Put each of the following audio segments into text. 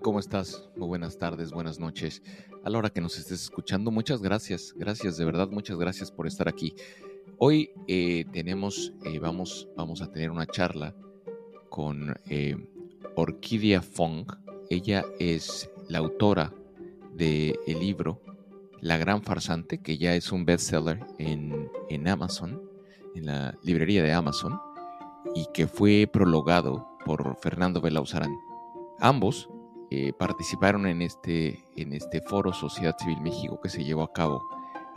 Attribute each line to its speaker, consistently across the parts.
Speaker 1: ¿Cómo estás? Muy buenas tardes, buenas noches. A la hora que nos estés escuchando, muchas gracias, gracias, de verdad, muchas gracias por estar aquí. Hoy eh, tenemos, eh, vamos, vamos a tener una charla con eh, Fong. Ella es la autora del libro La Gran Farsante, que ya es un bestseller en, en Amazon, en la librería de Amazon, y que fue prologado por Fernando Belauzarán. Ambos eh, participaron en este, en este foro Sociedad Civil México que se llevó a cabo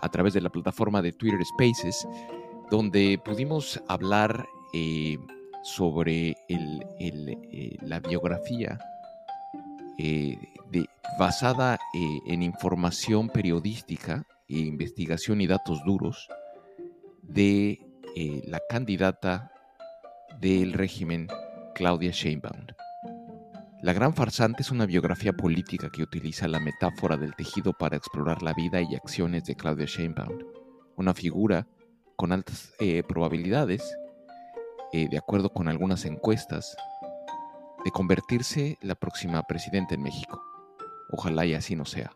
Speaker 1: a través de la plataforma de Twitter Spaces, donde pudimos hablar eh, sobre eh, la biografía basada en información periodística e investigación y datos duros de la candidata del régimen Claudia Sheinbaum. La Gran Farsante es una biografía política que utiliza la metáfora del tejido para explorar la vida y acciones de Claudia Sheinbaum, una figura con altas eh, probabilidades, eh, de acuerdo con algunas encuestas, de convertirse la próxima presidenta en México. Ojalá y así no sea.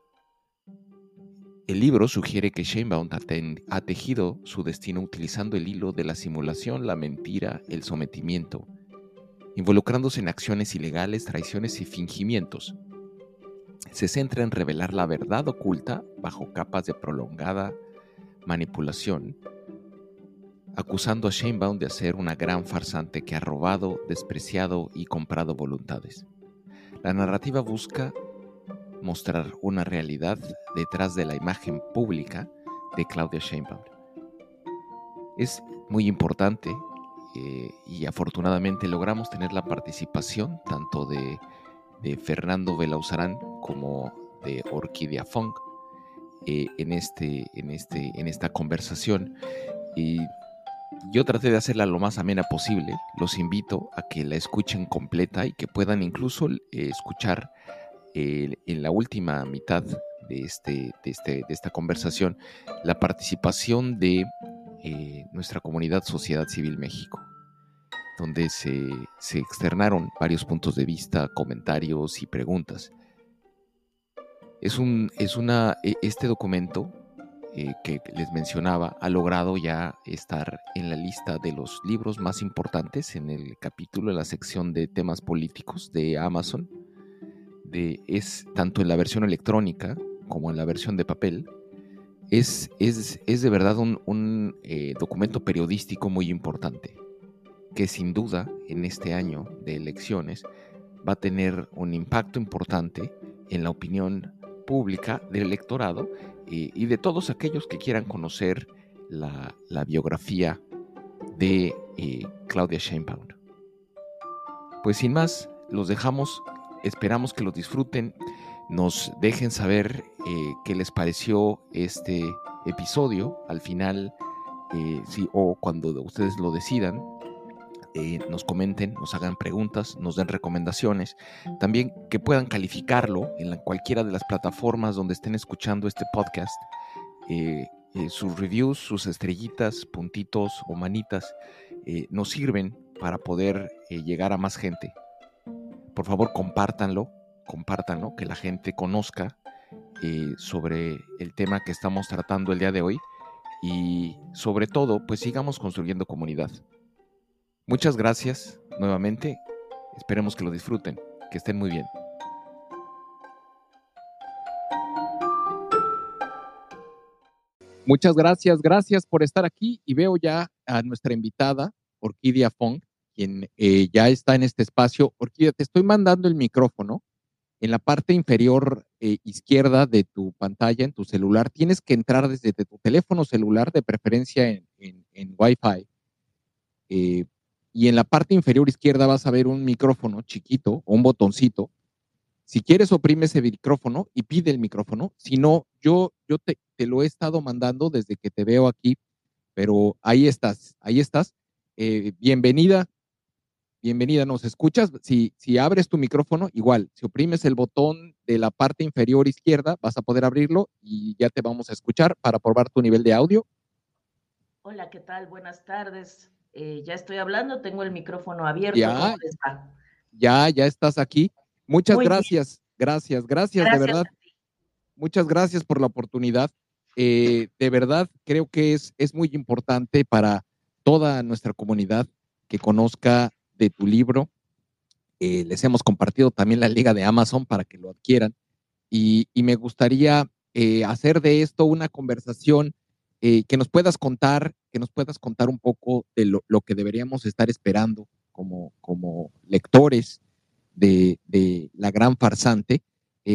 Speaker 1: El libro sugiere que Sheinbaum ha tejido su destino utilizando el hilo de la simulación, la mentira, el sometimiento, involucrándose en acciones ilegales, traiciones y fingimientos. Se centra en revelar la verdad oculta bajo capas de prolongada manipulación, acusando a Sheinbaum de ser una gran farsante que ha robado, despreciado y comprado voluntades.
Speaker 2: La narrativa busca mostrar una realidad detrás de la imagen pública de Claudia Sheinbaum. Es muy importante eh, y afortunadamente logramos tener la participación tanto de, Fernando Belauzarán como de Orquídea Funk eh, en, este, en, este, en esta conversación. Y yo traté de hacerla lo más amena posible. Los invito a que la escuchen completa y que puedan incluso eh, escuchar en la última mitad de, este, de, este, de esta conversación la participación de eh, nuestra comunidad Sociedad Civil México, donde se, externaron varios puntos de vista, comentarios y preguntas. Es un, es una, e, este documento eh, que les mencionaba ha logrado ya estar en la lista de los libros más importantes en el capítulo, en la sección de temas políticos de Amazon. De, es tanto en la versión electrónica como en la versión de papel es, es, de verdad un, eh, documento periodístico muy importante, que sin duda en este año de elecciones va a tener un impacto importante en la opinión pública del electorado eh, y de todos aquellos que quieran conocer la, biografía de eh, Claudia Sheinbaum. Pues sin más, los dejamos, esperamos que lo disfruten nos dejen saber eh, qué les pareció este episodio al final, eh, o cuando ustedes lo decidan. Eh, nos comenten, nos hagan preguntas, nos den recomendaciones, también que puedan calificarlo en cualquiera de las plataformas donde estén escuchando este podcast. sus reviews, sus estrellitas, puntitos o manitas nos sirven para poder llegar a más gente. Por favor, compártanlo, compartan, que la gente conozca eh, sobre el tema que estamos tratando el día de hoy y sobre todo, pues sigamos construyendo comunidad. Muchas gracias nuevamente, esperemos que lo disfruten, que estén muy bien. Muchas gracias, gracias por estar aquí y veo ya a nuestra invitada, Orquídea Fong, quien eh, ya está en este espacio. Orquídea, te estoy mandando el micrófono en la parte inferior eh, izquierda de tu pantalla, en tu celular, tienes que entrar desde tu teléfono celular, de preferencia en, Wi-Fi. Eh, y en la parte inferior izquierda vas a ver un micrófono chiquito o un botoncito. Si quieres, oprime ese micrófono y pide el micrófono. Si no, yo, yo te, lo he estado mandando desde que te veo aquí, pero ahí estás, ahí estás. Eh, bienvenida, bienvenida, ¿nos escuchas? Si, si abres tu micrófono, igual, si oprimes el botón de la parte inferior izquierda, vas a poder abrirlo y ya te vamos a escuchar para probar tu nivel de audio.
Speaker 3: Hola, ¿qué tal? Buenas tardes. Eh, ya estoy hablando, tengo el micrófono abierto.
Speaker 2: Ya, ya, ya estás aquí. Muchas gracias, gracias, gracias, de verdad. Muchas gracias por la oportunidad. Eh, de verdad, creo que es, es muy importante para toda nuestra comunidad que conozca de tu libro. Eh, les hemos compartido también la liga de Amazon para que lo adquieran. Y, me gustaría eh, hacer de esto una conversación eh, que nos puedas contar, que nos puedas contar un poco de lo, que deberíamos estar esperando como, como lectores de, de La Gran Farsante.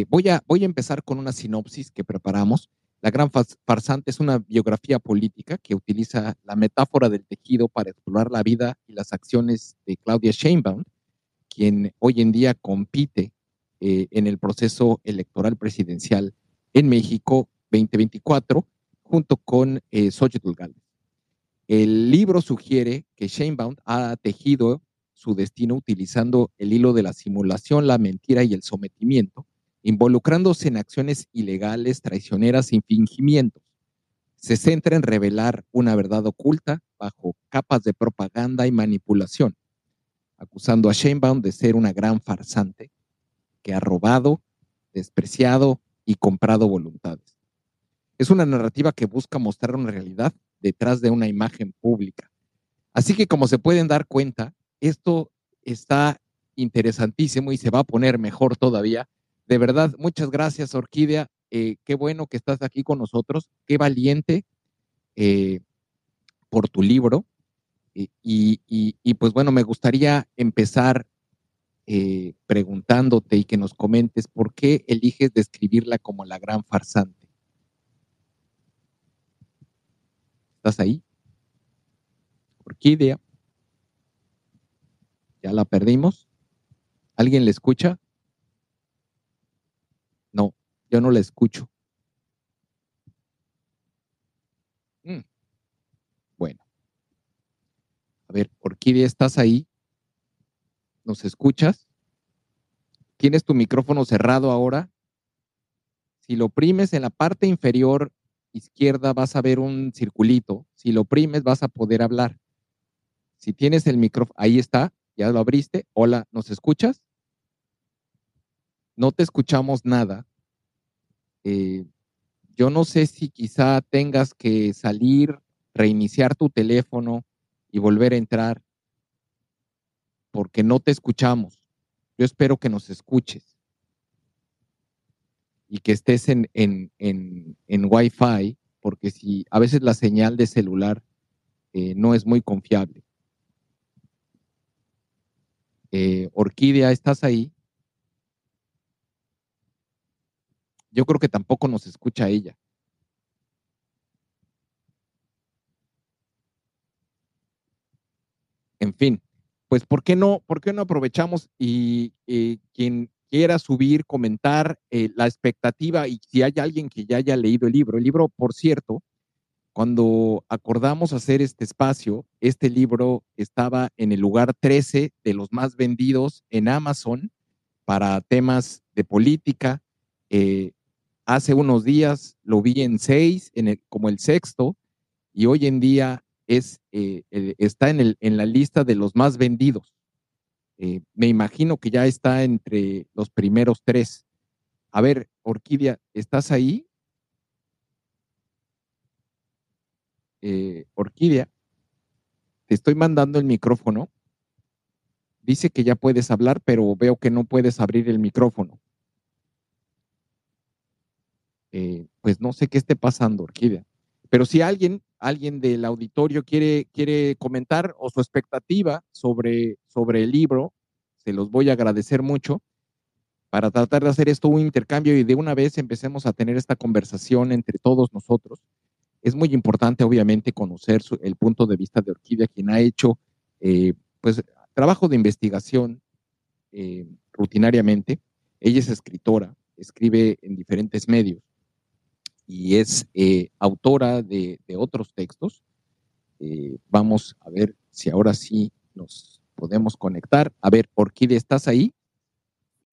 Speaker 2: voy, a, voy a empezar con una sinopsis que preparamos. La Gran Farsante es una biografía política que utiliza la metáfora del tejido para explorar la vida y las acciones de Claudia Sheinbaum, quien hoy en día compite eh, en el proceso electoral presidencial en México 2024 junto con eh, Xochitl Gálvez. El libro sugiere que Sheinbaum ha tejido su destino utilizando el hilo de la simulación, la mentira y el sometimiento involucrándose en acciones ilegales, traicioneras y fingimientos. Se centra en revelar una verdad oculta bajo capas de propaganda y manipulación, acusando a Sheinbaum de ser una gran farsante que ha robado, despreciado y comprado voluntades. Es una narrativa que busca mostrar una realidad detrás de una imagen pública. Así que como se pueden dar cuenta, esto está interesantísimo y se va a poner mejor todavía de verdad, muchas gracias, Orquídea. Eh, qué bueno que estás aquí con nosotros. Qué valiente eh, por tu libro. Y, pues bueno, me gustaría empezar eh, preguntándote y que nos comentes por qué eliges describirla como la gran farsante. ¿Estás ahí? Orquídea. ¿Ya la perdimos? ¿Alguien le escucha? Yo no la escucho. Mm. Bueno. A ver, Orquídea, ¿estás ahí? ¿Nos escuchas? ¿Tienes tu micrófono cerrado ahora? Si lo oprimes en la parte inferior izquierda vas a ver un circulito. Si lo oprimes vas a poder hablar. Si tienes el micrófono, ahí está, ya lo abriste. Hola, ¿nos escuchas? No te escuchamos nada. Eh, yo no sé si quizá tengas que salir, reiniciar tu teléfono y volver a entrar porque no te escuchamos. Yo espero que nos escuches y que estés en, en, en, en Wi-Fi, porque si a veces la señal de celular eh, no es muy confiable. Eh, Orquídea, ¿estás ahí? Yo creo que tampoco nos escucha ella. En fin, pues ¿por qué no, por qué no aprovechamos y eh, quien quiera subir, comentar eh, la expectativa y si hay alguien que ya haya leído el libro. El libro, por cierto, cuando acordamos hacer este espacio, este libro estaba en el lugar 13 de los más vendidos en Amazon para temas de política. Eh, hace unos días lo vi en 6, en como el sexto, y hoy en día es, eh, está en, el, en la lista de los más vendidos. Eh, me imagino que ya está entre los primeros tres. A ver, Orquídea, ¿estás ahí? Eh, Orquídea, te estoy mandando el micrófono. Dice que ya puedes hablar, pero veo que no puedes abrir el micrófono. Pues no sé qué esté pasando, Orquídea. Pero si alguien alguien del auditorio quiere, quiere comentar o su expectativa sobre, sobre el libro, se los voy a agradecer mucho para tratar de hacer esto un intercambio y de una vez empecemos a tener esta conversación entre todos nosotros. Es muy importante, obviamente, conocer el punto de vista de Orquídea, quien ha hecho eh, pues, trabajo de investigación eh, rutinariamente. Ella es escritora, escribe en diferentes medios y es eh, autora de, otros textos. Eh, vamos a ver si ahora sí nos podemos conectar. A ver, Orquídea, ¿estás ahí?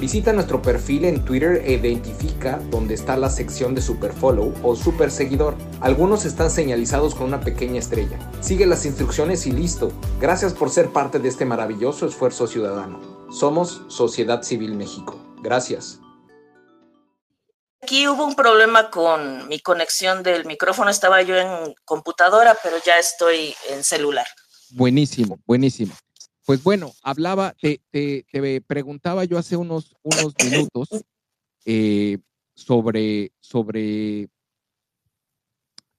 Speaker 4: Visita nuestro perfil en Twitter e identifica dónde está la sección de Super Follow o Super Seguidor. Algunos están señalizados con una pequeña estrella. Sigue las instrucciones y listo. Gracias por ser parte de este maravilloso esfuerzo ciudadano. Somos Sociedad Civil México. Gracias.
Speaker 3: Aquí hubo un problema con mi conexión del micrófono. Estaba yo en computadora, pero ya estoy en celular.
Speaker 2: Buenísimo, buenísimo. Pues bueno, hablaba, te, te, preguntaba yo hace unos, unos minutos eh, sobre, sobre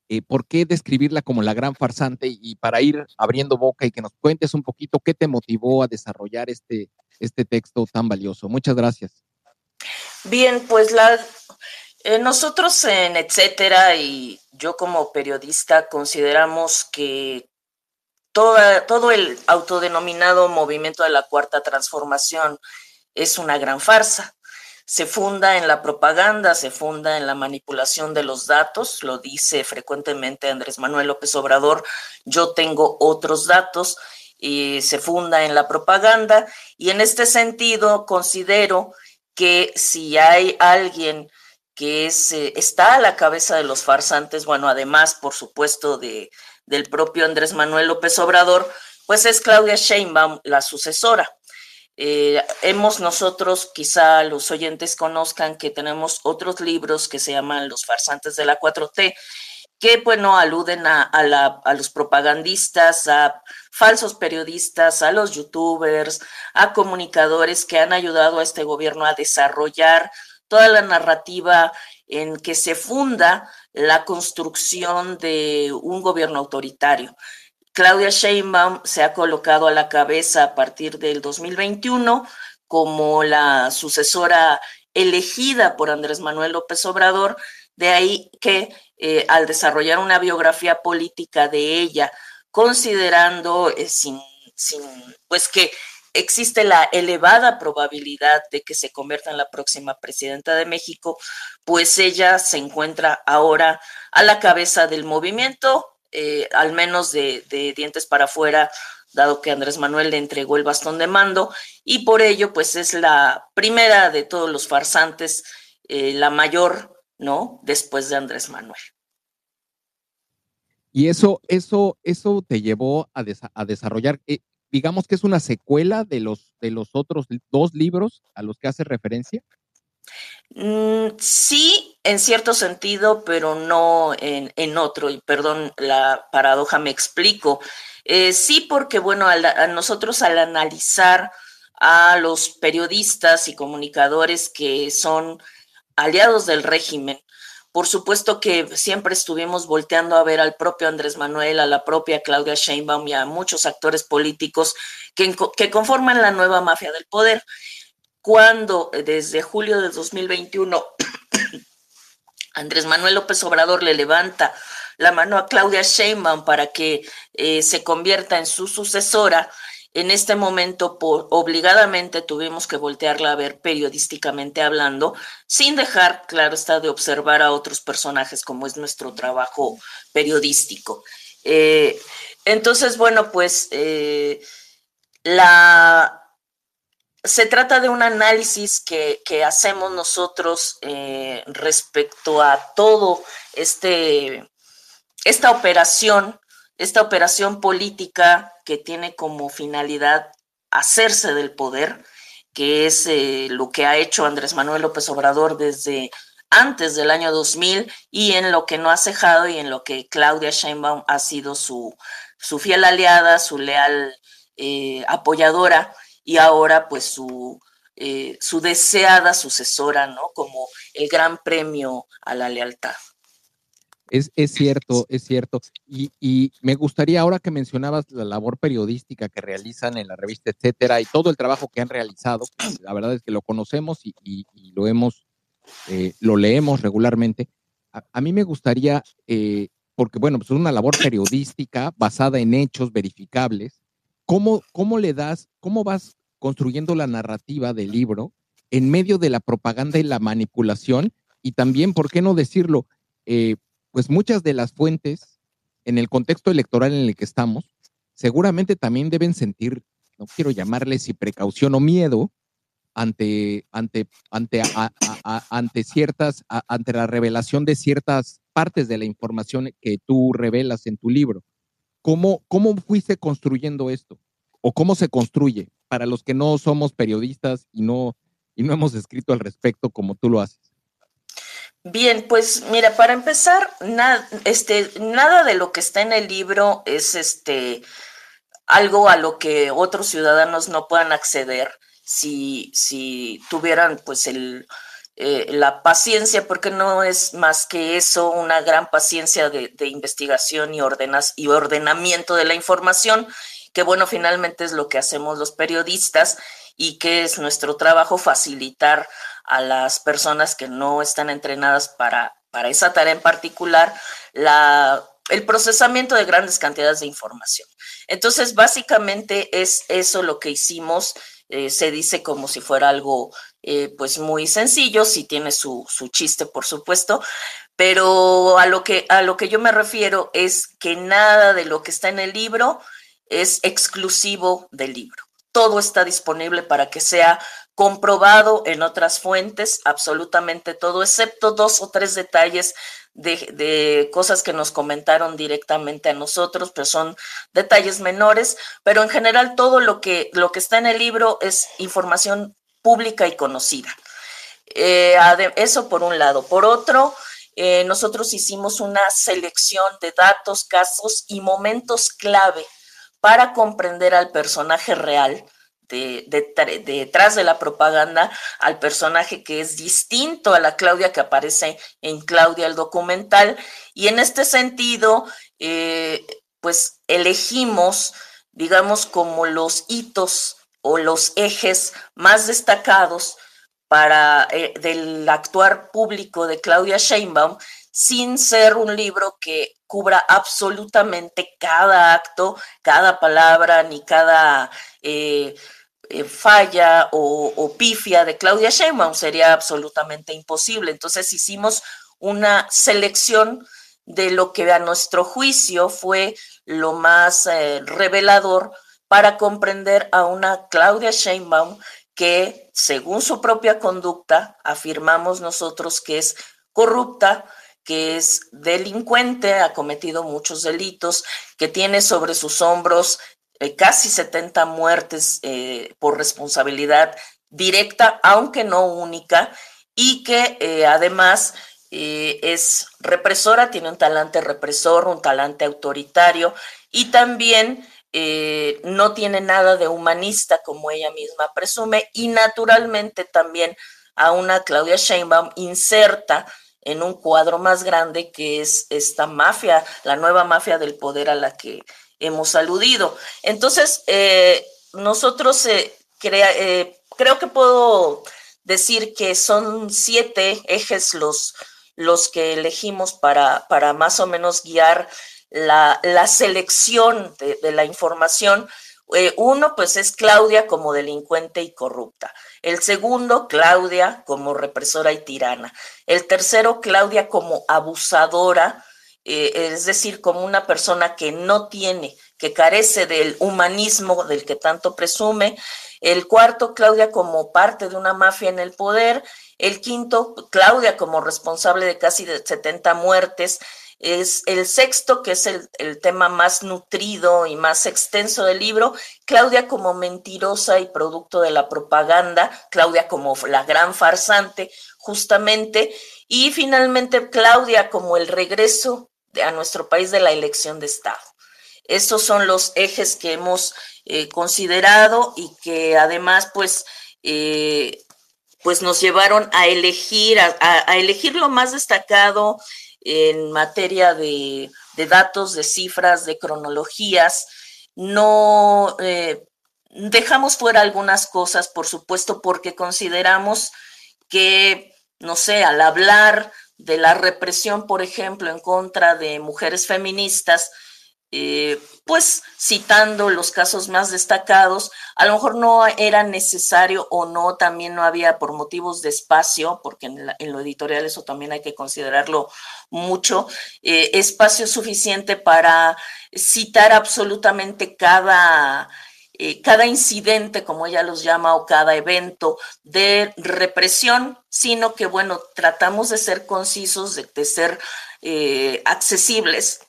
Speaker 2: eh, por qué describirla como la gran farsante y para ir abriendo boca y que nos cuentes un poquito qué te motivó a desarrollar este, este texto tan valioso. Muchas gracias.
Speaker 3: Bien, pues la, eh, nosotros en Etcétera y yo como periodista consideramos que todo el autodenominado movimiento de la cuarta transformación es una gran farsa. Se funda en la propaganda, se funda en la manipulación de los datos, lo dice frecuentemente Andrés Manuel López Obrador, yo tengo otros datos, y se funda en la propaganda y en este sentido considero que si hay alguien que eh, está a la cabeza de los farsantes, bueno, además, por supuesto, de, del propio Andrés Manuel López Obrador, pues es Claudia Sheinbaum, la sucesora. Eh, hemos nosotros, quizá los oyentes conozcan que tenemos otros libros que se llaman Los farsantes de la 4T, que bueno, aluden a, a, los propagandistas, a falsos periodistas, a los youtubers, a comunicadores que han ayudado a este gobierno a desarrollar toda la narrativa en que se funda la construcción de un gobierno autoritario. Claudia Sheinbaum se ha colocado a la cabeza a partir del 2021 como la sucesora elegida por Andrés Manuel López Obrador, de ahí que eh, al desarrollar una biografía política de ella, considerando eh, sin, pues que existe la elevada probabilidad de que se convierta en la próxima presidenta de México, pues ella se encuentra ahora a la cabeza del movimiento, eh, al menos de, dientes para afuera, dado que Andrés Manuel le entregó el bastón de mando, y por ello, pues es la primera de todos los farsantes, eh, la mayor, ¿no? Después de Andrés Manuel.
Speaker 2: Y eso, eso, eso te llevó a, desarrollar, eh, digamos que es una secuela de los, de los otros dos libros a los que hace referencia.
Speaker 3: Mm, sí, en cierto sentido, pero no en, otro. Y perdón, la paradoja me explico. Eh, sí, porque bueno, a nosotros al analizar a los periodistas y comunicadores que son aliados del régimen, por supuesto que siempre estuvimos volteando a ver al propio Andrés Manuel, a la propia Claudia Sheinbaum y a muchos actores políticos que, que conforman la nueva mafia del poder. Cuando eh, desde julio de 2021 Andrés Manuel López Obrador le levanta la mano a Claudia Sheinbaum para que eh, se convierta en su sucesora, en este momento, obligadamente tuvimos que voltearla a ver periodísticamente hablando, sin dejar, claro está, de observar a otros personajes, como es nuestro trabajo periodístico. Eh, entonces, bueno, pues eh, la, se trata de un análisis que, hacemos nosotros eh, respecto a todo este, esta operación esta operación política que tiene como finalidad hacerse del poder, que es eh, lo que ha hecho Andrés Manuel López Obrador desde antes del año 2000 y en lo que no ha cejado y en lo que Claudia Sheinbaum ha sido su, su fiel aliada, su leal eh, apoyadora y ahora pues su, eh, su deseada sucesora, ¿no? Como el gran premio a la lealtad.
Speaker 2: Es, cierto, es cierto. Y, me gustaría, ahora que mencionabas la labor periodística que realizan en la revista, etcétera, y todo el trabajo que han realizado, la verdad es que lo conocemos y, lo hemos, eh, lo leemos regularmente. A, mí me gustaría, eh, porque bueno, pues es una labor periodística basada en hechos verificables. ¿Cómo, ¿Cómo le das, cómo vas construyendo la narrativa del libro en medio de la propaganda y la manipulación? Y también, ¿por qué no decirlo? Eh, pues muchas de las fuentes en el contexto electoral en el que estamos, seguramente también deben sentir, no quiero llamarles si precaución o miedo, ante, ante, ante, ante ciertas, ante la revelación de ciertas partes de la información que tú revelas en tu libro. ¿Cómo, ¿Cómo fuiste construyendo esto? ¿O cómo se construye para los que no somos periodistas y no, y no hemos escrito al respecto como tú lo haces?
Speaker 3: Bien, pues mira, para empezar, nada, este, nada de lo que está en el libro es este algo a lo que otros ciudadanos no puedan acceder si, si tuvieran pues el, eh, la paciencia, porque no es más que eso, una gran paciencia de, investigación y, ordenas, y ordenamiento de la información, que bueno, finalmente es lo que hacemos los periodistas y que es nuestro trabajo facilitar a las personas que no están entrenadas para, para esa tarea en particular, la, el procesamiento de grandes cantidades de información. Entonces, básicamente es eso lo que hicimos. Eh, se dice como si fuera algo eh, pues muy sencillo, si tiene su, su, chiste, por supuesto, pero a lo, que, a lo que yo me refiero es que nada de lo que está en el libro es exclusivo del libro. Todo está disponible para que sea comprobado en otras fuentes, absolutamente todo, excepto dos o tres detalles de, cosas que nos comentaron directamente a nosotros, pero son detalles menores, pero en general todo lo que, lo que está en el libro es información pública y conocida. Eh, eso por un lado. Por otro, eh, nosotros hicimos una selección de datos, casos y momentos clave para comprender al personaje real detrás de la propaganda al personaje que es distinto a la Claudia que aparece en Claudia el documental. Y en este sentido, eh, pues elegimos, digamos, como los hitos o los ejes más destacados para eh, del actuar público de Claudia Sheinbaum sin ser un libro que cubra absolutamente cada acto, cada palabra, ni cada eh, eh, falla o, pifia de Claudia Sheinbaum. Sería absolutamente imposible. Entonces hicimos una selección de lo que a nuestro juicio fue lo más eh, revelador para comprender a una Claudia Sheinbaum que, según su propia conducta, afirmamos nosotros que es corrupta, que es delincuente, ha cometido muchos delitos, que tiene sobre sus hombros eh, casi 70 muertes eh, por responsabilidad directa, aunque no única, y que eh, además es represora, tiene un talante represor, un talante autoritario, y también no tiene nada de humanista, como ella misma presume, y naturalmente también a una Claudia Sheinbaum inserta en un cuadro más grande que es esta mafia, la nueva mafia del poder a la que hemos aludido. Entonces, eh, nosotros eh, eh, creo que puedo decir que son siete ejes los, los que elegimos para, para más o menos guiar la, selección de, de, la información. Uno, pues es Claudia como delincuente y corrupta. El segundo, Claudia como represora y tirana. El tercero, Claudia como abusadora, eh, es decir, como una persona que no tiene, que carece del humanismo del que tanto presume. El cuarto, Claudia como parte de una mafia en el poder. El quinto, Claudia como responsable de casi 70 muertes es el sexto, que es el, tema más nutrido y más extenso del libro, Claudia como mentirosa y producto de la propaganda, Claudia como la gran farsante, justamente, y finalmente Claudia como el regreso a nuestro país de la elección de Estado. Estos son los ejes que hemos eh, considerado y que además, pues, eh, pues nos llevaron a elegir, a elegir lo más destacado en materia de, datos, de cifras, de cronologías. No eh, dejamos fuera algunas cosas, por supuesto, porque consideramos que, no sé, al hablar de la represión, por ejemplo, en contra de mujeres feministas, eh, pues citando los casos más destacados, a lo mejor no era necesario o no, también no había por motivos de espacio, porque en, lo editorial eso también hay que considerarlo mucho, eh, espacio suficiente para citar absolutamente cada... Eh, cada incidente, como ella los llama, o cada evento de represión, sino que, bueno, tratamos de ser concisos, de, ser accesibles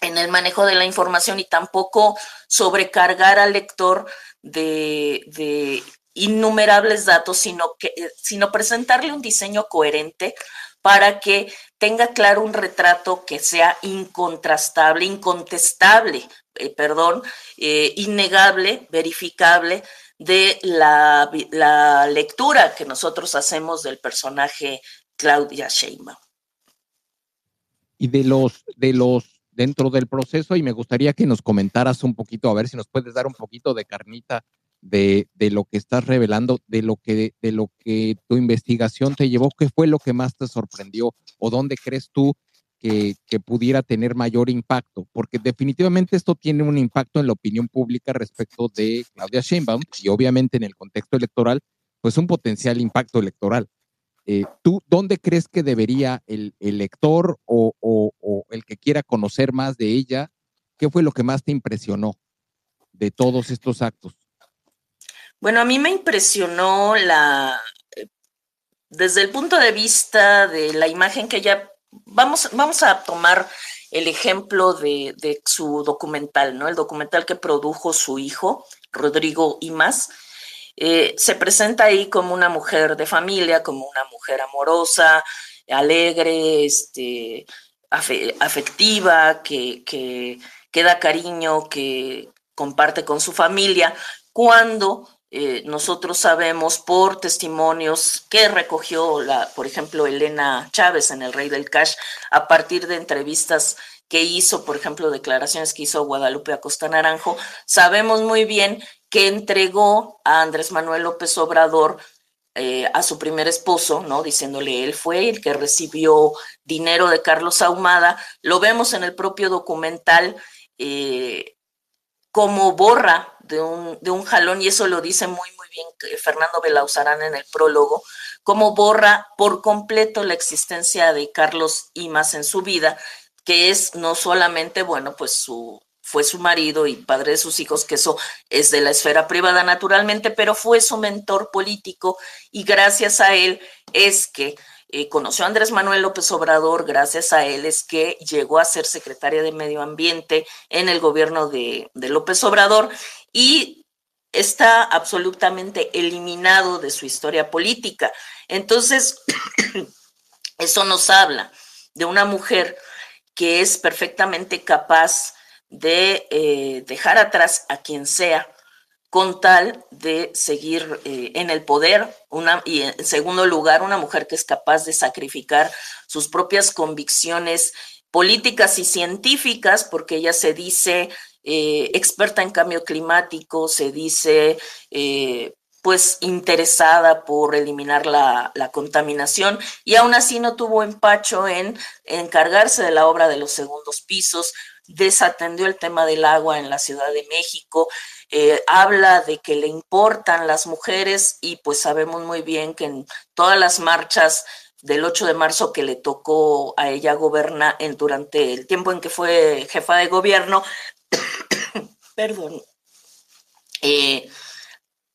Speaker 3: en el manejo de la información y tampoco sobrecargar al lector de, innumerables datos, sino, que, sino presentarle un diseño coherente para que tenga claro un retrato que sea incontrastable, incontestable, eh, perdón, eh, innegable, verificable de la, la, lectura que nosotros hacemos del personaje Claudia Sheinbaum.
Speaker 2: Y de los, de los dentro del proceso y me gustaría que nos comentaras un poquito, a ver si nos puedes dar un poquito de carnita de, lo que estás revelando, de lo que, de lo que tu investigación te llevó, qué fue lo que más te sorprendió o dónde crees tú que, que, pudiera tener mayor impacto, porque definitivamente esto tiene un impacto en la opinión pública respecto de Claudia Sheinbaum y obviamente en el contexto electoral, pues un potencial impacto electoral. Eh, ¿Tú dónde crees que debería el, lector o, el que quiera conocer más de ella? ¿Qué fue lo que más te impresionó de todos estos actos?
Speaker 3: Bueno, a mí me impresionó la, eh, desde el punto de vista de la imagen que ella, vamos, vamos a tomar el ejemplo de, su documental, ¿no? El documental que produjo su hijo, Rodrigo Imas eh, se presenta ahí como una mujer de familia, como una mujer amorosa, alegre, este, afectiva, que, que, que da cariño, que comparte con su familia, cuando eh, nosotros sabemos por testimonios que recogió, la, por ejemplo, Elena Chávez en El Rey del Cash, a partir de entrevistas que hizo, por ejemplo, declaraciones que hizo Guadalupe Acosta Naranjo, sabemos muy bien que entregó a Andrés Manuel López Obrador eh, a su primer esposo, ¿no? Diciéndole, él fue el que recibió dinero de Carlos Ahumada. Lo vemos en el propio documental eh, como borra de un, de un jalón, y eso lo dice muy, muy bien Fernando Belauzarán en el prólogo, como borra por completo la existencia de Carlos Imas en su vida, que es no solamente, bueno, pues su, fue su marido y padre de sus hijos, que eso es de la esfera privada naturalmente, pero fue su mentor político y gracias a él es que eh, conoció a Andrés Manuel López Obrador, gracias a él es que llegó a ser secretaria de Medio Ambiente en el gobierno de, de López Obrador y está absolutamente eliminado de su historia política. Entonces, eso nos habla de una mujer que es perfectamente capaz de eh, dejar atrás a quien sea con tal de seguir eh, en el poder. Una, y en segundo lugar, una mujer que es capaz de sacrificar sus propias convicciones políticas y científicas, porque ella se dice eh, experta en cambio climático, se dice pues interesada por eliminar la, contaminación y aún así no tuvo empacho en encargarse de la obra de los segundos pisos, desatendió el tema del agua en la Ciudad de México, eh, habla de que le importan las mujeres y pues sabemos muy bien que en todas las marchas del 8 de marzo que le tocó a ella gobernar en, durante el tiempo en que fue jefa de gobierno, perdón, eh,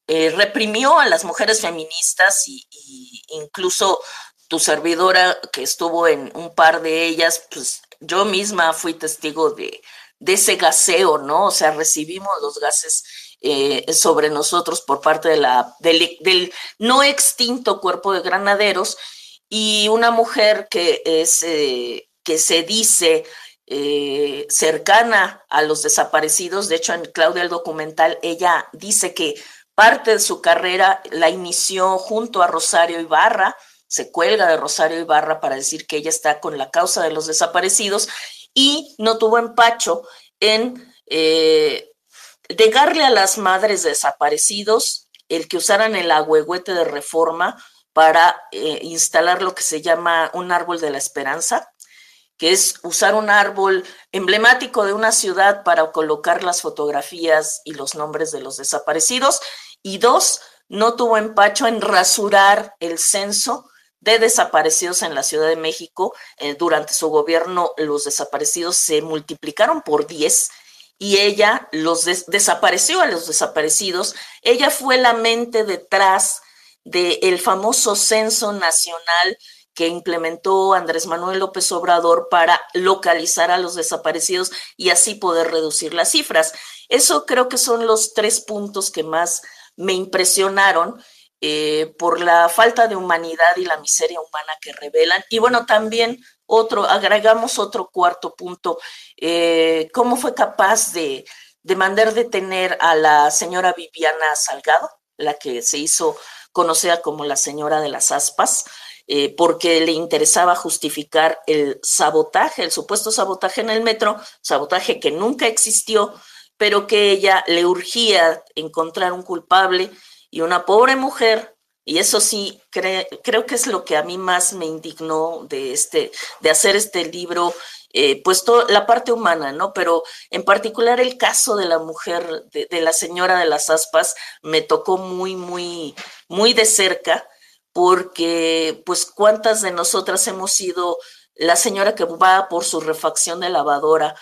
Speaker 3: eh, reprimió a las mujeres feministas y, incluso tu servidora que estuvo en un par de ellas, pues yo misma fui testigo de, ese gaseo, ¿no? O sea, recibimos los gases eh, sobre nosotros por parte de la, del, no extinto cuerpo de granaderos y una mujer que, es, eh, que se dice cercana a los desaparecidos, de hecho en Claudia el documental, ella dice que Parte de su carrera la inició junto a Rosario Ibarra, se cuelga de Rosario Ibarra para decir que ella está con la causa de los desaparecidos y no tuvo empacho en eh, a las madres desaparecidos el que usaran el agüehuete de reforma para eh, instalar lo que se llama un árbol de la esperanza, que es usar un árbol emblemático de una ciudad para colocar las fotografías y los nombres de los desaparecidos. Y dos, no tuvo empacho en rasurar el censo de desaparecidos en la Ciudad de México. Eh, durante su gobierno los desaparecidos se multiplicaron por 10 y ella los desapareció a los desaparecidos. Ella fue la mente detrás del famoso censo nacional que implementó Andrés Manuel López Obrador para localizar a los desaparecidos y así poder reducir las cifras. Eso creo que son los tres puntos que más me impresionaron eh, por la falta de humanidad y la miseria humana que revelan. Y bueno, también otro, agregamos otro cuarto punto, eh, cómo fue capaz de, de mandar detener a la señora Viviana Salgado, la que se hizo conocida como la señora de las aspas, eh, porque le interesaba justificar el sabotaje, el supuesto sabotaje en el metro, sabotaje que nunca existió, pero que ella le urgía encontrar un culpable y una pobre mujer, y eso sí, creo que es lo que a mí más me indignó de, este, de hacer este libro, eh, pues la parte humana, ¿no? Pero en particular el caso de la mujer, de, de la señora de las aspas, me tocó muy, muy, muy de cerca porque pues cuántas de nosotras hemos sido la señora que va por su refacción de lavadora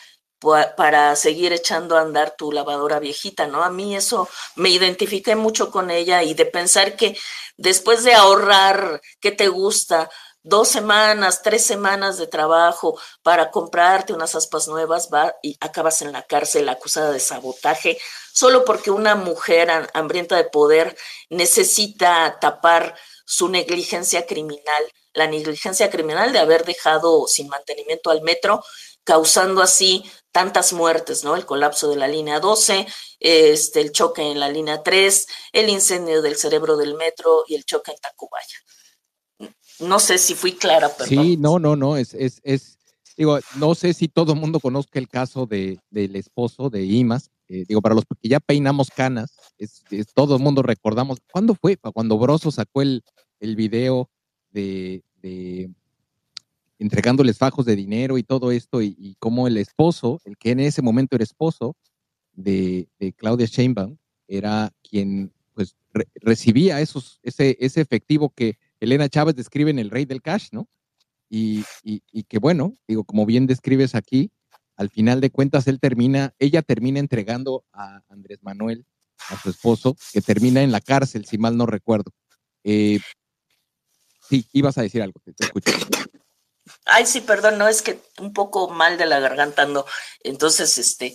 Speaker 3: para seguir echando a andar tu lavadora viejita, ¿no? A mí eso me identifiqué mucho con ella y de pensar que después de ahorrar, ¿qué te gusta? Dos semanas, tres semanas de trabajo para comprarte unas aspas nuevas, va y acabas en la cárcel acusada de sabotaje, solo porque una mujer hambrienta de poder necesita tapar su negligencia criminal. la negligencia criminal de haber dejado sin mantenimiento al metro, causando así tantas muertes, ¿no? El colapso de la línea 12, este, el choque en la línea 3, el incendio del cerebro del metro y el choque en Tacubaya. No sé si fui clara,
Speaker 2: pero. Sí, no, no, no, es, es, es, digo, no sé si todo el mundo conozca el caso de, del esposo de Imas, eh, digo, para los que ya peinamos canas, es, todo el mundo recordamos, ¿cuándo fue? Cuando Broso sacó el, el video de, de entregándoles fajos de dinero y todo esto, y, y cómo el esposo, el que en ese momento era esposo de, de Claudia Sheinbaum, era quien pues recibía esos, ese, ese efectivo que Elena Chávez describe en El Rey del Cash, ¿no? Y, y, que bueno, digo, como bien describes aquí, al final de cuentas él termina, ella termina entregando a Andrés Manuel, a su esposo, que termina en la cárcel, si mal no recuerdo. Eh, sí, ibas a decir algo, te escucho.
Speaker 3: Ay, sí, perdón, no es que un poco mal de la garganta ando. Entonces, este,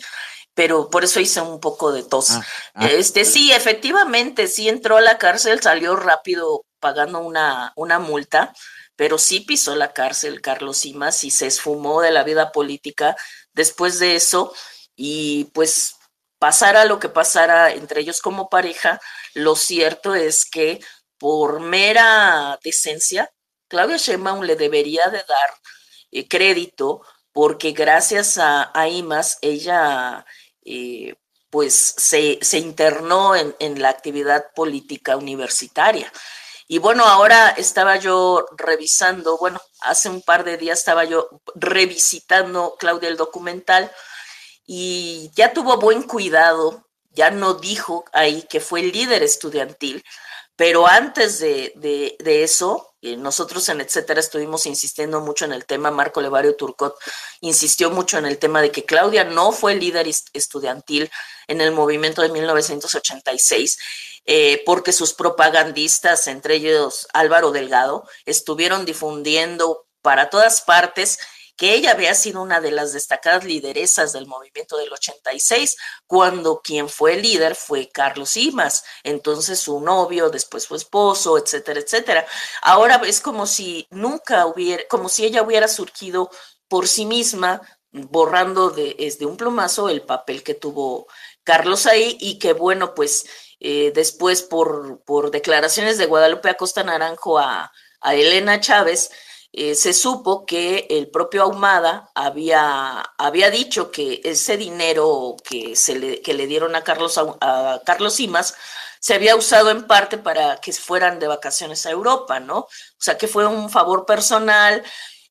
Speaker 3: pero por eso hice un poco de tos. Ah, ah. este, sí, efectivamente, sí entró a la cárcel, salió rápido pagando una, una multa, pero sí pisó la cárcel Carlos Simas y se esfumó de la vida política después de eso. Y pues pasara lo que pasara entre ellos como pareja, lo cierto es que por mera decencia, Claudia Sheinbaum le debería de dar eh, crédito porque gracias a, IMAS ella eh, pues se, internó en, en, la actividad política universitaria. Y bueno, ahora estaba yo revisando, bueno, hace un par de días estaba yo revisitando, Claudia, el documental y ya tuvo buen cuidado, ya no dijo ahí que fue líder estudiantil, pero antes de, de, eso, eh, nosotros en Etcétera estuvimos insistiendo mucho en el tema, Marco Levario Turcot insistió mucho en el tema de que Claudia no fue líder estudiantil en el movimiento de 1986, eh, porque sus propagandistas, entre ellos Álvaro Delgado, estuvieron difundiendo para todas partes que ella había sido una de las destacadas lideresas del movimiento del 86, cuando quien fue líder fue Carlos Imas, entonces su novio, después su esposo, etcétera, etcétera. Ahora es como si nunca hubiera, como si ella hubiera surgido por sí misma, borrando de, de un plumazo el papel que tuvo Carlos ahí y que bueno, pues eh, después por, por declaraciones de Guadalupe Acosta Naranjo a, a Elena Chávez, eh, se supo que el propio Ahumada había, había dicho que ese dinero que, se le, que le dieron a Carlos, a Carlos Simas se había usado en parte para que fueran de vacaciones a Europa, ¿no? O sea, que fue un favor personal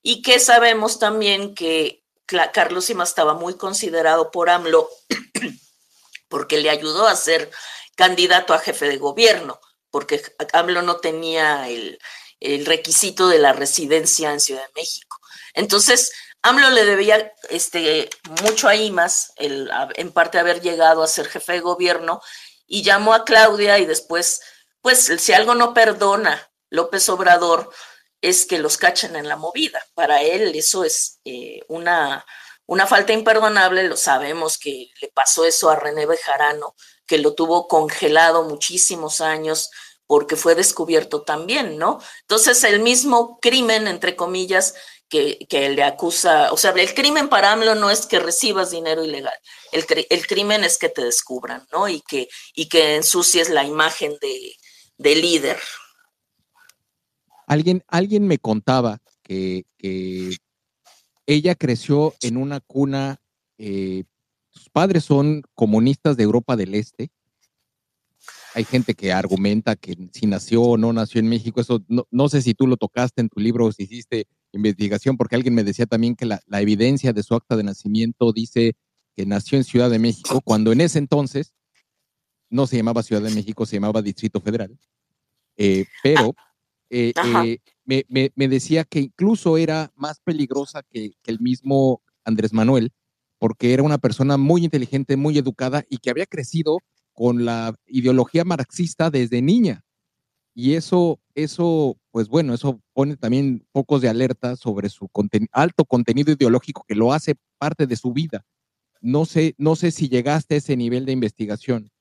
Speaker 3: y que sabemos también que Carlos Simas estaba muy considerado por AMLO porque le ayudó a ser candidato a jefe de gobierno, porque AMLO no tenía el, el requisito de la residencia en Ciudad de México. Entonces, AMLO le debía este, mucho a IMAS, en parte haber llegado a ser jefe de gobierno, y llamó a Claudia y después, pues si algo no perdona López Obrador, es que los cachen en la movida. Para él eso es eh, una, una falta imperdonable, lo sabemos que le pasó eso a René Bejarano, que lo tuvo congelado muchísimos años porque fue descubierto también, ¿no? Entonces, el mismo crimen, entre comillas, que, que, le acusa, o sea, el crimen para AMLO no es que recibas dinero ilegal, el, crimen es que te descubran, ¿no? Y que, y que ensucies la imagen de, de líder.
Speaker 2: Alguien, alguien me contaba que, que ella creció en una cuna, eh, sus padres son comunistas de Europa del Este, hay gente que argumenta que si nació o no nació en México, eso no, sé si tú lo tocaste en tu libro o si hiciste investigación, porque alguien me decía también que la, evidencia de su acta de nacimiento dice que nació en Ciudad de México, cuando en ese entonces no se llamaba Ciudad de México, se llamaba Distrito Federal. Eh, pero eh, eh, me, decía que incluso era más peligrosa que, que el mismo Andrés Manuel, porque era una persona muy inteligente, muy educada y que había crecido con la ideología marxista desde niña. Y eso, eso, pues bueno, eso pone también focos de alerta sobre su alto contenido ideológico que lo hace parte de su vida. No sé, no sé si llegaste a ese nivel de investigación.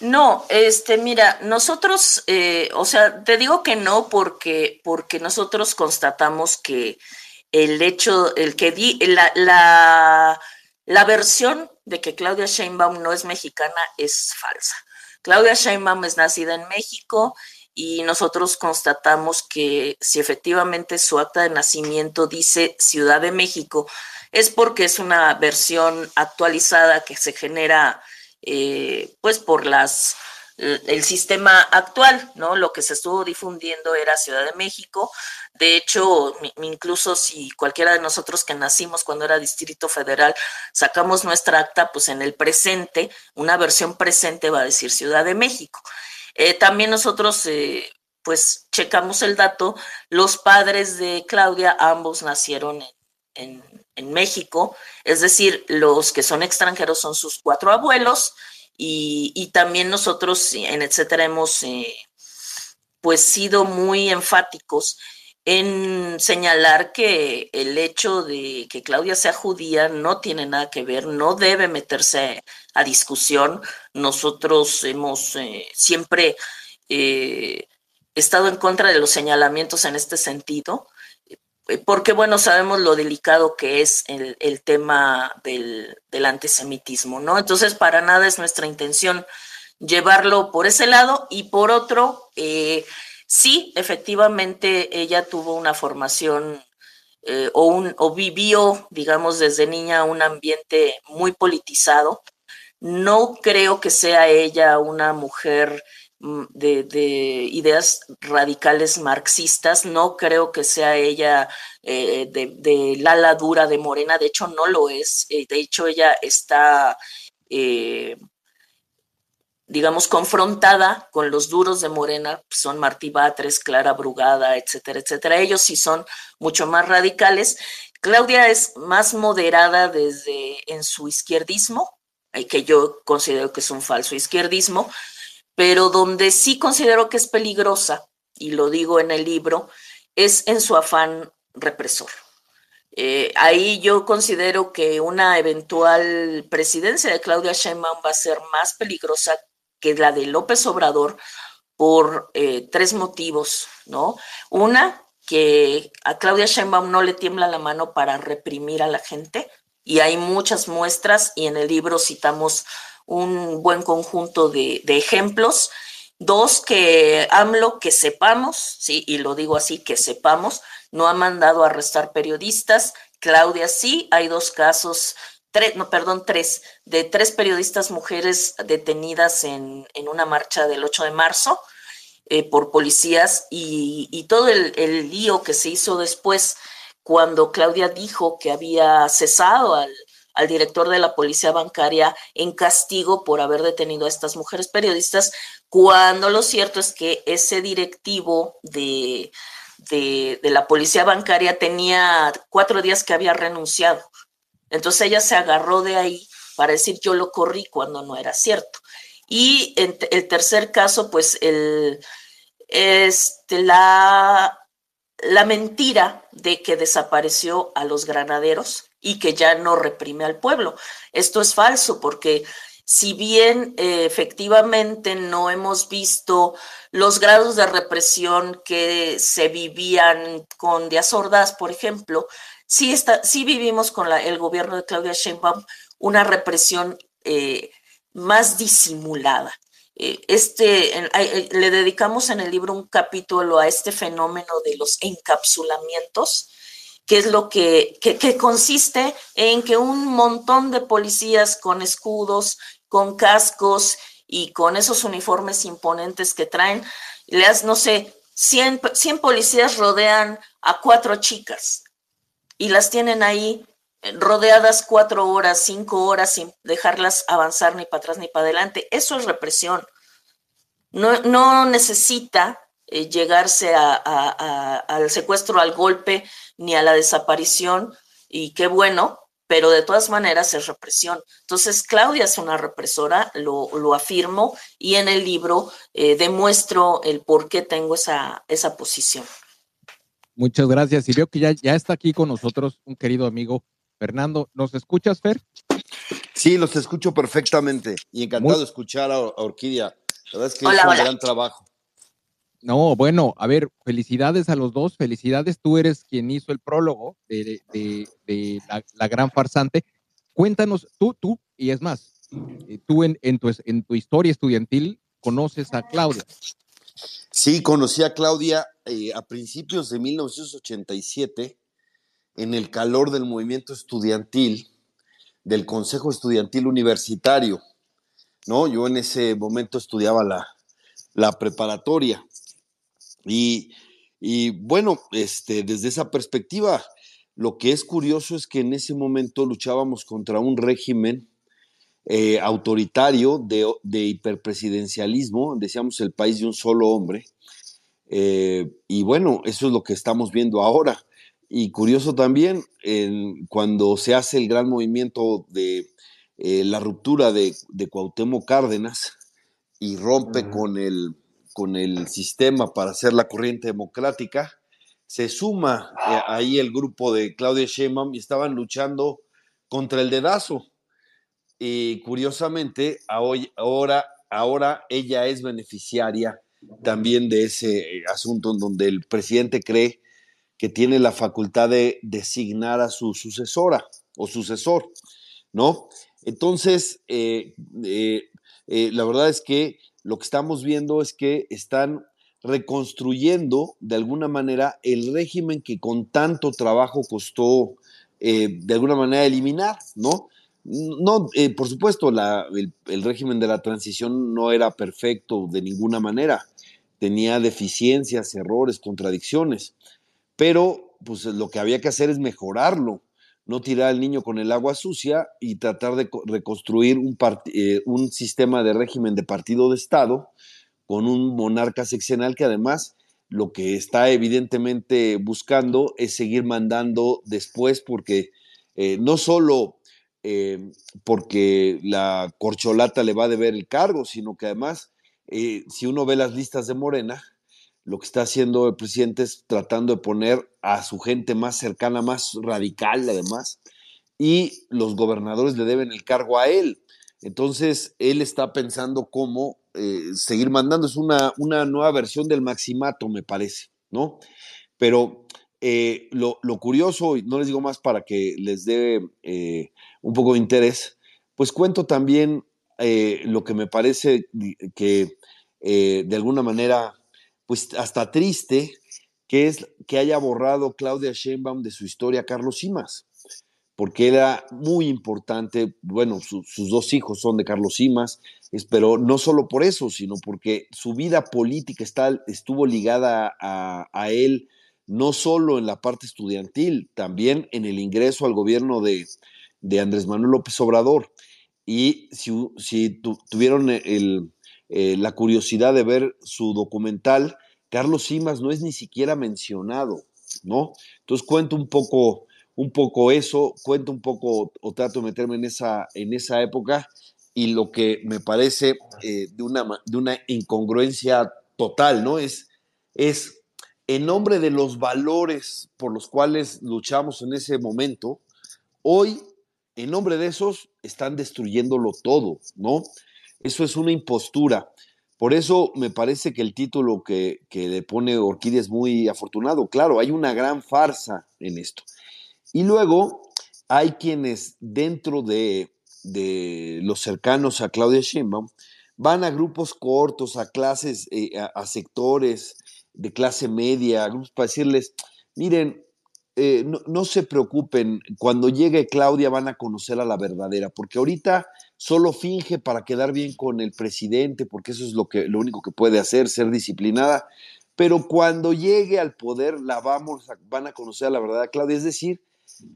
Speaker 3: No, este, mira, nosotros, eh, o sea, te digo que no porque, porque nosotros constatamos que el hecho, el que di, la, la, la versión de que Claudia Sheinbaum no es mexicana es falsa. Claudia Sheinbaum es nacida en México y nosotros constatamos que si efectivamente su acta de nacimiento dice Ciudad de México, es porque es una versión actualizada que se genera eh, pues por las el sistema actual, ¿no? Lo que se estuvo difundiendo era Ciudad de México. De hecho, incluso si cualquiera de nosotros que nacimos cuando era Distrito Federal sacamos nuestra acta, pues en el presente, una versión presente va a decir Ciudad de México. Eh, también nosotros, eh, pues, checamos el dato. Los padres de Claudia, ambos nacieron en México, es decir, los que son extranjeros son sus cuatro abuelos y, también nosotros en etcétera hemos eh, pues sido muy enfáticos en señalar que el hecho de que Claudia sea judía no tiene nada que ver, no debe meterse a discusión. Nosotros hemos eh, siempre eh, estado en contra de los señalamientos en este sentido porque bueno, sabemos lo delicado que es el, tema del, antisemitismo, ¿no? Entonces, para nada es nuestra intención llevarlo por ese lado y por otro, eh, sí, efectivamente, ella tuvo una formación eh, o, un, o vivió, digamos, desde niña un ambiente muy politizado. No creo que sea ella una mujer Mm, de, ideas radicales marxistas. No creo que sea ella eh, de, de la dura de Morena, de hecho no lo es. Eh, de hecho ella está, eh, digamos, confrontada con los duros de Morena, son Martí Batres, Clara Brugada, etcétera, etcétera. Ellos sí son mucho más radicales. Claudia es más moderada desde en su izquierdismo, que yo considero que es un falso izquierdismo, pero donde sí considero que es peligrosa, y lo digo en el libro, es en su afán represor. Eh, ahí yo considero que una eventual presidencia de Claudia Sheinbaum va a ser más peligrosa que la de López Obrador por eh, tres motivos, ¿no? Una, que a Claudia Sheinbaum no le tiembla la mano para reprimir a la gente, y hay muchas muestras, y en el libro citamos un buen conjunto de, ejemplos. Dos, que AMLO, que sepamos, sí, y lo digo así, que sepamos, no ha mandado a arrestar periodistas. Claudia sí, hay dos casos, tres, no, perdón, tres, de tres periodistas mujeres detenidas en, una marcha del 8 de marzo eh, por policías y, todo el, el, lío que se hizo después cuando Claudia dijo que había cesado al, al director de la policía bancaria en castigo por haber detenido a estas mujeres periodistas, cuando lo cierto es que ese directivo de, de, la policía bancaria tenía cuatro días que había renunciado. Entonces ella se agarró de ahí para decir yo lo corrí cuando no era cierto. Y en el tercer caso, pues el, este, la, la mentira de que desapareció a los granaderos y que ya no reprime al pueblo. Esto es falso porque si bien eh, efectivamente no hemos visto los grados de represión que se vivían con Díaz Ordaz, por ejemplo, sí, está, sí vivimos con el gobierno de Claudia Sheinbaum una represión eh, más disimulada. Eh, este, le dedicamos en el libro un capítulo a este fenómeno de los encapsulamientos, que es lo que, consiste en que un montón de policías con escudos, con cascos y con esos uniformes imponentes que traen, les, no sé, 100, 100 policías rodean a cuatro chicas y las tienen ahí eh, rodeadas cuatro horas, cinco horas sin dejarlas avanzar ni para atrás ni para adelante. Eso es represión. No, no necesita eh, llegarse al secuestro, al golpe, ni a la desaparición, y qué bueno, pero de todas maneras es represión. Entonces, Claudia es una represora, lo, afirmo, y en el libro eh, demuestro el por qué tengo esa, esa posición.
Speaker 2: Muchas gracias. Y veo que ya, ya está aquí con nosotros un querido amigo Fernando. ¿Nos escuchas, Fer?
Speaker 5: Sí, los escucho perfectamente y encantado de escuchar a, Orquídea. La verdad es que es un gran trabajo.
Speaker 2: No, bueno, a ver, felicidades a los dos, felicidades. Tú eres quien hizo el prólogo de, la, gran farsante. Cuéntanos, tú, tú, y es más, eh, tú en, tu, historia estudiantil conoces a Claudia.
Speaker 5: Sí, conocí a Claudia eh, a principios de 1987 en el calor del movimiento estudiantil del Consejo Estudiantil Universitario. ¿no? Yo en ese momento estudiaba la preparatoria y, y, bueno, este, desde esa perspectiva, lo que es curioso es que en ese momento luchábamos contra un régimen eh, autoritario de, de, hiperpresidencialismo, decíamos el país de un solo hombre. Eh, y bueno, eso es lo que estamos viendo ahora. Y curioso también, cuando se hace el gran movimiento de eh, la ruptura de, de, Cuauhtémoc Cárdenas y rompe con, el, con el sistema para hacer la corriente democrática, se suma ahí el grupo de Claudia Sheinbaum y estaban luchando contra el dedazo y curiosamente, ahora, ahora ella es beneficiaria también de ese eh, asunto en donde el presidente cree que tiene la facultad de designar a su sucesora o sucesor, ¿no? Entonces, eh, eh, la verdad es que lo que estamos viendo es que están reconstruyendo de alguna manera el régimen que con tanto trabajo costó de alguna manera eliminar, ¿no? No, eh, por supuesto, el, régimen de la transición no era perfecto de ninguna manera. Tenía deficiencias, errores, contradicciones. Pero, pues lo que había que hacer es mejorarlo, no tirar al niño con el agua sucia y tratar de reconstruir un, eh, un sistema de régimen de partido de Estado con un monarca seccional que además lo que está evidentemente buscando es seguir mandando después porque eh, no solo eh, porque la corcholata le va a deber el cargo, sino que además, si uno ve las listas de Morena, lo que está haciendo el presidente es tratando de poner a su gente más cercana, más radical además, y los gobernadores le deben el cargo a él. Entonces, él está pensando cómo eh, seguir mandando. Es una, una nueva versión del maximato, me parece, ¿no? Pero eh, lo, curioso, y no les digo más para que les dé eh, un poco de interés, pues cuento también lo que me parece que de alguna manera, pues hasta triste, que es que haya borrado Claudia Sheinbaum de su historia Carlos Simas, porque era muy importante, bueno, sus dos hijos son de Carlos Simas, pero no solo por eso, sino porque su vida política está, estuvo ligada a, a él no solo en la parte estudiantil, también en el ingreso al gobierno de, Andrés Manuel López Obrador. Y si, tuvieron eh, la curiosidad de ver su documental, Carlos Simas no es ni siquiera mencionado, ¿no? Entonces cuento un poco, un poco eso, cuento un poco o trato de meterme en esa, en esa época y lo que me parece eh, de, una, de una incongruencia total, ¿no? Es, es en nombre de los valores por los cuales luchamos en ese momento, hoy, en nombre de esos, están destruyéndolo todo, ¿no? Eso es una impostura. Por eso me parece que el título que, le pone Orquídea es muy afortunado. Claro, hay una gran farsa en esto. Y luego hay quienes dentro de, los cercanos a Claudia Sheinbaum van a grupos cortos, a clases, eh, a sectores, de clase media, para decirles, miren, eh, no, se preocupen, cuando llegue Claudia van a conocer a la verdadera, porque ahorita solo finge para quedar bien con el presidente, porque eso es lo, que, lo único que puede hacer, ser disciplinada, pero cuando llegue al poder la vamos van a conocer a la verdadera Claudia, es decir,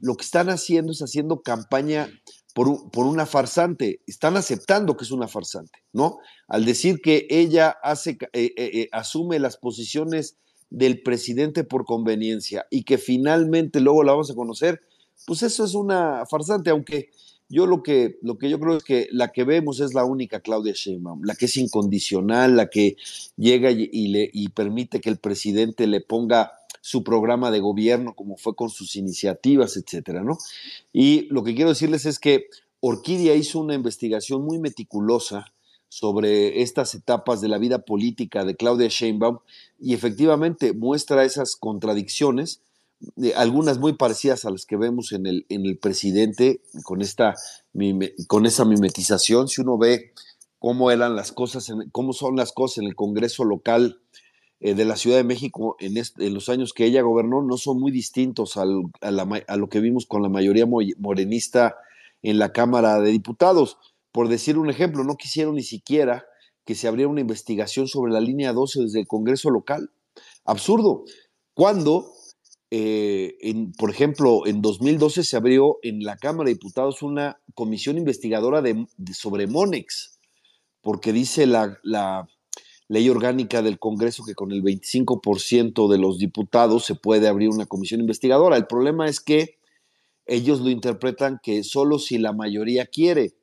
Speaker 5: lo que están haciendo es haciendo campaña por, una farsante. Están aceptando que es una farsante, ¿no? Al decir que ella hace, eh, eh, eh, asume las posiciones del presidente por conveniencia y que finalmente luego la vamos a conocer, pues eso es una farsante, aunque yo lo que, lo que yo creo es que la que vemos es la única Claudia Sheinbaum, la que es incondicional, la que llega y, permite que el presidente le ponga su programa de gobierno, como fue con sus iniciativas, etcétera, ¿no? Y lo que quiero decirles es que Orquídea hizo una investigación muy meticulosa sobre estas etapas de la vida política de Claudia Sheinbaum y efectivamente muestra esas contradicciones, algunas muy parecidas a las que vemos en el, en el presidente con, esta, con esa mimetización. Si uno ve cómo eran las cosas, cómo son las cosas en el Congreso local eh, de la Ciudad de México en, los años que ella gobernó, no son muy distintos a, a lo que vimos con la mayoría morenista en la Cámara de Diputados por decir un ejemplo, no quisieron ni siquiera que se abriera una investigación sobre la línea 12 desde el Congreso local. Absurdo. Cuando, eh, por ejemplo, en 2012 se abrió en la Cámara de Diputados una comisión investigadora de, sobre Monex, porque dice la, la ley orgánica del Congreso que con el 25% de los diputados se puede abrir una comisión investigadora. El problema es que ellos lo interpretan que solo si la mayoría quiere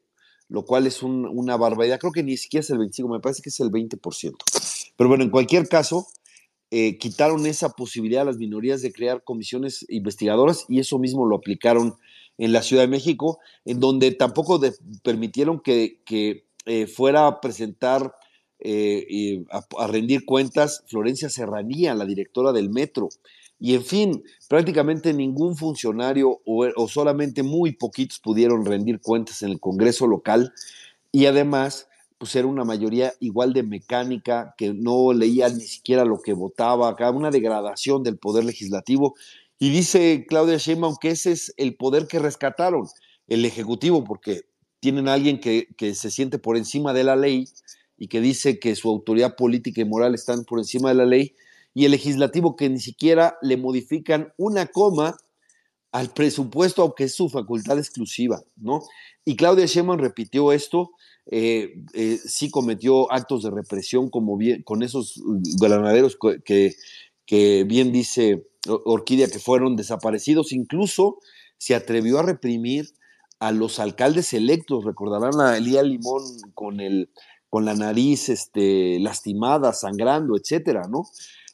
Speaker 5: lo cual es una barbaridad. Creo que ni siquiera es el 25, me parece que es el 20%. Pero bueno, en cualquier caso, eh, quitaron esa posibilidad a las minorías de crear comisiones investigadoras y eso mismo lo aplicaron en la Ciudad de México, en donde tampoco permitieron que, eh, fuera a presentar, eh, a, a, rendir cuentas Florencia Serranía, la directora del metro. Y en fin, prácticamente ningún funcionario o, solamente muy poquitos pudieron rendir cuentas en el Congreso local y además pues una mayoría igual de mecánica, que no leía ni siquiera lo que votaba, acá una degradación del poder legislativo. Y dice Claudia Sheinbaum que ese es el poder que rescataron, el Ejecutivo, porque tienen a alguien que, que se siente por encima de la ley y que dice que su autoridad política y moral están por encima de la ley, y el legislativo que ni siquiera le modifican una coma al presupuesto, aunque es su facultad exclusiva, ¿no? Y Claudia Sheinbaum repitió esto, eh, eh, sí cometió actos de represión como con esos granaderos que, bien dice Orquídea que fueron desaparecidos, incluso se atrevió a reprimir a los alcaldes electos, recordarán a Elía Limón con, el, con la nariz este, lastimada, sangrando, etcétera, ¿no?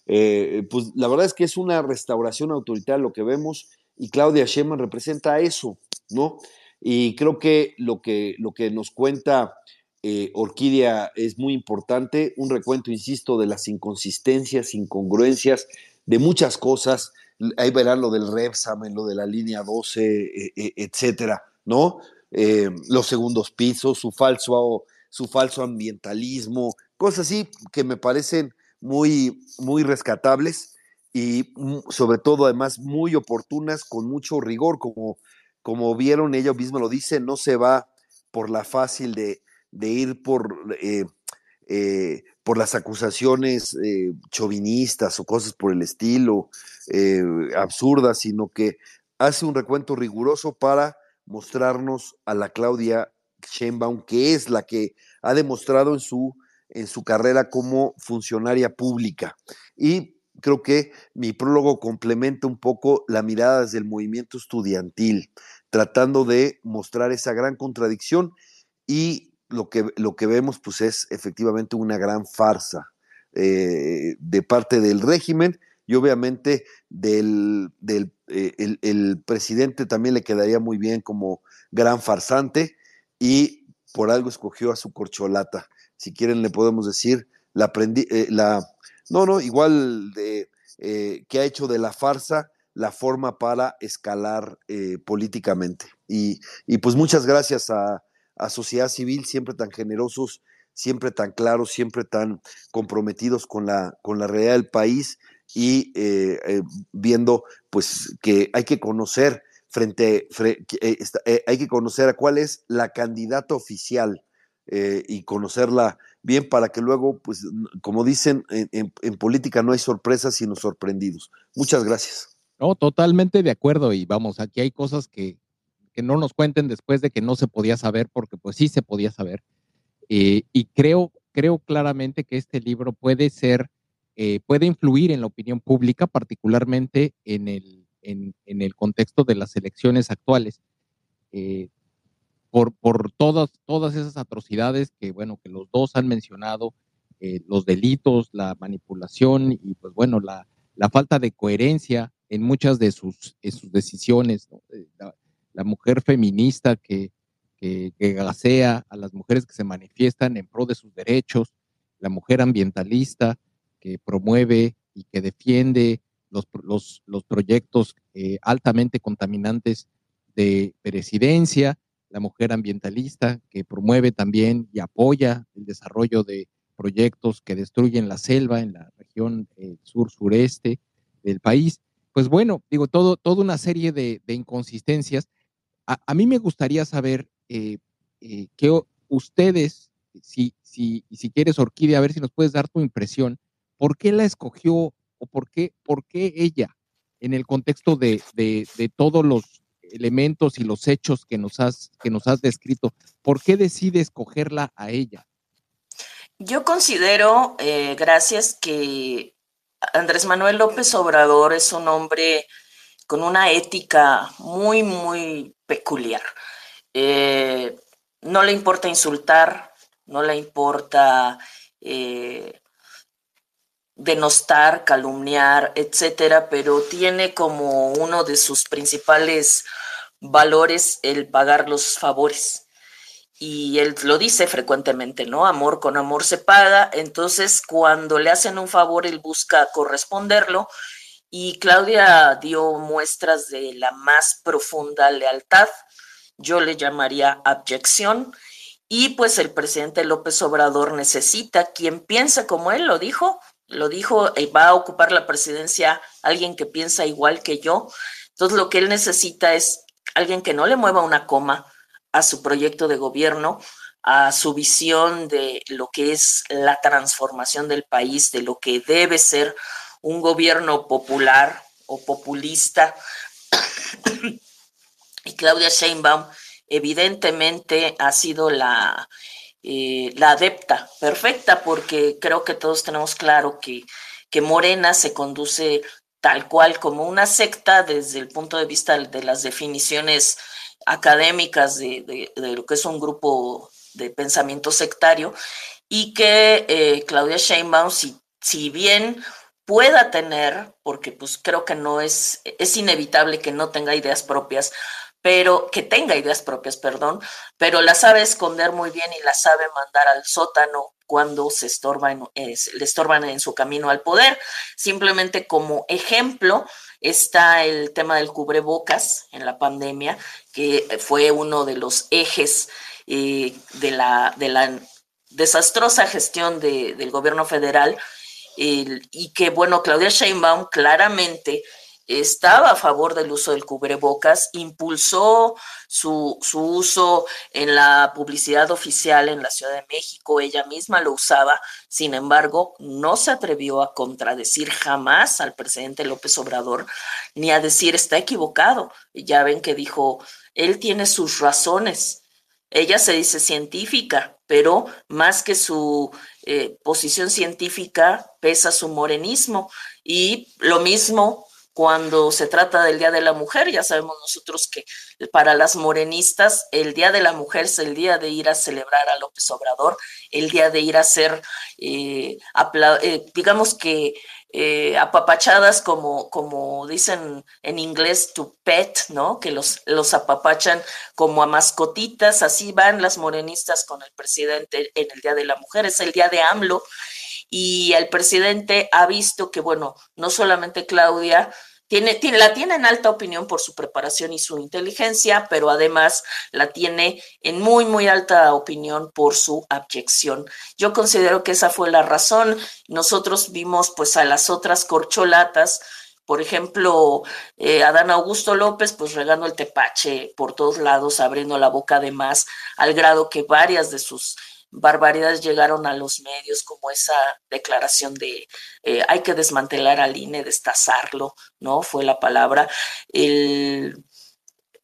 Speaker 5: Eh, pues la verdad es que es una restauración autoritaria lo que vemos y Claudia Sheinbaum representa eso, ¿no? Y creo que lo que, lo que nos cuenta eh, Orquídea es muy importante, un recuento, insisto, de las inconsistencias, incongruencias, de muchas cosas, ahí verán lo del Repsamen, lo de la línea 12, e, etcétera, ¿no? Eh, los segundos pisos, su falso, su falso ambientalismo, cosas así que me parecen muy, muy rescatables y mm, sobre todo además muy oportunas, con mucho rigor, como, como vieron, ella misma lo dice, no se va por la fácil de, ir por, eh, eh, por las acusaciones eh, chauvinistas o cosas por el estilo, absurdas, sino que hace un recuento riguroso para mostrarnos a la Claudia Sheinbaum, que es la que ha demostrado en su en su carrera como funcionaria pública. Y creo que mi prólogo complementa un poco la mirada desde el movimiento estudiantil, tratando de mostrar esa gran contradicción y lo que, lo que vemos pues es efectivamente una gran farsa eh, de parte del régimen y obviamente del, del eh, el presidente también le quedaría muy bien como gran farsante y por algo escogió a su corcholata. Si quieren le podemos decir, la aprendí, eh, la, no, no, igual de, eh, que ha hecho de la farsa la forma para escalar eh, políticamente. Y, pues muchas gracias a, Sociedad Civil, siempre tan generosos, siempre tan claros, siempre tan comprometidos con la, realidad del país y viendo pues que hay que conocer frente, hay que conocer a cuál es la candidata oficial eh, y conocerla bien para que luego, pues, como dicen, en, política no hay sorpresas sino sorprendidos. Muchas gracias.
Speaker 2: No, totalmente de acuerdo y vamos, aquí hay cosas que, que no nos cuenten después de que no se podía saber, porque pues sí se podía saber. Eh, y creo, creo claramente que este libro puede ser, eh, puede influir en la opinión pública, particularmente en el, en, en el contexto de las elecciones actuales por, por todas, todas esas atrocidades que, bueno, que los dos han mencionado, eh, los delitos, la manipulación y, pues bueno, la, la falta de coherencia en muchas de sus, sus decisiones. Eh, la, mujer feminista que, que, que gasea a las mujeres que se manifiestan en pro de sus derechos, la mujer ambientalista que promueve y que defiende los, los, los proyectos eh, altamente contaminantes de presidencia, la mujer ambientalista que promueve también y apoya el desarrollo de proyectos que destruyen la selva en la región eh, sur-sureste del país. Pues bueno, digo, todo, toda una serie de, inconsistencias. A, mí me gustaría saber eh, eh, que ustedes, si, si, quieres, Orquídea, a ver si nos puedes dar tu impresión, ¿por qué la escogió o por qué, por qué ella, en el contexto de todos los elementos y los hechos que nos has, que nos has descrito, ¿por qué decide escogerla a ella?
Speaker 3: Yo considero, eh, gracias, que Andrés Manuel López Obrador es un hombre con una ética muy, muy peculiar. Eh, no le importa insultar, no le importa eh, denostar, calumniar, etcétera, pero tiene como uno de sus principales valores el pagar los favores y él lo dice frecuentemente, ¿no? Amor con amor se paga, entonces cuando le hacen un favor, él busca corresponderlo. Y Claudia dio muestras de la más profunda lealtad, yo le llamaría abyección, y pues el presidente López Obrador necesita quien piensa como él, lo dijo, lo dijo, y va a ocupar la presidencia alguien que piensa igual que yo, entonces lo que él necesita es alguien que no le mueva una coma, a su proyecto de gobierno, a su visión de lo que es la transformación del país, de lo que debe ser un gobierno popular o populista. y Claudia Sheinbaum evidentemente ha sido la, eh, la adepta perfecta porque creo que todos tenemos claro que, que Morena se conduce tal cual como una secta desde el punto de vista de las definiciones académicas de, de, lo que es un grupo de pensamiento sectario y que eh, Claudia Sheinbaum, si, si bien pueda tener, porque pues creo que no es, es inevitable que no tenga ideas propias, pero que tenga ideas propias, perdón, pero la sabe esconder muy bien y la sabe mandar al sótano cuando se estorban, eh, le estorban en su camino al poder. Simplemente como ejemplo, Está el tema del cubrebocas en la pandemia, que fue uno de los ejes eh, de, la, de la desastrosa gestión de, del gobierno federal y que, bueno, Claudia Sheinbaum claramente estaba a favor del uso del cubrebocas, impulsó su, su, uso en la publicidad oficial en la Ciudad de México, ella misma lo usaba, sin embargo, no se atrevió a contradecir jamás al presidente López Obrador, ni a decir está equivocado. Ya ven que dijo, él tiene sus razones. Ella se dice científica, pero más que su eh, posición científica, pesa su morenismo. Y lo mismo cuando se trata del Día de la Mujer, ya sabemos nosotros que para las morenistas el Día de la Mujer es el día de ir a celebrar a López Obrador, el día de ir a ser, eh, eh, digamos que eh, apapachadas como, como dicen en inglés to pet, ¿no? Que los, los apapachan como a mascotitas, así van las morenistas con el presidente en el Día de la Mujer, es el día de AMLO, y el presidente ha visto que, bueno, no solamente Claudia, tiene, tiene, la tiene en alta opinión por su preparación y su inteligencia, pero además la tiene en muy, muy alta opinión por su abyección. Yo considero que esa fue la razón. Nosotros vimos pues a las otras corcholatas, por ejemplo, eh, Adán Augusto López, pues regando el tepache por todos lados, abriendo la boca de más, al grado que varias de sus barbaridades llegaron a los medios, como esa declaración de eh, hay que desmantelar al INE, destazarlo, ¿no? Fue la palabra. El,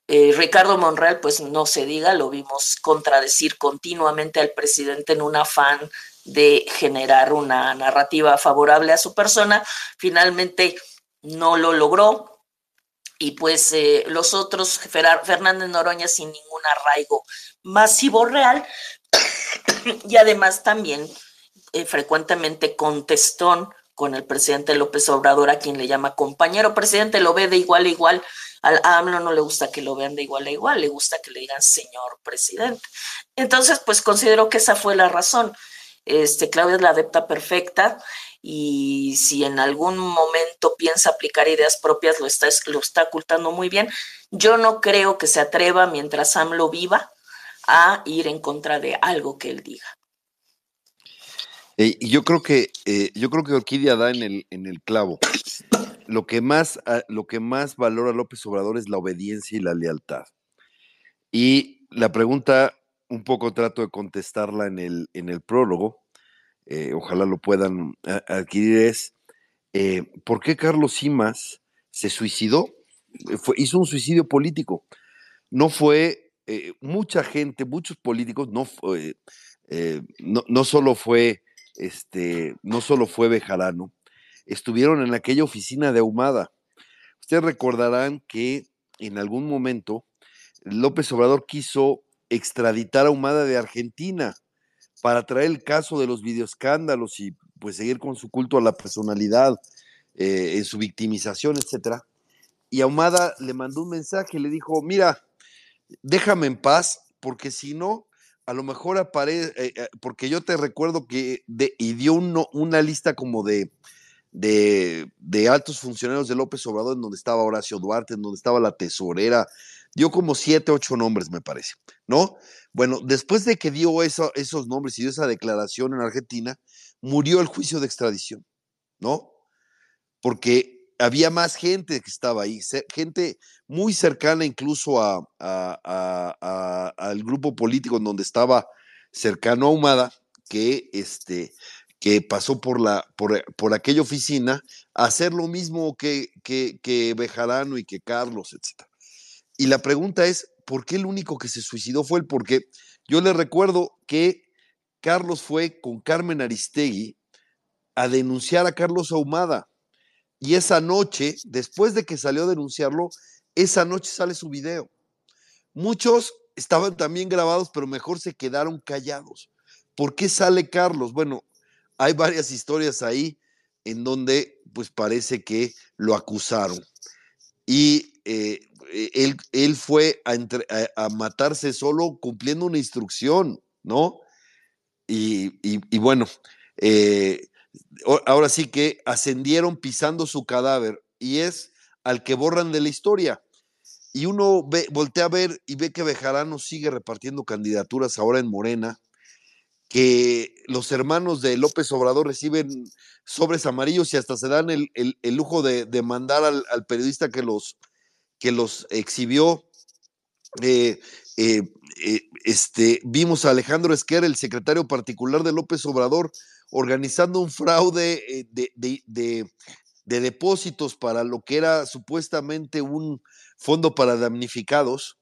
Speaker 3: eh, Ricardo Monreal, pues no se diga, lo vimos contradecir continuamente al presidente en un afán de generar una narrativa favorable a su persona. Finalmente no lo logró, y pues eh, los otros, Fernández Noroña sin ningún arraigo masivo real, y además también eh, frecuentemente contestón con el presidente López Obrador, a quien le llama compañero presidente, lo ve de igual a igual, a AMLO no le gusta que lo vean de igual a igual, le gusta que le digan señor presidente. Entonces, pues considero que esa fue la razón. Este, Claudia es la adepta perfecta y si en algún momento piensa aplicar ideas propias, lo está, lo está ocultando muy bien. Yo no creo que se atreva mientras AMLO viva a ir en contra de algo que él diga.
Speaker 5: Eh, yo creo que eh, yo creo que Orquídea da en el, en el clavo. Lo que más ah, lo que más valora López Obrador es la obediencia y la lealtad. Y la pregunta un poco trato de contestarla en el, en el prólogo, eh, ojalá lo puedan adquirir, es ¿por qué Carlos Simas se suicidó? hizo un suicidio político. No fue mucha gente, muchos políticos, no, no, no, solo fue este, no solo fue Bejarano, estuvieron en aquella oficina de Ahumada. Ustedes recordarán que en algún momento López Obrador quiso extraditar a Ahumada de Argentina para traer el caso de los videoescándalos y pues seguir con su culto a la personalidad, eh, en su victimización, etcétera. Y Ahumada le mandó un mensaje, le dijo, mira, déjame en paz, porque si no, a lo mejor aparece, eh, eh, porque yo te recuerdo que de, y dio una lista como de, de, de, altos funcionarios de López Obrador, en donde estaba Horacio Duarte, en donde estaba la tesorera, dio como siete, ocho nombres, me parece, ¿no? Bueno, después de que dio eso, esos nombres y dio esa declaración en Argentina, murió el juicio de extradición, ¿no? Porque había más gente que estaba ahí, gente muy cercana incluso al grupo político en donde estaba cercano a Humada, que, este, que pasó por, la, por, aquella oficina a hacer lo mismo que, que, que Bejarano y que Carlos, etc. Y la pregunta es, ¿por qué el único que se suicidó fue él? Porque yo le recuerdo que Carlos fue con Carmen Aristegui a denunciar a Carlos Ahumada y esa noche, después de que salió a denunciarlo, esa noche sale su video. Muchos estaban también grabados, pero mejor se quedaron callados. ¿Por qué sale Carlos? Bueno, hay varias historias ahí en donde pues parece que lo acusaron. Y eh, él, fue a, matarse solo cumpliendo una instrucción, ¿no? Y, bueno, eh, ahora sí que ascendieron pisando su cadáver y es al que borran de la historia. Y uno ve, voltea a ver y ve que Bejarano sigue repartiendo candidaturas ahora en Morena, que los hermanos de López Obrador reciben sobres amarillos y hasta se dan el, lujo de, mandar al, periodista que los, que los exhibió. Eh, eh, eh, este, vimos a Alejandro Esquer, el secretario particular de López Obrador, organizando un fraude eh, de, depósitos para lo que era supuestamente un fondo para damnificados,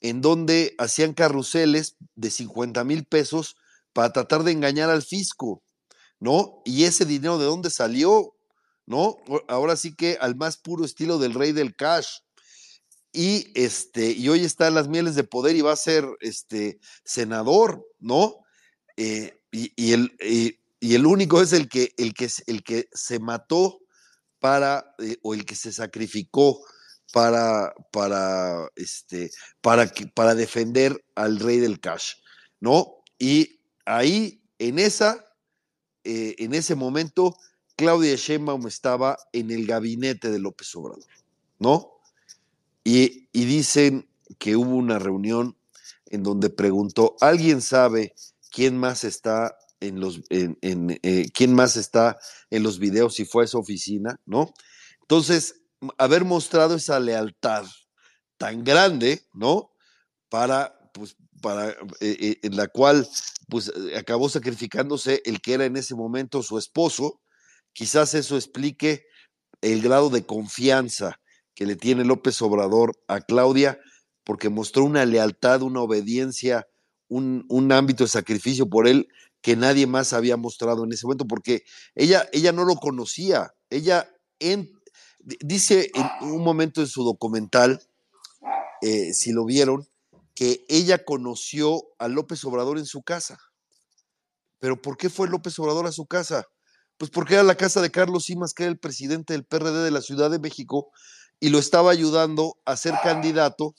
Speaker 5: en donde hacían carruseles de 50 mil pesos para tratar de engañar al fisco, ¿no? Y ese dinero de dónde salió, ¿no? Ahora sí que al más puro estilo del rey del cash. Y este, y hoy está en las mieles de poder y va a ser este senador, ¿no? Eh, y, el, el único es el que, el que, el que se mató para, eh, o el que se sacrificó para, para, este, para, para defender al rey del cash, ¿no? Y ahí, en esa, eh, en ese momento, Claudia Sheinbaum estaba en el gabinete de López Obrador, ¿no? Y, y dicen que hubo una reunión en donde preguntó, ¿alguien sabe quién más está en los, en, eh, quién más está en los videos si fue esa oficina, ¿no? Entonces, haber mostrado esa lealtad tan grande, ¿no? Para, pues, para, eh, eh, en la cual, pues, acabó sacrificándose el que era en ese momento su esposo, quizás eso explique el grado de confianza que le tiene López Obrador a Claudia, porque mostró una lealtad, una obediencia, un, un ámbito de sacrificio por él que nadie más había mostrado en ese momento, porque ella, ella no lo conocía. Ella dice en un momento en su documental, eh, si lo vieron, que ella conoció a López Obrador en su casa. Pero ¿por qué fue López Obrador a su casa? Pues porque era la casa de Carlos Simas, que era el presidente del PRD de la Ciudad de México, y lo estaba ayudando a ser candidato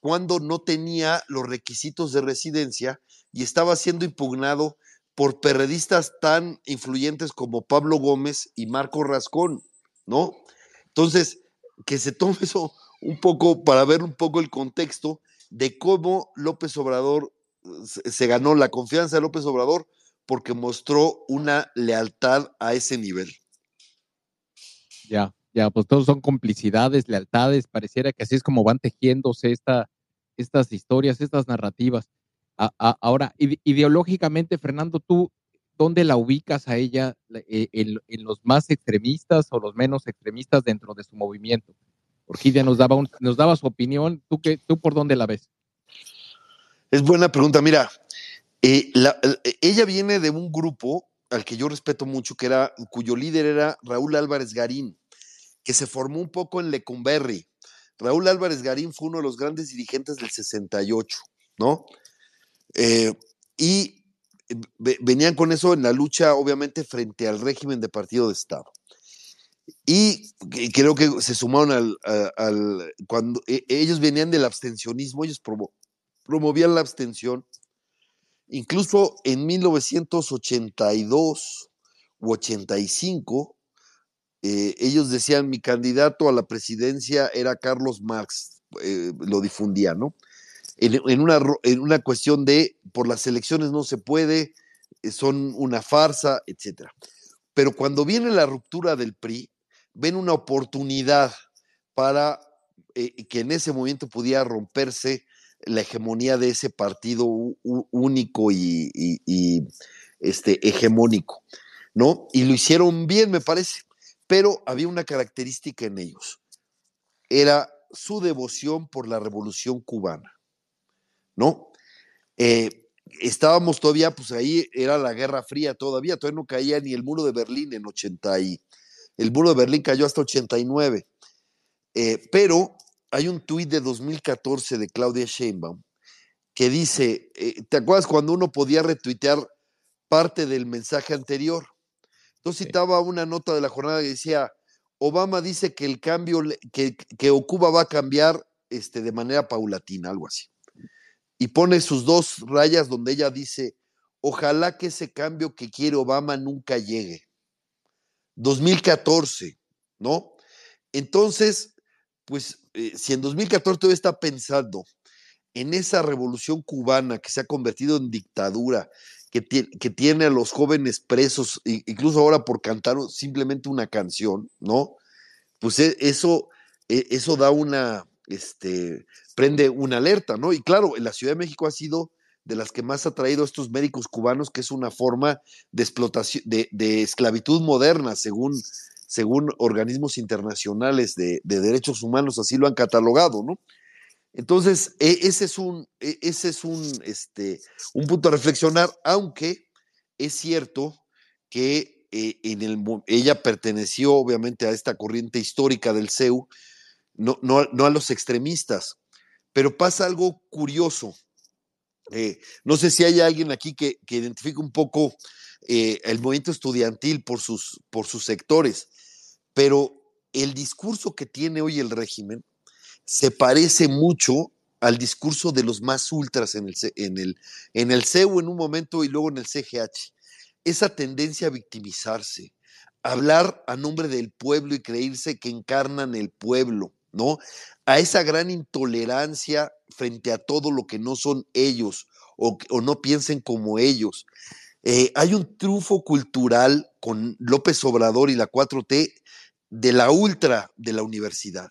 Speaker 5: cuando no tenía los requisitos de residencia y estaba siendo impugnado por periodistas tan influyentes como Pablo Gómez y Marco Rascón, ¿no? Entonces, que se tome eso un poco para ver un poco el contexto de cómo López Obrador se ganó la confianza de López Obrador porque mostró una lealtad a ese nivel.
Speaker 2: Ya, ya, pues todos son complicidades, lealtades, pareciera que así es como van tejiéndose esta, estas historias, estas narrativas. Ahora, ideológicamente, Fernando, tú, ¿dónde la ubicas a ella? Eh, en, los más extremistas o los menos extremistas dentro de su movimiento? Orquídea nos daba, nos daba su opinión, ¿Tú, qué, ¿tú por dónde la ves?
Speaker 5: Es buena pregunta. Mira, eh, eh, ella viene de un grupo al que yo respeto mucho, que era, cuyo líder era Raúl Álvarez Garín, que se formó un poco en Lecumberri. Raúl Álvarez Garín fue uno de los grandes dirigentes del 68, ¿no? Eh, y venían con eso en la lucha, obviamente, frente al régimen de partido de Estado. Y creo que se sumaron al, cuando e, ellos venían del abstencionismo, ellos promovían la abstención. Incluso en 1982 u 85, eh, ellos decían, mi candidato a la presidencia era Carlos Marx, eh, lo difundía, ¿no? En, una, en una cuestión de, por las elecciones no se puede, eh, son una farsa, etc. Pero cuando viene la ruptura del PRI, ven una oportunidad para que en ese momento pudiera romperse la hegemonía de ese partido único y, y, este, hegemónico, ¿no? Y lo hicieron bien, me parece pero había una característica en ellos. Era su devoción por la revolución cubana, ¿no? Eh, estábamos todavía, pues ahí era la Guerra Fría todavía, todavía no caía ni el muro de Berlín en 80 y el muro de Berlín cayó hasta 89. Eh, pero hay un tuit de 2014 de Claudia Sheinbaum que dice, eh, ¿te acuerdas cuando uno podía retuitear parte del mensaje anterior? Entonces citaba una nota de la jornada que decía, Obama dice que el cambio, que, que Cuba va a cambiar este, de manera paulatina, algo así. Y pone sus dos rayas donde ella dice, ojalá que ese cambio que quiere Obama nunca llegue. 2014, ¿no? Entonces, pues eh, si en 2014 todavía está pensando en esa revolución cubana que se ha convertido en dictadura, que, tiene a los jóvenes presos, incluso ahora por cantar simplemente una canción, ¿no? Pues e, eso, e, eso da una, este, prende una alerta, ¿no? Y claro, la Ciudad de México ha sido de las que más ha traído a estos médicos cubanos, que es una forma de explotación, de, esclavitud moderna, según, según organismos internacionales de, de derechos humanos, así lo han catalogado, ¿no? Entonces, e, ese es un, e, ese es un, este, un punto a reflexionar, aunque es cierto que eh, en el, ella perteneció obviamente a esta corriente histórica del CEU, no, no, a los extremistas, pero pasa algo curioso. Eh, no sé si hay alguien aquí que, que identifique un poco eh, el movimiento estudiantil por sus, sectores, pero el discurso que tiene hoy el régimen se parece mucho al discurso de los más ultras en el, en el, en el CEU en un momento y luego en el CGH. Esa tendencia a victimizarse, hablar a nombre del pueblo y creerse que encarnan el pueblo, ¿no? A esa gran intolerancia frente a todo lo que no son ellos o, no piensen como ellos. Eh, hay un trufo cultural con López Obrador y la 4T de la ultra de la universidad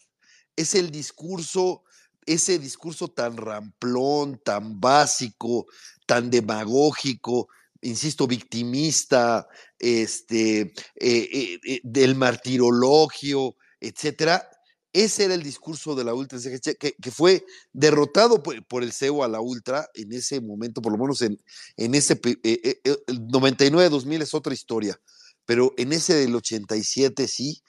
Speaker 5: es el discurso, ese discurso tan ramplón, tan básico, tan demagógico, insisto, victimista, este, eh, eh, del martirologio, etcétera. Ese era el discurso de la Ultra que, que fue derrotado por, el CEO a la Ultra en ese momento, por lo menos en, en ese el 99-2000 es otra historia, pero en ese del 87 sí,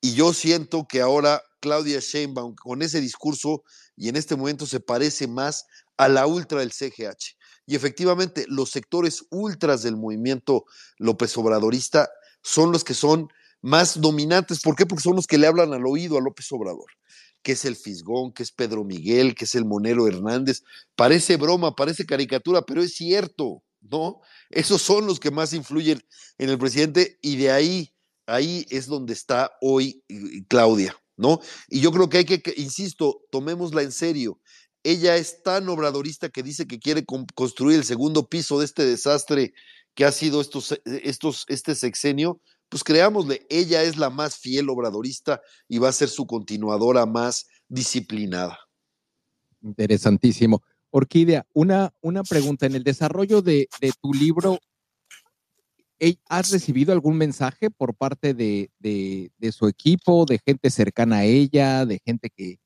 Speaker 5: y yo siento que ahora Claudia Sheinbaum con ese discurso y en este momento se parece más a la ultra del CGH. Y efectivamente, los sectores ultras del movimiento López Obradorista son los que son más dominantes. ¿Por qué? Porque son los que le hablan al oído a López Obrador que es el Fisgón, que es Pedro Miguel, que es el Monero Hernández. Parece broma, parece caricatura, pero es cierto, ¿no? Esos son los que más influyen en el presidente y de ahí, ahí es donde está hoy Claudia, ¿no? Y yo creo que hay que, insisto, tomémosla en serio. Ella es tan obradorista que dice que quiere construir el segundo piso de este desastre que ha sido estos, estos, este sexenio, pues creámosle, ella es la más fiel obradorista y va a ser su continuadora más disciplinada.
Speaker 2: Interesantísimo. Orquídea, una, una pregunta. En el desarrollo de, tu libro, ¿has recibido algún mensaje por parte de, su equipo, de gente cercana a ella, de gente que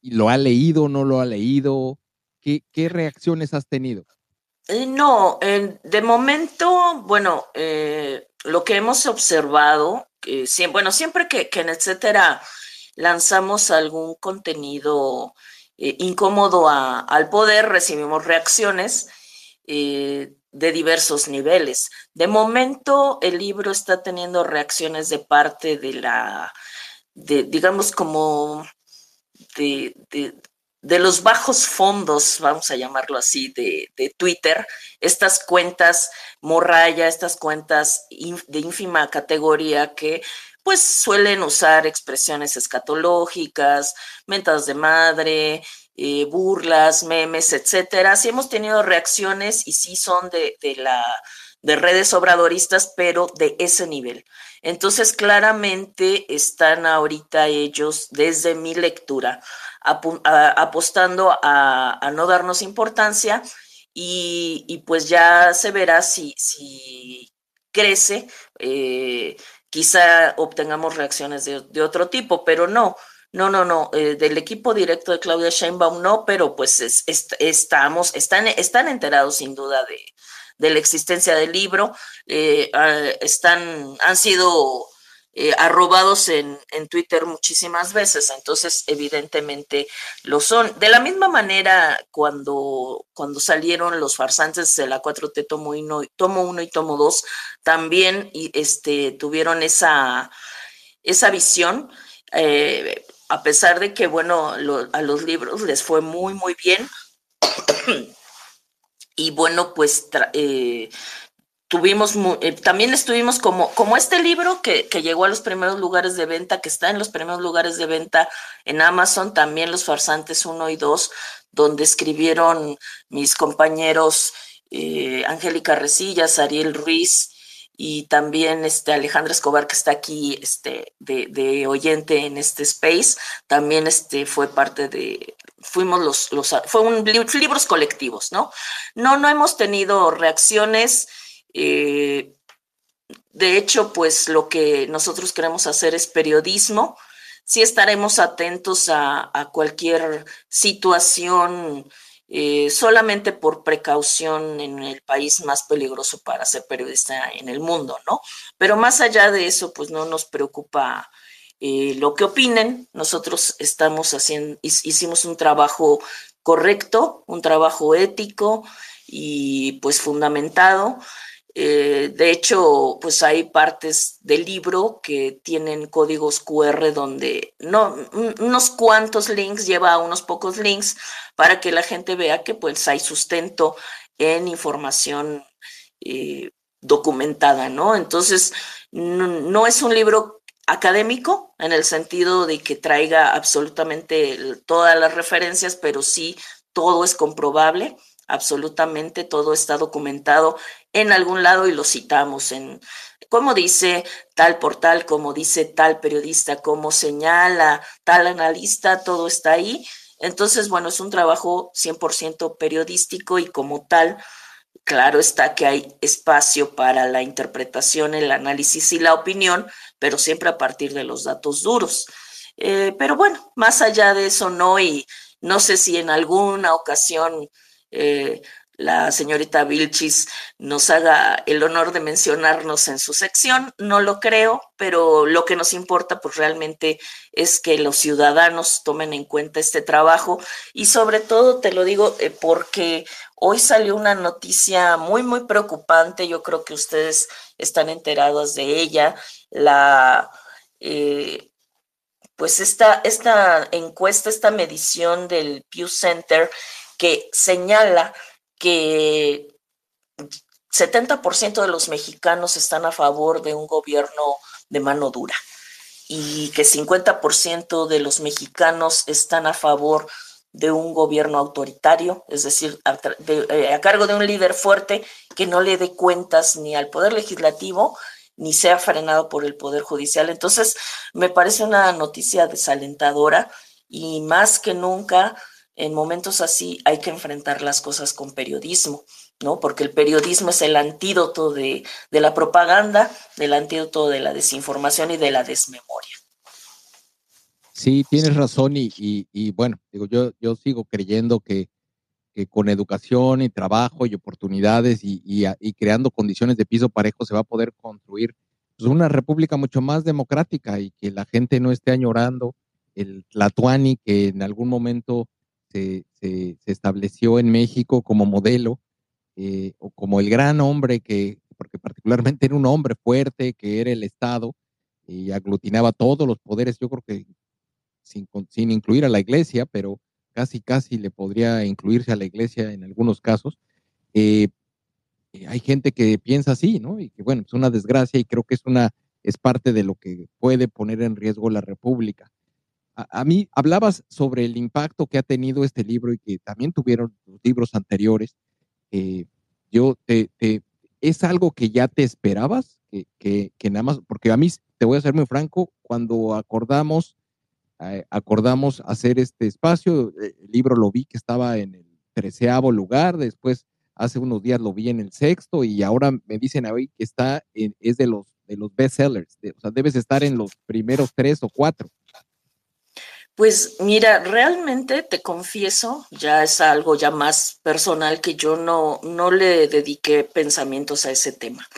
Speaker 2: lo ha leído, no lo ha leído? ¿Qué, reacciones has tenido?
Speaker 3: Eh, no, de momento, bueno, eh, lo que hemos observado, bueno, siempre que, en etcétera lanzamos algún contenido eh, incómodo al poder, recibimos reacciones eh, de diversos niveles. De momento, el libro está teniendo reacciones de parte de la, de, digamos, como de, de los bajos fondos, vamos a llamarlo así, de, Twitter, estas cuentas morraya, estas cuentas de ínfima categoría que pues suelen usar expresiones escatológicas, mentas de madre, eh, burlas, memes, etcétera. Sí hemos tenido reacciones y sí son de, de la de redes obradoristas, pero de ese nivel. Entonces, claramente están ahorita ellos, desde mi lectura, apostando a, no darnos importancia y, pues ya se verá si, crece, eh, quizá obtengamos reacciones de, otro tipo, pero no. No, no, no, eh, del equipo directo de Claudia Sheinbaum no, pero pues estamos, están, están enterados sin duda de, de la existencia del libro, eh, ah, están, han sido eh, arrobados en, en, Twitter muchísimas veces, entonces evidentemente lo son. De la misma manera, cuando, cuando salieron los farsantes de la 4T tomo 1 tomo uno y tomo 2, también este, tuvieron esa, esa visión. Eh, a pesar de que, bueno, a los libros les fue muy, muy bien. y bueno, pues eh, tuvimos, eh, también estuvimos como, este libro que, llegó a los primeros lugares de venta, que está en los primeros lugares de venta en Amazon, también Los Farsantes 1 y 2, donde escribieron mis compañeros eh, Angélica Resillas, Ariel Ruiz y también este Alejandra Escobar, que está aquí este, de, de oyente en este space, también este, fue parte de, fuimos los, los fue un libros colectivos, ¿no? No, no hemos tenido reacciones eh, de hecho, pues lo que nosotros queremos hacer es periodismo. Sí estaremos atentos a, cualquier situación eh, solamente por precaución en el país más peligroso para ser periodista en el mundo, ¿no? Pero más allá de eso, pues no nos preocupa eh, lo que opinen. Nosotros estamos haciendo, hicimos un trabajo correcto, un trabajo ético y pues fundamentado. Eh, de hecho, pues hay partes del libro que tienen códigos QR donde no, unos cuantos links, lleva unos pocos links para que la gente vea que pues hay sustento en información eh, documentada, ¿no? Entonces, no, es un libro académico en el sentido de que traiga absolutamente todas las referencias, pero sí todo es comprobable absolutamente todo está documentado en algún lado y lo citamos en, como dice tal portal, como dice tal periodista, como señala tal analista, todo está ahí. Entonces, bueno, es un trabajo 100% periodístico y como tal, claro está que hay espacio para la interpretación, el análisis y la opinión, pero siempre a partir de los datos duros. Eh, pero bueno, más allá de eso, no, y no sé si en alguna ocasión eh, la señorita Vilchis nos haga el honor de mencionarnos en su sección. No lo creo, pero lo que nos importa pues realmente es que los ciudadanos tomen en cuenta este trabajo. Y sobre todo te lo digo eh, porque Hoy salió una noticia muy, muy preocupante, yo creo que ustedes están enterados de ella, la, eh, pues esta, esta encuesta, esta medición del Pew Center que señala que 70% de los mexicanos están a favor de un gobierno de mano dura y que 50% de los mexicanos están a favor de un gobierno autoritario, es decir, eh, a, cargo de un líder fuerte que no le dé cuentas ni al poder legislativo ni sea frenado por el poder judicial. Entonces, me parece una noticia desalentadora y más que nunca en momentos así hay que enfrentar las cosas con periodismo, ¿no? Porque el periodismo es el antídoto de, de la propaganda, del antídoto de la desinformación y de la desmemoria.
Speaker 2: Sí, tienes razón y, bueno, digo, yo, yo sigo creyendo que, con educación y trabajo y oportunidades y, creando condiciones de piso parejo se va a poder construir pues, una república mucho más democrática y que la gente no esté añorando el Tlatuani que en algún momento se, estableció en México como modelo eh, o como el gran hombre que, porque particularmente era un hombre fuerte, que era el Estado y aglutinaba todos los poderes. Yo creo que sin, incluir a la iglesia, pero casi, casi le podría incluirse a la iglesia en algunos casos. Eh, eh, hay gente que piensa así, ¿no? Y que bueno, es una desgracia y creo que es una, es parte de lo que puede poner en riesgo la República. A, mí hablabas sobre el impacto que ha tenido este libro y que también tuvieron los libros anteriores. Eh, yo te, ¿Es algo que ya te esperabas? Que, que, que, nada más, porque a mí, te voy a ser muy franco, cuando acordamos eh, acordamos hacer este espacio. Eh, el libro lo vi que estaba en el treceavo lugar, después hace unos días lo vi en el sexto y ahora me dicen hoy que está en, es de los de los bestsellers, o sea, debes estar en los primeros tres o cuatro.
Speaker 3: Pues mira, realmente te confieso, ya es algo ya más personal que yo no, no le dediqué pensamientos a ese tema.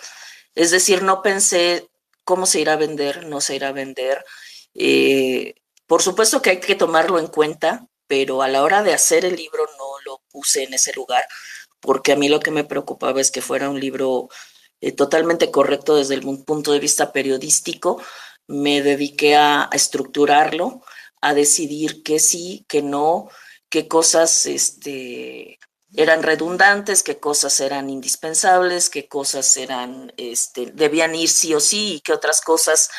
Speaker 3: Es decir, no pensé cómo se irá a vender, no se irá a vender. Eh, por supuesto que hay que tomarlo en cuenta, pero a la hora de hacer el libro no lo puse en ese lugar, porque a mí lo que me preocupaba es que fuera un libro eh, totalmente correcto desde el punto de vista periodístico. Me dediqué a, estructurarlo, a decidir qué sí, qué no, qué cosas este, eran redundantes, qué cosas eran indispensables, qué cosas eran, este, debían ir sí o sí y qué otras cosas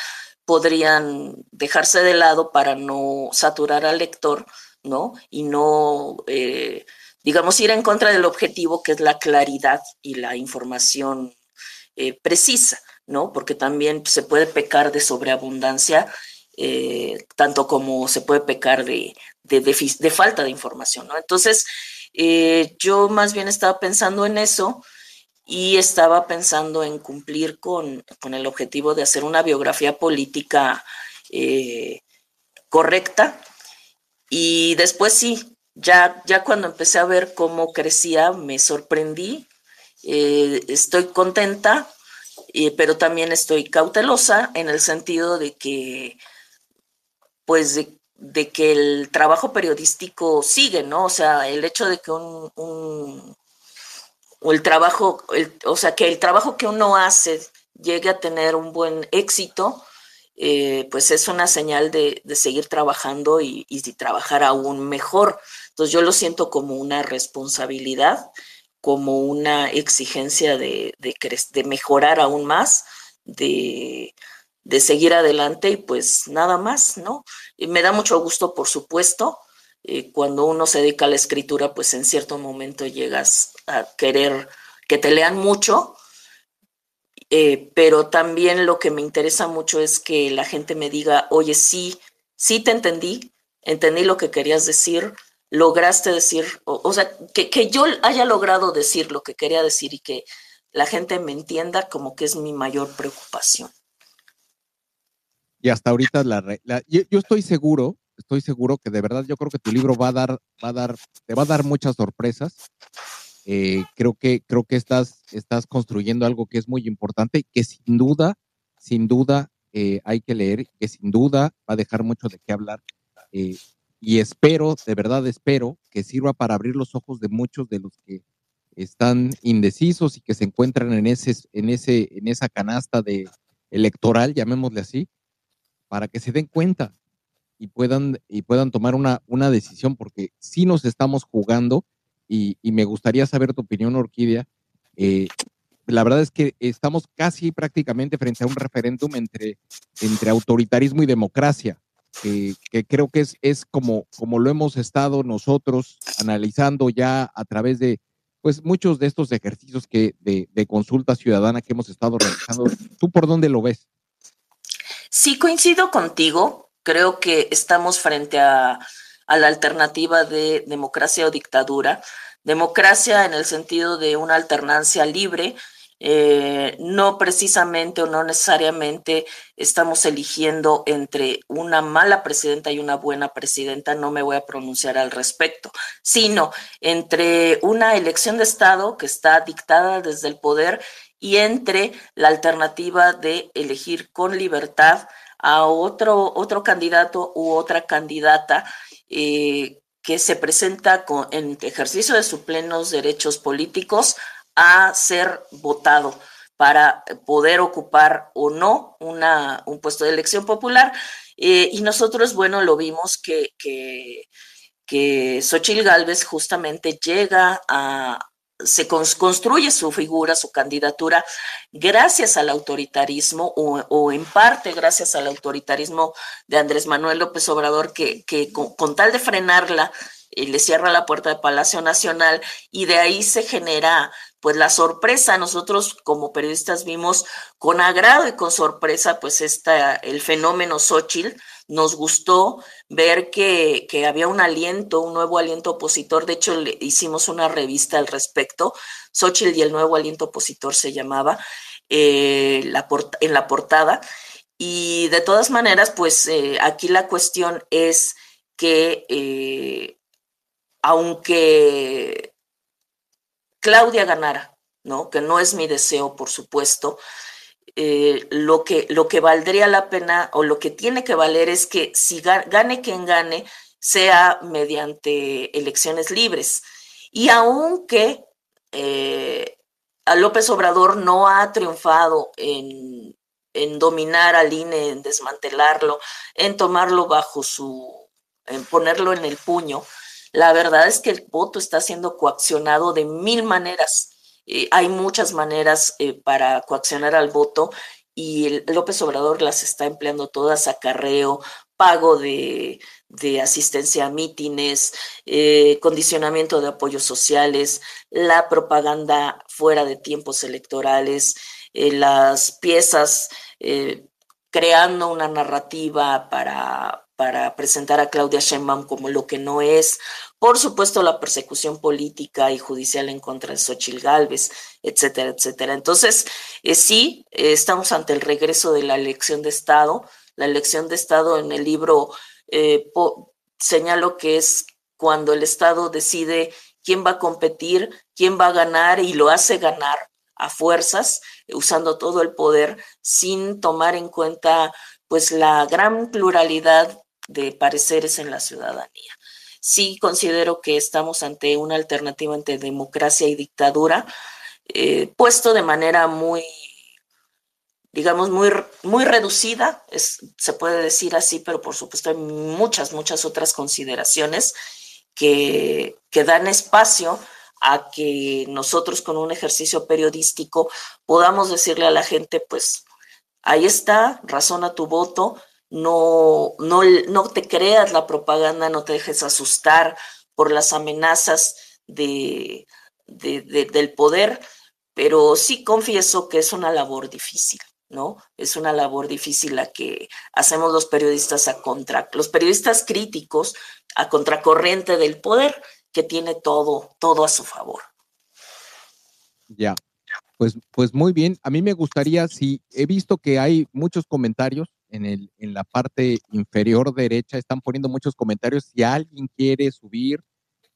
Speaker 3: podrían dejarse de lado para no saturar al lector, ¿no? Y no, eh, digamos, ir en contra del objetivo que es la claridad y la información eh, precisa, ¿no? Porque también se puede pecar de sobreabundancia, eh, tanto como se puede pecar de, de, falta de información. Entonces, yo más bien estaba pensando en eso y estaba pensando en cumplir con, el objetivo de hacer una biografía política eh, correcta. Y después sí, ya, ya cuando empecé a ver cómo crecía, me sorprendí. Eh, estoy contenta, eh, pero también estoy cautelosa en el sentido de que, pues, de, que el trabajo periodístico sigue, ¿no? O sea, el hecho de que un o el trabajo, o sea, que el trabajo que uno hace llegue a tener un buen éxito, eh, pues es una señal de, seguir trabajando y, trabajar aún mejor. Entonces yo lo siento como una responsabilidad, como una exigencia de, de, mejorar aún más, de, de, seguir adelante y pues nada más, ¿no? Y me da mucho gusto, por supuesto, eh, cuando uno se dedica a la escritura, pues en cierto momento llegas a querer que te lean mucho, eh, pero también lo que me interesa mucho es que la gente me diga, oye, sí, sí te entendí, entendí lo que querías decir, lograste decir, o, sea, que, que, yo haya logrado decir lo que quería decir y que la gente me entienda como que es mi mayor preocupación.
Speaker 2: Y hasta ahorita la, yo, estoy seguro estoy seguro que de verdad yo creo que tu libro va a dar, va a dar, te va a dar muchas sorpresas. Eh, creo que, creo que estás, estás construyendo algo que es muy importante, que sin duda, sin duda eh, hay que leer, que sin duda va a dejar mucho de qué hablar. Eh, y espero, de verdad espero, que sirva para abrir los ojos de muchos de los que están indecisos y que se encuentran en, ese, en, ese, en esa canasta de electoral, llamémosle así, para que se den cuenta y puedan, y puedan tomar una, una decisión, porque sí nos estamos jugando y, me gustaría saber tu opinión, Orquídea. Eh, la verdad es que estamos casi prácticamente frente a un referéndum entre, entre autoritarismo y democracia, que, creo que es, es como, como lo hemos estado nosotros analizando ya a través de pues muchos de estos ejercicios que de, de consulta ciudadana que hemos estado realizando. ¿Tú por dónde lo ves?
Speaker 3: Sí, coincido contigo. Creo que estamos frente a, la alternativa de democracia o dictadura. Democracia en el sentido de una alternancia libre, eh, no precisamente o no necesariamente estamos eligiendo entre una mala presidenta y una buena presidenta, no me voy a pronunciar al respecto, sino entre una elección de Estado que está dictada desde el poder y entre la alternativa de elegir con libertad a otro, otro candidato u otra candidata eh, que se presenta con, en ejercicio de sus plenos derechos políticos a ser votado para poder ocupar o no una, un puesto de elección popular. Eh, y nosotros, bueno, lo vimos que, que, que Xochitl Gálvez justamente llega a, se construye su figura, su candidatura, gracias al autoritarismo o, en parte gracias al autoritarismo de Andrés Manuel López Obrador, que, que con, tal de frenarla, eh, le cierra la puerta de Palacio Nacional y de ahí se genera pues la sorpresa, nosotros como periodistas vimos con agrado y con sorpresa pues esta, el fenómeno Xochitl, nos gustó ver que, que, había un aliento, un nuevo aliento opositor, de hecho le hicimos una revista al respecto, Xochitl y el nuevo aliento opositor se llamaba, eh, la en la portada, y de todas maneras pues eh, aquí la cuestión es que eh, aunque Claudia ganara, ¿no? Que no es mi deseo, por supuesto. Eh, lo, que, lo que valdría la pena o lo que tiene que valer es que si gane quien gane, sea mediante elecciones libres. Y aunque eh, a López Obrador no ha triunfado en, en dominar al INE, en desmantelarlo, en tomarlo bajo su, en ponerlo en el puño, la verdad es que el voto está siendo coaccionado de mil maneras. Eh, hay muchas maneras eh, para coaccionar al voto y el, López Obrador las está empleando todas, acarreo, pago de, asistencia a mítines, eh, condicionamiento de apoyos sociales, la propaganda fuera de tiempos electorales, las piezas creando una narrativa para, para presentar a Claudia Sheinbaum como lo que no es, por supuesto la persecución política y judicial en contra de Xochitl Gálvez, etcétera, etcétera. Entonces, eh, sí, eh, estamos ante el regreso de la elección de Estado. La elección de Estado en el libro eh, señalo que es cuando el Estado decide quién va a competir, quién va a ganar y lo hace ganar a fuerzas, usando todo el poder sin tomar en cuenta pues la gran pluralidad de pareceres en la ciudadanía. Sí considero que estamos ante una alternativa entre democracia y dictadura, eh, puesto de manera muy, digamos, muy, muy reducida, se puede decir así, pero por supuesto hay muchas, muchas otras consideraciones que, que dan espacio a que nosotros con un ejercicio periodístico podamos decirle a la gente, pues ahí está, razona tu voto, no, no, no te creas la propaganda, no te dejes asustar por las amenazas de, del poder, pero sí confieso que es una labor difícil, ¿no? Es una labor difícil la que hacemos los periodistas a contra, los periodistas críticos a contracorriente del poder que tiene todo, todo a su favor.
Speaker 2: Ya, pues, pues muy bien. A mí me gustaría, si he visto que hay muchos comentarios en, el, en la parte inferior derecha, están poniendo muchos comentarios. Si alguien quiere subir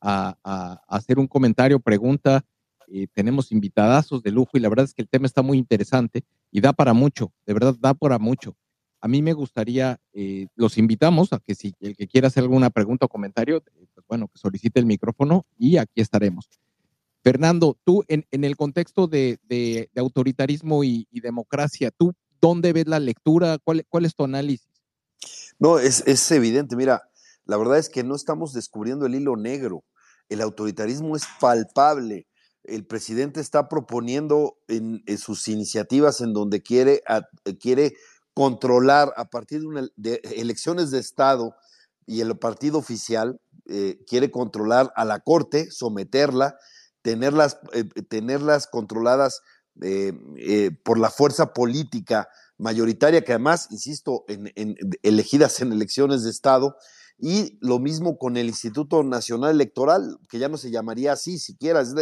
Speaker 2: a, hacer un comentario, pregunta, eh, tenemos invitadazos de lujo y la verdad es que el tema está muy interesante y da para mucho, de verdad da para mucho. A mí me gustaría, eh, los invitamos a que si el que quiera hacer alguna pregunta o comentario, eh, pues bueno, que solicite el micrófono y aquí estaremos. Fernando, tú en, el contexto de, autoritarismo y, democracia, ¿tú dónde ves la lectura? ¿Cuál, es tu análisis?
Speaker 5: No, es, es evidente. Mira, la verdad es que no estamos descubriendo el hilo negro. El autoritarismo es palpable. El presidente está proponiendo en, sus iniciativas en donde quiere, quiere controlar a partir de, elecciones de Estado y el partido oficial eh, quiere controlar a la Corte, someterla, tenerlas, eh, tenerlas controladas eh, por la fuerza política mayoritaria, que además, insisto, en, elegidas en elecciones de Estado, y lo mismo con el Instituto Nacional Electoral, que ya no se llamaría así siquiera, es,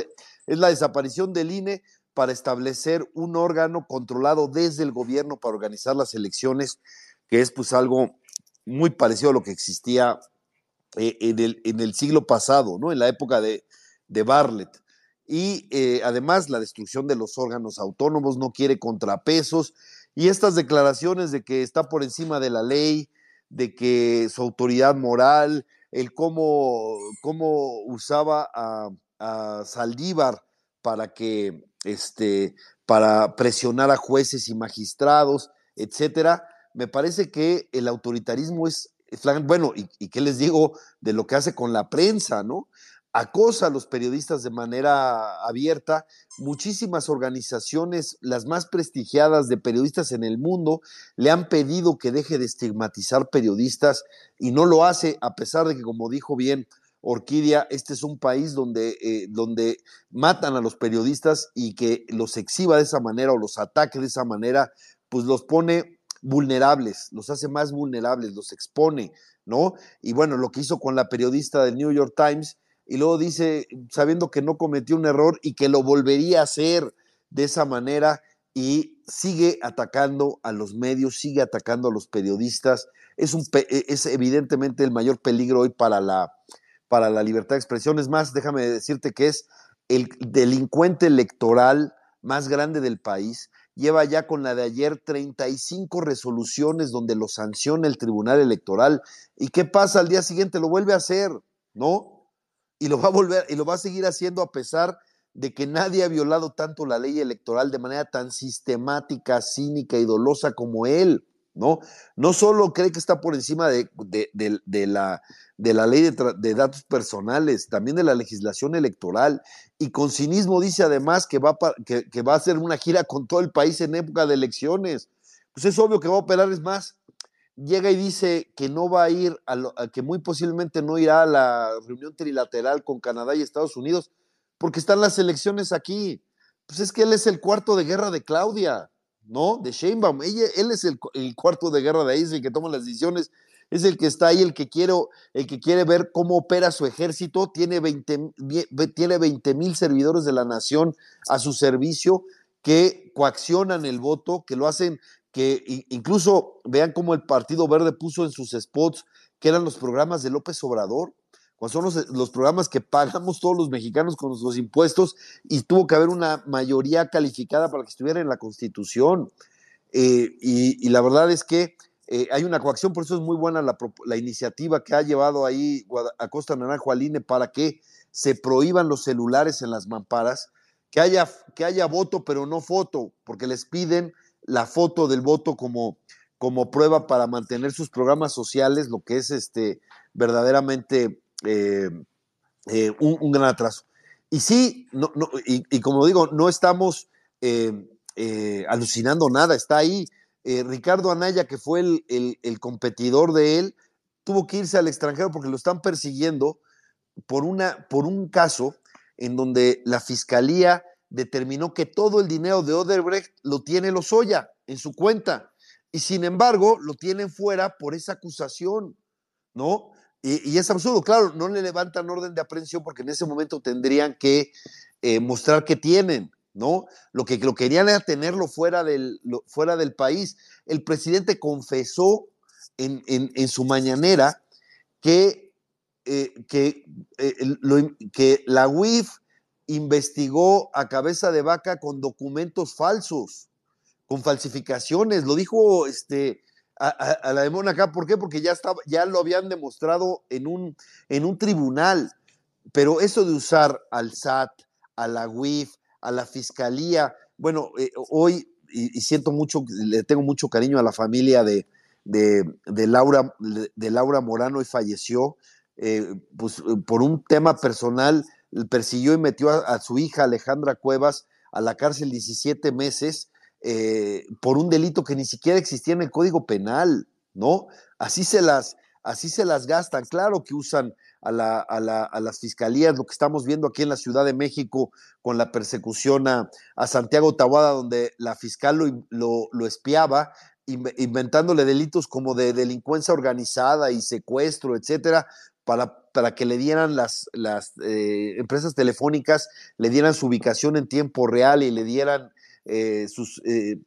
Speaker 5: la desaparición del INE para establecer un órgano controlado desde el gobierno para organizar las elecciones, que es pues algo muy parecido a lo que existía eh, en, el, en, el, siglo pasado, ¿no? En la época de, de Bartlett. Y eh, además la destrucción de los órganos autónomos no quiere contrapesos y estas declaraciones de que está por encima de la ley, de que su autoridad moral, el cómo, cómo usaba a, a Saldívar para que este, para presionar a jueces y magistrados, etcétera. Me parece que el autoritarismo es, bueno, y, y, qué les digo de lo que hace con la prensa, ¿no? Acosa a los periodistas de manera abierta. Muchísimas organizaciones, las más prestigiadas de periodistas en el mundo, le han pedido que deje de estigmatizar periodistas y no lo hace, a pesar de que, como dijo bien Orquídea, este es un país donde, eh, donde matan a los periodistas y que los exhiba de esa manera o los ataque de esa manera, pues los pone vulnerables, los hace más vulnerables, los expone, ¿no? Y bueno, lo que hizo con la periodista del New York Times, y luego dice, sabiendo que no cometió un error y que lo volvería a hacer de esa manera, y sigue atacando a los medios, sigue atacando a los periodistas. Es, un, es evidentemente el mayor peligro hoy para la, para la libertad de expresión. Es más, déjame decirte que es el delincuente electoral más grande del país. Lleva ya con la de ayer 35 resoluciones donde lo sanciona el Tribunal Electoral. ¿Y qué pasa al día siguiente? Lo vuelve a hacer, ¿no? Y lo va a volver y lo va a seguir haciendo a pesar de que nadie ha violado tanto la ley electoral de manera tan sistemática, cínica y dolosa como él. ¿no? No solo cree que está por encima de, la, de la, ley de, datos personales, también de la legislación electoral, y con cinismo dice además que va, que, va a hacer una gira con todo el país en época de elecciones. Pues es obvio que va a operar, es más, llega y dice que no va a ir, a, que muy posiblemente no irá a la reunión trilateral con Canadá y Estados Unidos, porque están las elecciones aquí. Pues es que él es el cuarto de guerra de Claudia. ¿no? De Sheinbaum. Él es el, cuarto de guerra de ahí, es el que toma las decisiones, es el que está ahí, el que, quiero, el que quiere ver cómo opera su ejército. Tiene 20 tiene mil servidores de la nación a su servicio que coaccionan el voto, que lo hacen, que incluso vean cómo el Partido Verde puso en sus spots que eran los programas de López Obrador cuando son los, programas que pagamos todos los mexicanos con nuestros impuestos y tuvo que haber una mayoría calificada para que estuviera en la Constitución. Eh, y, la verdad es que eh, hay una coacción, por eso es muy buena la, iniciativa que ha llevado ahí a Costa Naranjo al INE para que se prohíban los celulares en las mamparas, que haya, que haya voto pero no foto, porque les piden la foto del voto como, como prueba para mantener sus programas sociales, lo que es este verdaderamente eh, eh, un, gran atraso. Y sí, y, como digo, no estamos eh, alucinando nada, está ahí. Ricardo Anaya, que fue el, el, competidor de él, tuvo que irse al extranjero porque lo están persiguiendo por, una, por un caso en donde la fiscalía determinó que todo el dinero de Oderbrecht lo tiene Lozoya en su cuenta y sin embargo lo tienen fuera por esa acusación, ¿no? Y, es absurdo, claro, no le levantan orden de aprehensión porque en ese momento tendrían que eh, mostrar que tienen, ¿no? Lo que lo querían era tenerlo fuera del, fuera del país. El presidente confesó en, su mañanera que, eh, que, eh, que la UIF investigó a cabeza de vaca con documentos falsos, con falsificaciones. Lo dijo este, a, la de Mónaco. ¿Por qué? Porque ya, estaba, ya lo habían demostrado en un, en un tribunal. Pero eso de usar al SAT, a la UIF, a la Fiscalía. Bueno, eh, hoy, y, siento mucho, le tengo mucho cariño a la familia de, de, Laura, de, Laura Morano y falleció, eh, pues por un tema personal, persiguió y metió a, su hija Alejandra Cuevas a la cárcel 17 meses eh, por un delito que ni siquiera existía en el Código Penal, ¿no? Así se las, así se las gastan. Claro que usan a, las fiscalías, lo que estamos viendo aquí en la Ciudad de México con la persecución a, Santiago Tabuada, donde la fiscal lo, espiaba, inventándole delitos como de delincuencia organizada y secuestro, etcétera, para, para que le dieran las, las eh, empresas telefónicas, le dieran su ubicación en tiempo real y le dieran eh, sus, eh,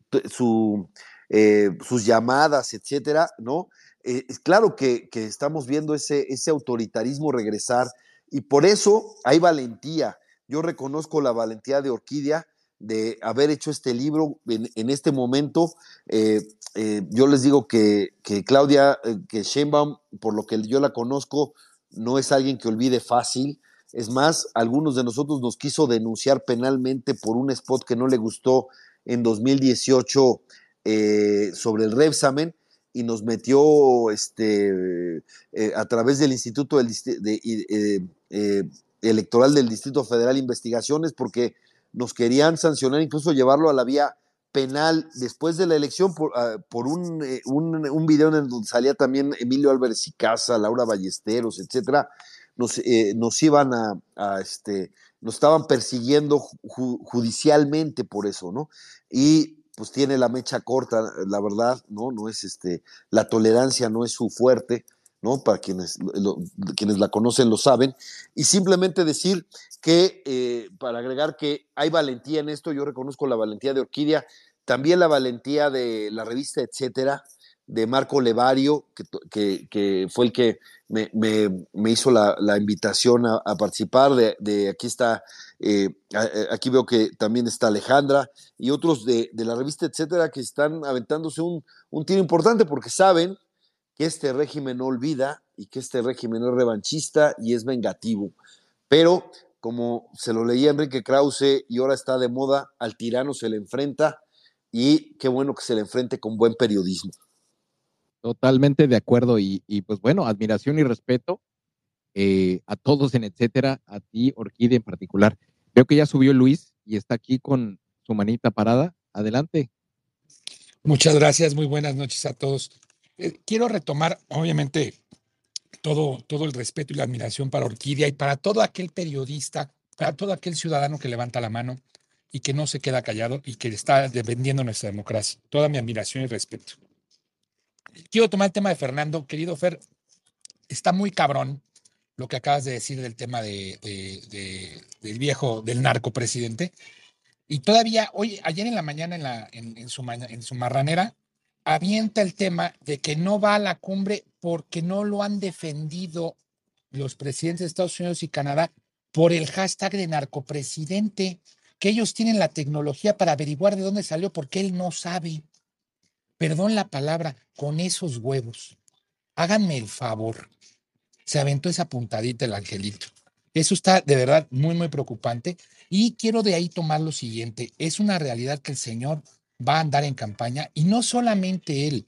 Speaker 5: sus llamadas, etcétera, ¿no? Eh, es claro que, estamos viendo ese, ese autoritarismo regresar y por eso hay valentía. Yo reconozco la valentía de Orquídea de haber hecho este libro en, este momento. Eh, eh, yo les digo que, Claudia, que Sheinbaum, por lo que yo la conozco, no es alguien que olvide fácil. Es más, algunos de nosotros nos quiso denunciar penalmente por un spot que no le gustó en 2018 sobre el Repsamen y nos metió este, eh, a través del Instituto eh, eh, Electoral del Distrito Federal Investigaciones porque nos querían sancionar, incluso llevarlo a la vía penal después de la elección por, ah, por un, un, video en donde salía también Emilio Álvarez y Casa, Laura Ballesteros, etcétera, nos, nos iban a, este, nos estaban persiguiendo judicialmente por eso, ¿no? Y pues tiene la mecha corta, la verdad, ¿no? No es este, la tolerancia no es su fuerte, ¿no? Para quienes, quienes la conocen lo saben. Y simplemente decir que, eh, para agregar que hay valentía en esto, yo reconozco la valentía de Orquídea, también la valentía de la revista, etcétera, de Marco Levario, que, fue el que me, hizo la, invitación a, participar. De, aquí está, eh, aquí veo que también está Alejandra y otros de, la revista, etcétera, que están aventándose un, un, tiro importante porque saben que este régimen no olvida y que este régimen es revanchista y es vengativo. Pero, como se lo leía Enrique Krause y ahora está de moda, al tirano se le enfrenta y qué bueno que se le enfrente con buen periodismo.
Speaker 2: Totalmente de acuerdo y, pues bueno, admiración y respeto eh, a todos en etcétera, a ti, Orquídea en particular. Veo que ya subió Luis y está aquí con su manita parada. Adelante.
Speaker 6: Muchas gracias, muy buenas noches a todos. Eh, quiero retomar, obviamente, todo, todo el respeto y la admiración para Orquídea y para todo aquel periodista, para todo aquel ciudadano que levanta la mano y que no se queda callado y que está defendiendo nuestra democracia. Toda mi admiración y respeto quiero tomar el tema de Fernando. Querido Fer, está muy cabrón lo que acabas de decir del tema de, del viejo, del narco presidente. Y todavía hoy, ayer en la mañana en, la, en, su, en su marranera, avienta el tema de que no va a la cumbre porque no lo han defendido los presidentes de Estados Unidos y Canadá por el hashtag de narcopresidente, que ellos tienen la tecnología para averiguar de dónde salió porque él no sabe perdón la palabra, con esos huevos. Háganme el favor. Se aventó esa puntadita el angelito. Eso está de verdad muy, muy preocupante. Y quiero de ahí tomar lo siguiente. Es una realidad que el Señor va a andar en campaña y no solamente él.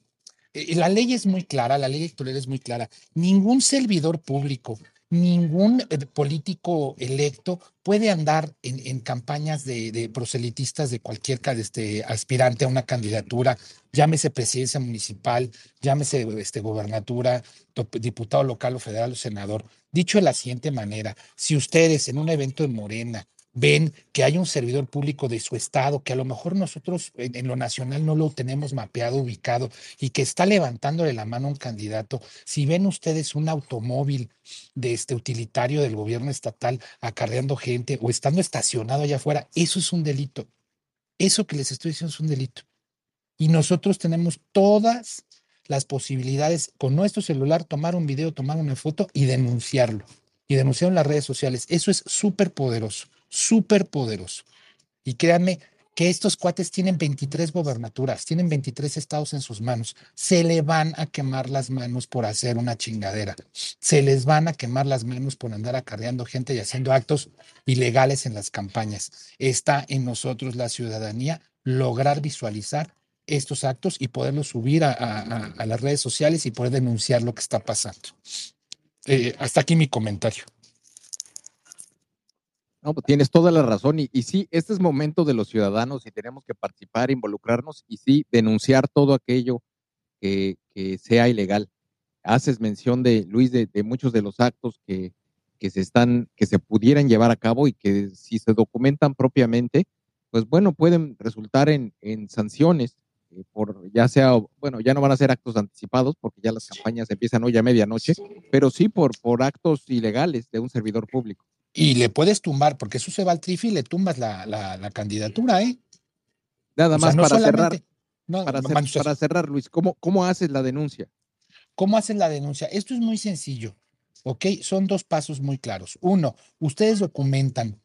Speaker 6: Eh, la ley es muy clara, la ley electoral es muy clara. Ningún servidor público, ningún eh, político electo puede andar en, campañas de, proselitistas de cualquier este, aspirante a una candidatura, llámese presidencia municipal, llámese este, gobernatura, diputado local o federal o senador. Dicho de la siguiente manera, si ustedes en un evento de Morena ven que hay un servidor público de su estado que a lo mejor nosotros en, lo nacional no lo tenemos mapeado, ubicado y que está levantándole la mano a un candidato, si ven ustedes un automóvil de este utilitario del gobierno estatal acarreando gente o estando estacionado allá afuera, eso es un delito. Eso que les estoy diciendo es un delito. Y nosotros tenemos todas las posibilidades con nuestro celular tomar un video, tomar una foto y denunciarlo. Y denunciarlo en las redes sociales. Eso es súper poderoso súper poderoso. Y créanme que estos cuates tienen 23 gobernaturas, tienen 23 estados en sus manos. Se le van a quemar las manos por hacer una chingadera. Se les van a quemar las manos por andar acarreando gente y haciendo actos ilegales en las campañas. Está en nosotros la ciudadanía lograr visualizar estos actos y poderlos subir a, las redes sociales y poder denunciar lo que está pasando. Eh, hasta aquí mi comentario.
Speaker 2: No, pues tienes toda la razón. Y, sí, este es momento de los ciudadanos y tenemos que participar, involucrarnos y sí, denunciar todo aquello que, sea ilegal. Haces mención de, Luis, de, muchos de los actos que, que, se están, que se pudieran llevar a cabo y que si se documentan propiamente, pues bueno, pueden resultar en, en sanciones eh, por ya sea, bueno, ya no van a ser actos anticipados porque ya las campañas empiezan hoy a medianoche, pero sí por, por actos ilegales de un servidor público.
Speaker 6: Y le puedes tumbar, porque eso se va al trifi y le tumbas la, la, candidatura, ¿eh?
Speaker 2: Nada más para cerrar. para, cerrar, Luis, ¿cómo, ¿cómo haces la denuncia?
Speaker 6: ¿Cómo haces la denuncia? Esto es muy sencillo, ¿ok? Son dos pasos muy claros. Uno, ustedes documentan,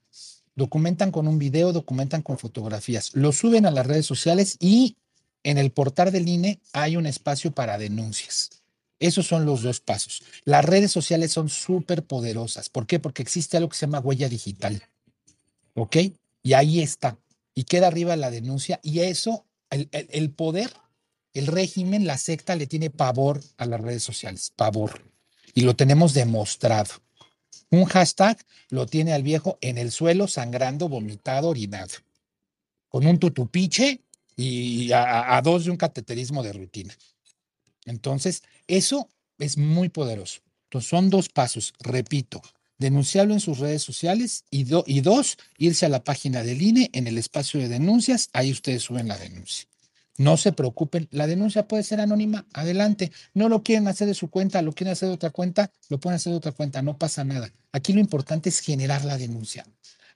Speaker 6: documentan con un video, documentan con fotografías, lo suben a las redes sociales y en el portal del INE hay un espacio para denuncias. Esos son los dos pasos. Las redes sociales son súper poderosas. ¿Por qué? Porque existe algo que se llama huella digital. ¿Ok? Y ahí está. Y queda arriba la denuncia. Y eso, el, poder, el régimen, la secta le tiene pavor a las redes sociales. Pavor. Y lo tenemos demostrado. Un hashtag lo tiene al viejo en el suelo, sangrando, vomitado, orinado. Con un tutupiche y a dos de un cateterismo de rutina. Entonces, eso es muy poderoso. Entonces, son dos pasos, repito, denunciarlo en sus redes sociales y, dos, irse a la página del INE en el espacio de denuncias, ahí ustedes suben la denuncia. No se preocupen, la denuncia puede ser anónima, adelante. No lo quieren hacer de su cuenta, lo quieren hacer de otra cuenta, lo pueden hacer de otra cuenta, no pasa nada. Aquí lo importante es generar la denuncia.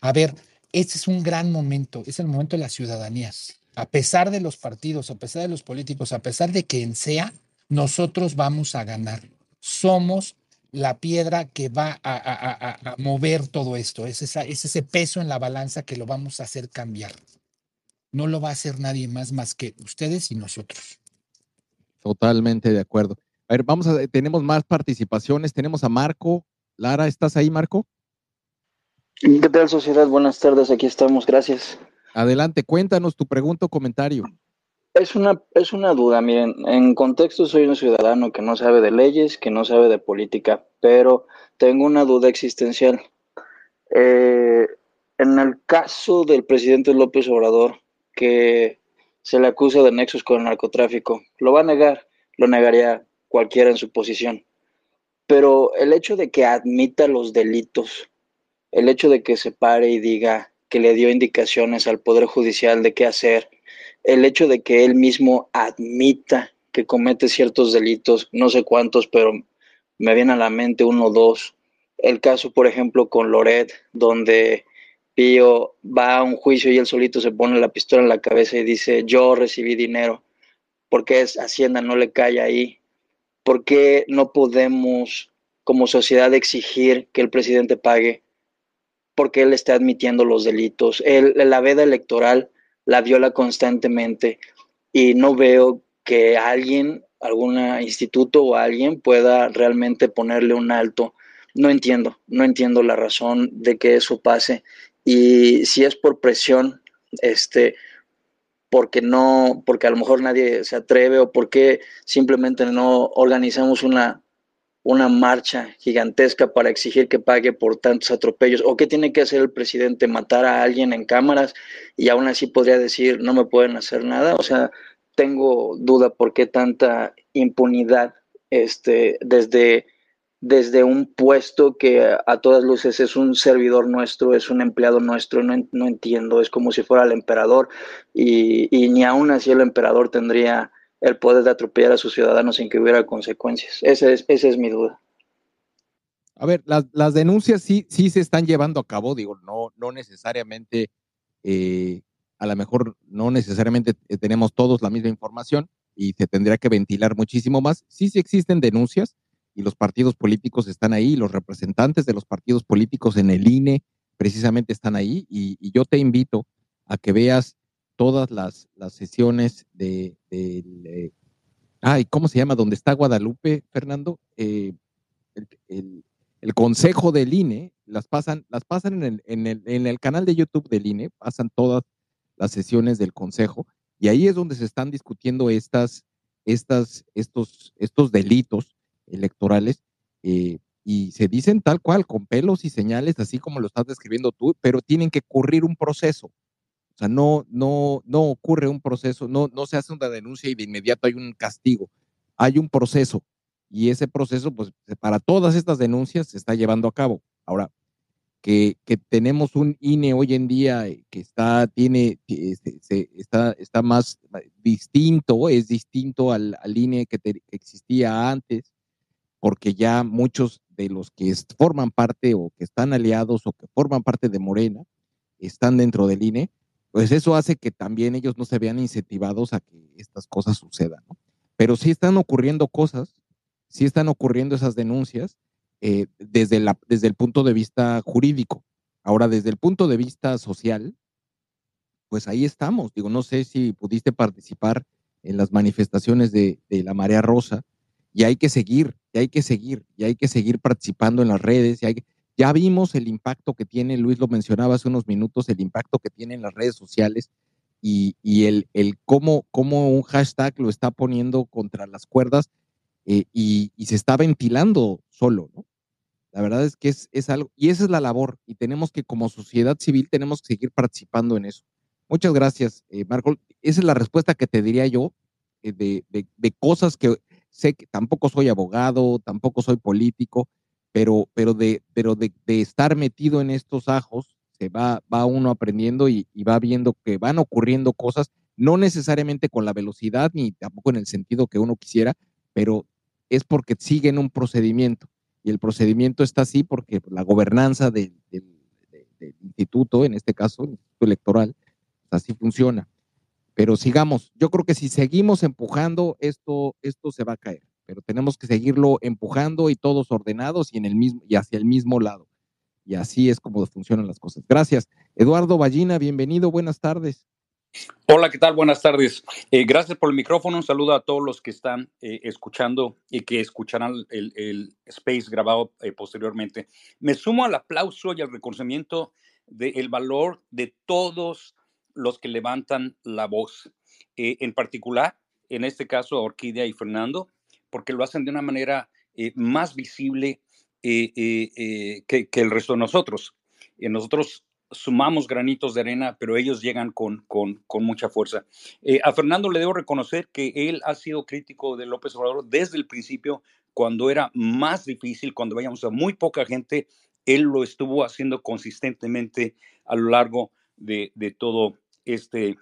Speaker 6: A ver, este es un gran momento, es el momento de la ciudadanía. A pesar de los partidos, a pesar de los políticos, a pesar de quien sea, nosotros vamos a ganar. Somos la piedra que va a, mover todo esto. Es, es ese peso en la balanza que lo vamos a hacer cambiar. No lo va a hacer nadie más más que ustedes y nosotros.
Speaker 2: Totalmente de acuerdo. A ver, vamos a, tenemos más participaciones. Tenemos a Marco. Lara, ¿estás ahí, Marco?
Speaker 7: ¿Qué tal, sociedad? Buenas tardes, aquí estamos, gracias.
Speaker 2: Adelante, cuéntanos tu pregunta o comentario.
Speaker 7: Es una, es una duda, miren, en contexto soy un ciudadano que no sabe de leyes, que no sabe de política, pero tengo una duda existencial. Eh, en el caso del presidente López Obrador, que se le acusa de nexos con el narcotráfico, lo va a negar, lo negaría cualquiera en su posición. Pero el hecho de que admita los delitos, el hecho de que se pare y diga que le dio indicaciones al Poder Judicial de qué hacer, el hecho de que él mismo admita que comete ciertos delitos, no sé cuántos, pero me viene a la mente uno o dos. El caso, por ejemplo, con Loret, donde Pío va a un juicio y él solito se pone la pistola en la cabeza y dice, yo recibí dinero, porque es Hacienda, no le cae ahí. ¿Por qué no podemos como sociedad exigir que el presidente pague? Porque él está admitiendo los delitos. la veda electoral la viola constantemente y no veo que alguien, algún instituto o alguien pueda realmente ponerle un alto. No entiendo, no entiendo la razón de que eso pase. Y si es por presión, este, porque no, porque a lo mejor nadie se atreve o porque simplemente no organizamos una una marcha gigantesca para exigir que pague por tantos atropellos? ¿O qué tiene que hacer el presidente? ¿Matar a alguien en cámaras y aún así podría decir no me pueden hacer nada? O sea, tengo duda por qué tanta impunidad este, desde, desde un puesto que a todas luces es un servidor nuestro, es un empleado nuestro, no, no entiendo, es como si fuera el emperador y, y ni aún así el emperador tendría el poder de atropellar a sus ciudadanos sin que hubiera consecuencias. Esa es, esa es mi duda.
Speaker 2: A ver, las, denuncias sí, sí se están llevando a cabo, digo, no, no necesariamente, eh, a lo mejor no necesariamente tenemos todos la misma información y se tendría que ventilar muchísimo más. Sí, sí existen denuncias y los partidos políticos están ahí, los representantes de los partidos políticos en el INE precisamente están ahí y yo te invito a que veas todas las, las sesiones de, de, ay, ¿cómo se llama? ¿Dónde está Guadalupe, Fernando? Eh, el, el, consejo del INE, las pasan, las pasan en el, en, el, en el canal de YouTube del INE, pasan todas las sesiones del consejo, y ahí es donde se están discutiendo estas, estas, estos, estos delitos electorales, eh, y se dicen tal cual, con pelos y señales, así como lo estás describiendo tú, pero tienen que ocurrir un proceso. O sea, no, no, no ocurre un proceso, no, no se hace una denuncia y de inmediato hay un castigo. Hay un proceso y ese proceso, pues para todas estas denuncias se está llevando a cabo. Ahora, que, que tenemos un INE hoy en día que está, tiene, este, se, está, está más distinto, es distinto al, INE que existía antes, porque ya muchos de los que forman parte o que están aliados o que forman parte de Morena están dentro del INE, pues eso hace que también ellos no se vean incentivados a que estas cosas sucedan. ¿no? Pero sí están ocurriendo cosas, sí están ocurriendo esas denuncias eh, desde, desde el punto de vista jurídico. Ahora, desde el punto de vista social, pues ahí estamos. Digo, no sé si pudiste participar en las manifestaciones de, de la Marea Rosa, y hay que seguir, y hay que seguir, y hay que seguir participando en las redes, y hay que, ya vimos el impacto que tiene, Luis lo mencionaba hace unos minutos, el impacto que tiene en las redes sociales y, el, cómo, cómo, un hashtag lo está poniendo contra las cuerdas eh, y, se está ventilando solo, ¿no? La verdad es que es, es, algo, y esa es la labor, y tenemos que como sociedad civil tenemos que seguir participando en eso. Muchas gracias, eh, Marco. Esa es la respuesta que te diría yo eh, de, de, de cosas que sé que tampoco soy abogado, tampoco soy político, pero, pero, de, pero de, estar metido en estos ajos, se va, va uno aprendiendo y, va viendo que van ocurriendo cosas, no necesariamente con la velocidad ni tampoco en el sentido que uno quisiera, pero es porque siguen un procedimiento. Y el procedimiento está así porque la gobernanza del, instituto, en este caso, el instituto electoral, así funciona. Pero sigamos, yo creo que si seguimos empujando, esto, esto se va a caer pero tenemos que seguirlo empujando y todos ordenados y en el mismo y hacia el mismo lado. Y así es como funcionan las cosas. Gracias. Eduardo Ballina, bienvenido, buenas tardes.
Speaker 8: Hola, ¿qué tal? Buenas tardes. Eh, gracias por el micrófono. Un saludo a todos los que están eh, escuchando y que escucharán el, space grabado eh, posteriormente. Me sumo al aplauso y al reconocimiento del valor de todos los que levantan la voz. en particular, en este caso, a Orquídea y Fernando, porque lo hacen de una manera eh, más visible eh, eh, que, el resto de nosotros. nosotros sumamos granitos de arena, pero ellos llegan con, con, mucha fuerza. a Fernando le debo reconocer que él ha sido crítico de López Obrador desde el principio, cuando era más difícil, cuando veíamos a muy poca gente, él lo estuvo haciendo consistentemente a lo largo de, todo este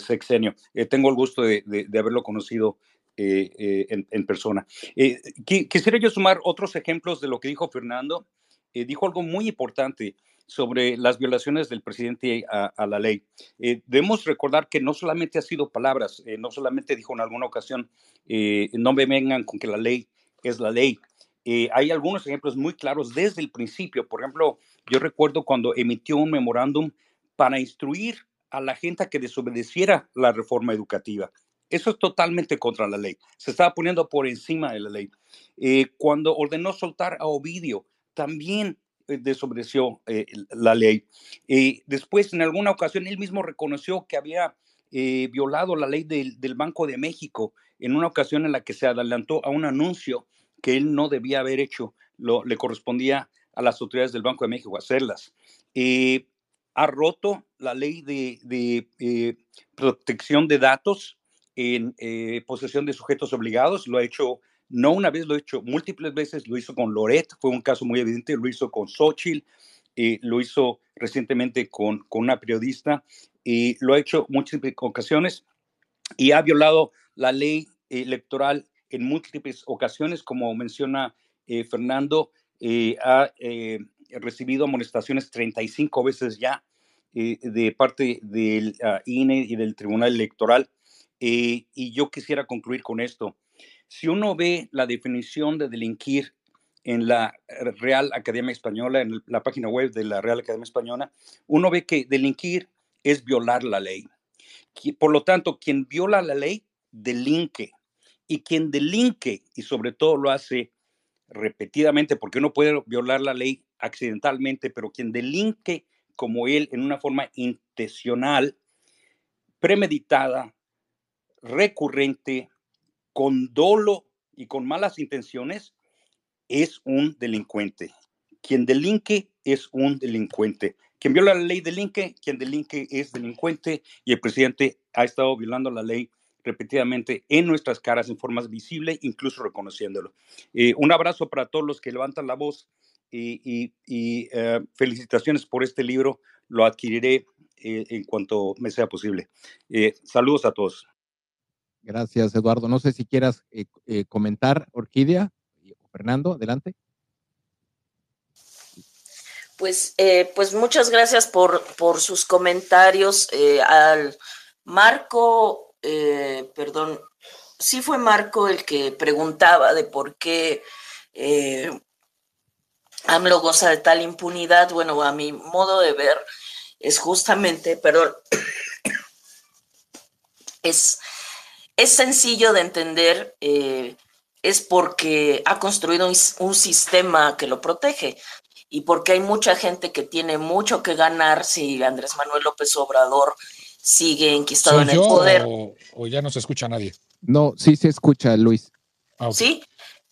Speaker 8: sexenio. tengo el gusto de haberlo conocido eh, eh, en, persona. Eh, quisiera yo sumar otros ejemplos de lo que dijo Fernando. dijo algo muy importante sobre las violaciones del presidente a, la ley. debemos recordar que no solamente ha sido palabras, no solamente dijo en alguna ocasión, no me vengan con que la ley es la ley. hay algunos ejemplos muy claros desde el principio. Por ejemplo, yo recuerdo cuando emitió un memorándum para instruir a la gente a que desobedeciera la reforma educativa. Eso es totalmente contra la ley. Se estaba poniendo por encima de la ley. Eh, cuando ordenó soltar a Ovidio, también eh, desobedeció eh, la ley. después, en alguna ocasión, él mismo reconoció que había violado la ley del, Banco de México en una ocasión en la que se adelantó a un anuncio que él no debía haber hecho, lo, le correspondía a las autoridades del Banco de México hacerlas. ha roto la ley de protección de datos en eh, posesión de sujetos obligados, lo ha hecho no una vez, lo ha hecho múltiples veces, lo hizo con Loret, fue un caso muy evidente, lo hizo con Xochitl, eh, lo hizo recientemente con, con una periodista, y lo ha hecho múltiples ocasiones y ha violado la ley electoral en múltiples ocasiones, como menciona eh, Fernando, ha recibido amonestaciones 35 veces ya de parte del ah, INE y del Tribunal Electoral eh, y yo quisiera concluir con esto. Si uno ve la definición de delinquir en la Real Academia Española, en la página web de la Real Academia Española, uno ve que delinquir es violar la ley. Por lo tanto, quien viola la ley, delinque. Y quien delinque, y sobre todo lo hace repetidamente, porque uno puede violar la ley accidentalmente, pero quien delinque como él en una forma intencional, premeditada, recurrente, con dolo y con malas intenciones, es un delincuente. Quien delinque es un delincuente. Quien viola la ley delinque, quien delinque es delincuente y el presidente ha estado violando la ley repetidamente en nuestras caras en forma visible, incluso reconociéndolo. Eh, un abrazo para todos los que levantan la voz y, eh, felicitaciones por este libro. Lo adquiriré eh, en cuanto me sea posible. saludos a todos.
Speaker 2: Gracias, Eduardo. No sé si quieras comentar, Orquídea. Fernando, adelante.
Speaker 3: Pues, pues muchas gracias por, por sus comentarios. al Marco eh, perdón, sí fue Marco el que preguntaba de por qué eh, AMLO goza de tal impunidad. Bueno, a mi modo de ver, es justamente, pero es, es sencillo de entender, eh, es porque ha construido un, un sistema que lo protege y porque hay mucha gente que tiene mucho que ganar si Andrés Manuel López Obrador sigue enquistado en el poder.
Speaker 6: O, ya no se escucha a nadie?
Speaker 2: No, sí se escucha, Luis.
Speaker 3: Ah, sí,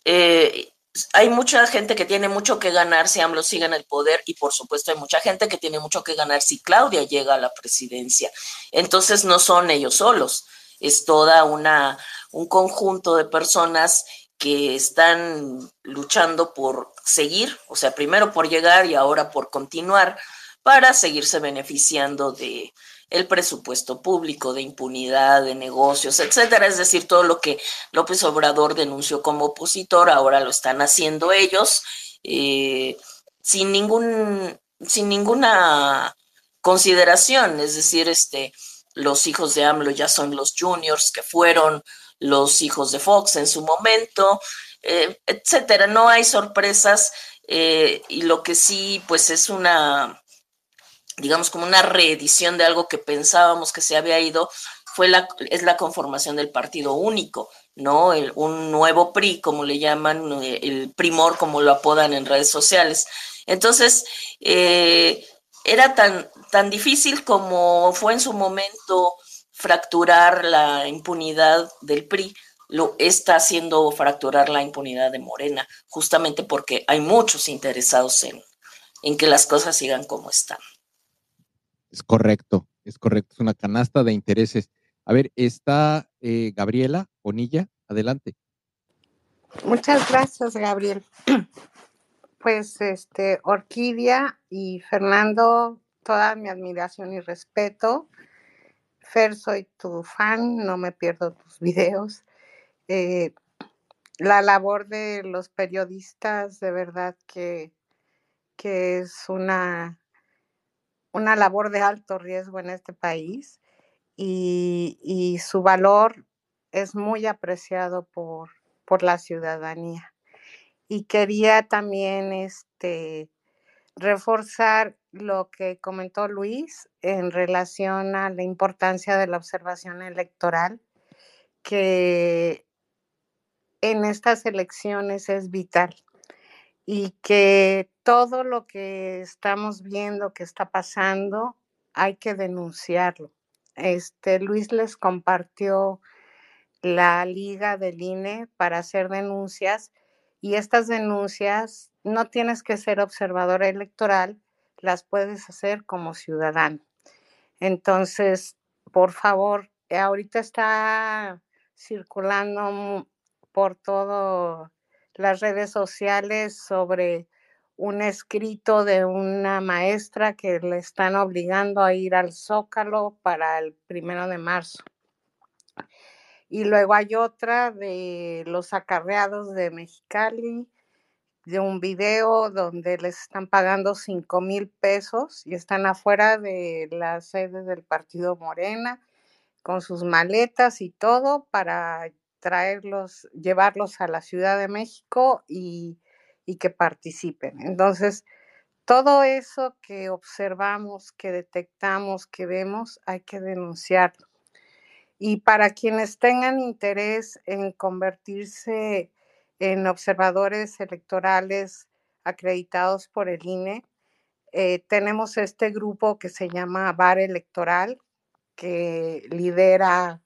Speaker 3: eh, hay mucha gente que tiene mucho que ganar si AMLO sigue en el poder y por supuesto hay mucha gente que tiene mucho que ganar si Claudia llega a la presidencia. Entonces no son ellos solos, es toda una un conjunto de personas que están luchando por seguir, o sea, primero por llegar y ahora por continuar para seguirse beneficiando de, el presupuesto público, de impunidad, de negocios, etcétera. Es decir, todo lo que López Obrador denunció como opositor, ahora lo están haciendo ellos, eh, sin ningún, sin ninguna consideración. Es decir, este, los hijos de AMLO ya son los juniors que fueron los hijos de Fox en su momento, eh, etcétera. No hay sorpresas. Eh, y lo que sí, pues es una digamos, como una reedición de algo que pensábamos que se había ido, fue la, es la conformación del partido único, ¿no? El, un nuevo PRI, como le llaman, eh, el primor, como lo apodan en redes sociales. Entonces, era tan, tan difícil como fue en su momento fracturar la impunidad del PRI, lo está haciendo fracturar la impunidad de Morena, justamente porque hay muchos interesados en, en que las cosas sigan como están.
Speaker 2: Es correcto, es correcto, es una canasta de intereses. A ver, está eh, Gabriela Bonilla, adelante.
Speaker 9: Muchas gracias, Gabriel. Pues este, Orquídea y Fernando, toda mi admiración y respeto. Fer, soy tu fan, no me pierdo tus videos. Eh, la labor de los periodistas, de verdad que, que es una una labor de alto riesgo en este país y, su valor es muy apreciado por, por, la ciudadanía. Y quería también este, reforzar lo que comentó Luis en relación a la importancia de la observación electoral, que en estas elecciones es vital y que todo lo que estamos viendo que está pasando hay que denunciarlo. Este Luis les compartió la liga del INE para hacer denuncias y estas denuncias no tienes que ser observador electoral, las puedes hacer como ciudadano. Entonces, por favor, ahorita está circulando por todo las redes sociales sobre un escrito de una maestra que le están obligando a ir al Zócalo para el primero de marzo. Y luego hay otra de los acarreados de Mexicali, de un video donde les están pagando 5 mil pesos y están afuera de la sede del partido Morena con sus maletas y todo para traerlos, llevarlos a la Ciudad de México y, que participen. Entonces, todo eso que observamos, que detectamos, que vemos, hay que denunciarlo. Y para quienes tengan interés en convertirse en observadores electorales acreditados por el INE, eh, tenemos este grupo que se llama Bar Electoral, que lidera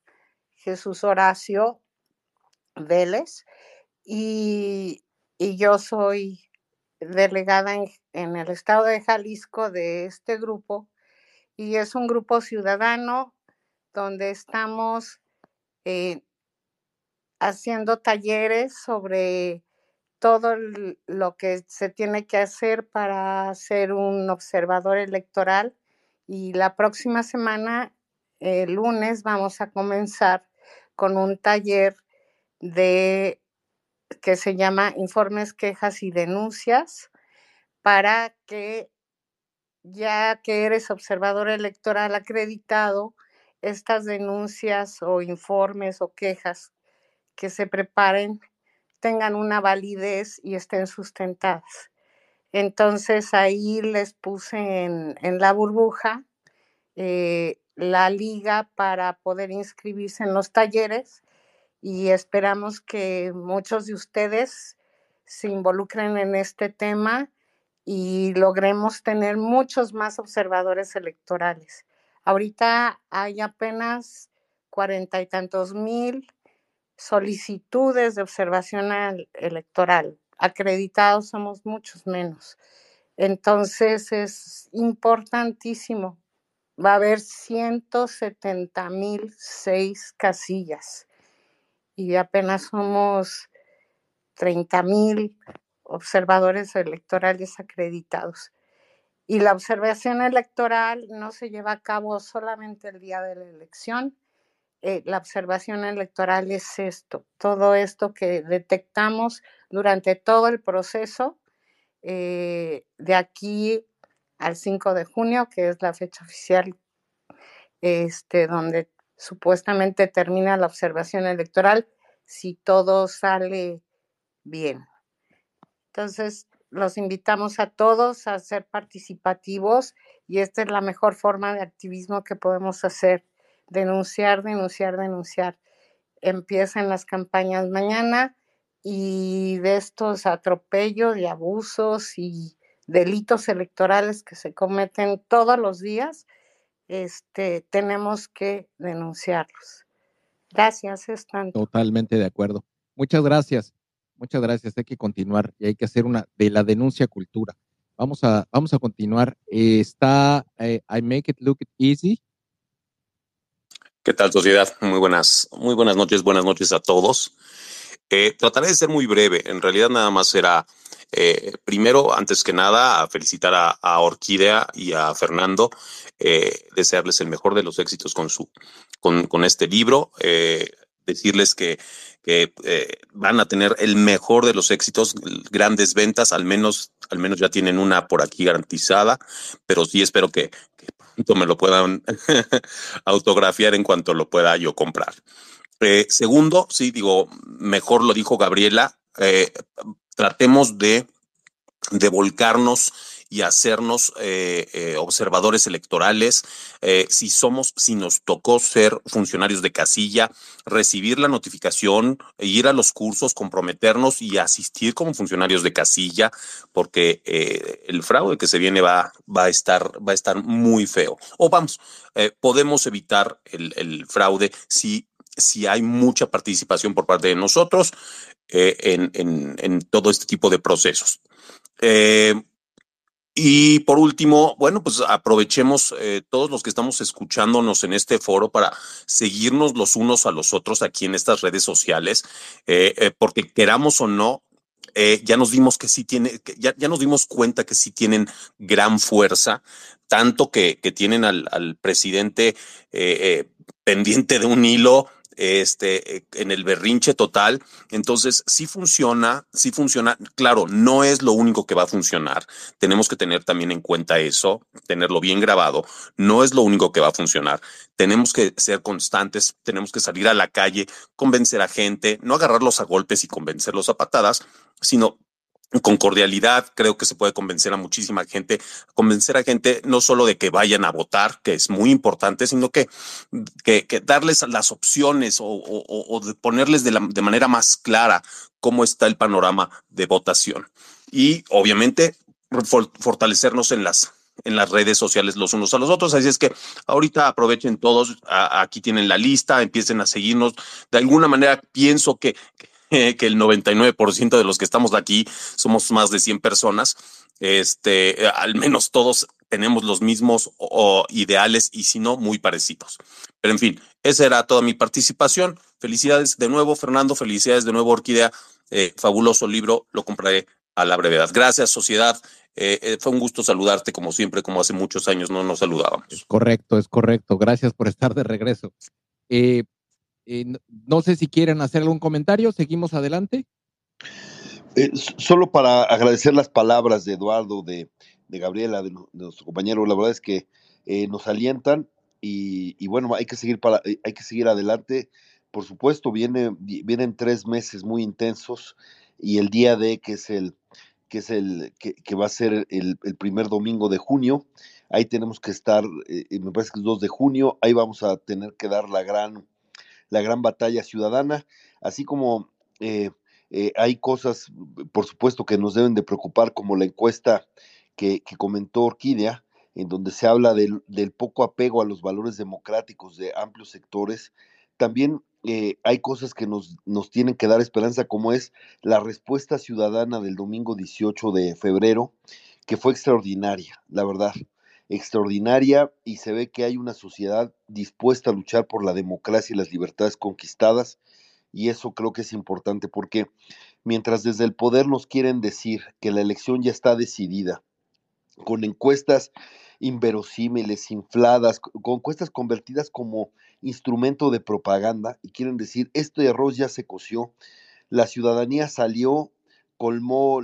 Speaker 9: Jesús Horacio Vélez, y, yo soy delegada en, el estado de Jalisco de este grupo, y es un grupo ciudadano donde estamos eh, haciendo talleres sobre todo lo que se tiene que hacer para ser un observador electoral. Y la próxima semana, el lunes, vamos a comenzar con un taller de que se llama informes, quejas y denuncias para que ya que eres observador electoral acreditado, estas denuncias o informes o quejas que se preparen tengan una validez y estén sustentadas. Entonces ahí les puse en, la burbuja eh, la liga para poder inscribirse en los talleres y esperamos que muchos de ustedes se involucren en este tema y logremos tener muchos más observadores electorales. Ahorita hay apenas cuarenta y tantos mil solicitudes de observación electoral. Acreditados somos muchos menos. Entonces es importantísimo. Va a haber 170 mil seis casillas y apenas somos 30 mil observadores electorales acreditados. Y la observación electoral no se lleva a cabo solamente el día de la elección, eh, la observación electoral es esto, todo esto que detectamos durante todo el proceso eh, de aquí al 5 de junio, que es la fecha oficial este, donde supuestamente termina la observación electoral, si todo sale bien. Entonces, los invitamos a todos a ser participativos y esta es la mejor forma de activismo que podemos hacer denunciar, denunciar, denunciar. Empiezan las campañas mañana y de estos atropellos y abusos y delitos electorales que se cometen todos los días, este, tenemos que denunciarlos. Gracias, Stan.
Speaker 2: Totalmente de acuerdo. Muchas gracias. Muchas gracias. Hay que continuar y hay que hacer una de la denuncia cultura. Vamos a, vamos a continuar. está eh, I Make It Look Easy.
Speaker 10: ¿Qué tal, sociedad? Muy buenas, muy buenas noches, buenas noches a todos. Eh, trataré de ser muy breve. En realidad, nada más será, eh, primero, antes que nada, felicitar a, Orquídea y a Fernando, eh, desearles el mejor de los éxitos con, su, con, con este libro, decirles que, que van a tener el mejor de los éxitos, grandes ventas, al menos, al menos ya tienen una por aquí garantizada, pero sí espero que, me lo puedan autografiar en cuanto lo pueda yo comprar. Eh, segundo, sí, digo, mejor lo dijo Gabriela, eh, tratemos de, de volcarnos y hacernos eh, eh, observadores electorales, eh, si somos, si nos tocó ser funcionarios de casilla, recibir la notificación, ir a los cursos, comprometernos y asistir como funcionarios de casilla, porque el fraude que se viene va, va, a estar, va a estar muy feo. O vamos, podemos evitar el, fraude si si hay mucha participación por parte de nosotros en, en, todo este tipo de procesos. Y por último, bueno, pues aprovechemos eh, todos los que estamos escuchándonos en este foro para seguirnos los unos a los otros aquí en estas redes sociales, eh, eh, porque queramos o no, ya nos dimos que sí tiene, ya, ya, nos dimos cuenta que sí tienen gran fuerza, tanto que, que tienen al, al presidente pendiente de un hilo este, eh, en el berrinche total. Entonces, sí funciona, sí funciona. Claro, no es lo único que va a funcionar. Tenemos que tener también en cuenta eso, tenerlo bien grabado. No es lo único que va a funcionar. Tenemos que ser constantes, tenemos que salir a la calle, convencer a gente, no agarrarlos a golpes y convencerlos a patadas, sino con cordialidad, creo que se puede convencer a muchísima gente, convencer a gente no solo de que vayan a votar, que es muy importante, sino que, que, darles las opciones o, de ponerles de, la, de manera más clara cómo está el panorama de votación. Y obviamente fortalecernos en las en las redes sociales los unos a los otros. Así es que ahorita aprovechen todos, aquí tienen la lista, empiecen a seguirnos. De alguna manera pienso que, que el 99% de los que estamos aquí somos más de 100 personas. Este, al menos todos tenemos los mismos ideales y si no, muy parecidos. Pero en fin, esa era toda mi participación. Felicidades de nuevo, Fernando. Felicidades de nuevo, Orquídea. Eh, fabuloso libro, lo compraré a la brevedad. Gracias, sociedad. Eh, eh, fue un gusto saludarte como siempre, como hace muchos años no nos saludábamos.
Speaker 2: Es correcto, es correcto. Gracias por estar de regreso. No sé si quieren hacer algún comentario. Seguimos adelante.
Speaker 5: solo para agradecer las palabras de Eduardo, de, Gabriela, de, nuestro compañero. La verdad es que nos alientan y, bueno, hay que seguir para, hay que seguir adelante. Por supuesto, viene, vienen tres meses muy intensos y el día de que es el que es el que, va a ser el, primer domingo de junio. Ahí tenemos que estar, eh, me parece que es 2 de junio, ahí vamos a tener que dar la gran, la gran batalla ciudadana, así como eh, eh, hay cosas, por supuesto, que nos deben de preocupar, como la encuesta que, comentó Orquídea, en donde se habla del, poco apego a los valores democráticos de amplios sectores. También eh, hay cosas que nos, nos tienen que dar esperanza, como es la respuesta ciudadana del domingo 18 de febrero, que fue extraordinaria, la verdad, extraordinaria, y se ve que hay una sociedad dispuesta a luchar por la democracia y las libertades conquistadas, y eso creo que es importante porque mientras desde el poder nos quieren decir que la elección ya está decidida, con encuestas inverosímiles, infladas, con encuestas convertidas como instrumento de propaganda y quieren decir, este arroz ya se coció, la ciudadanía salió, colmó,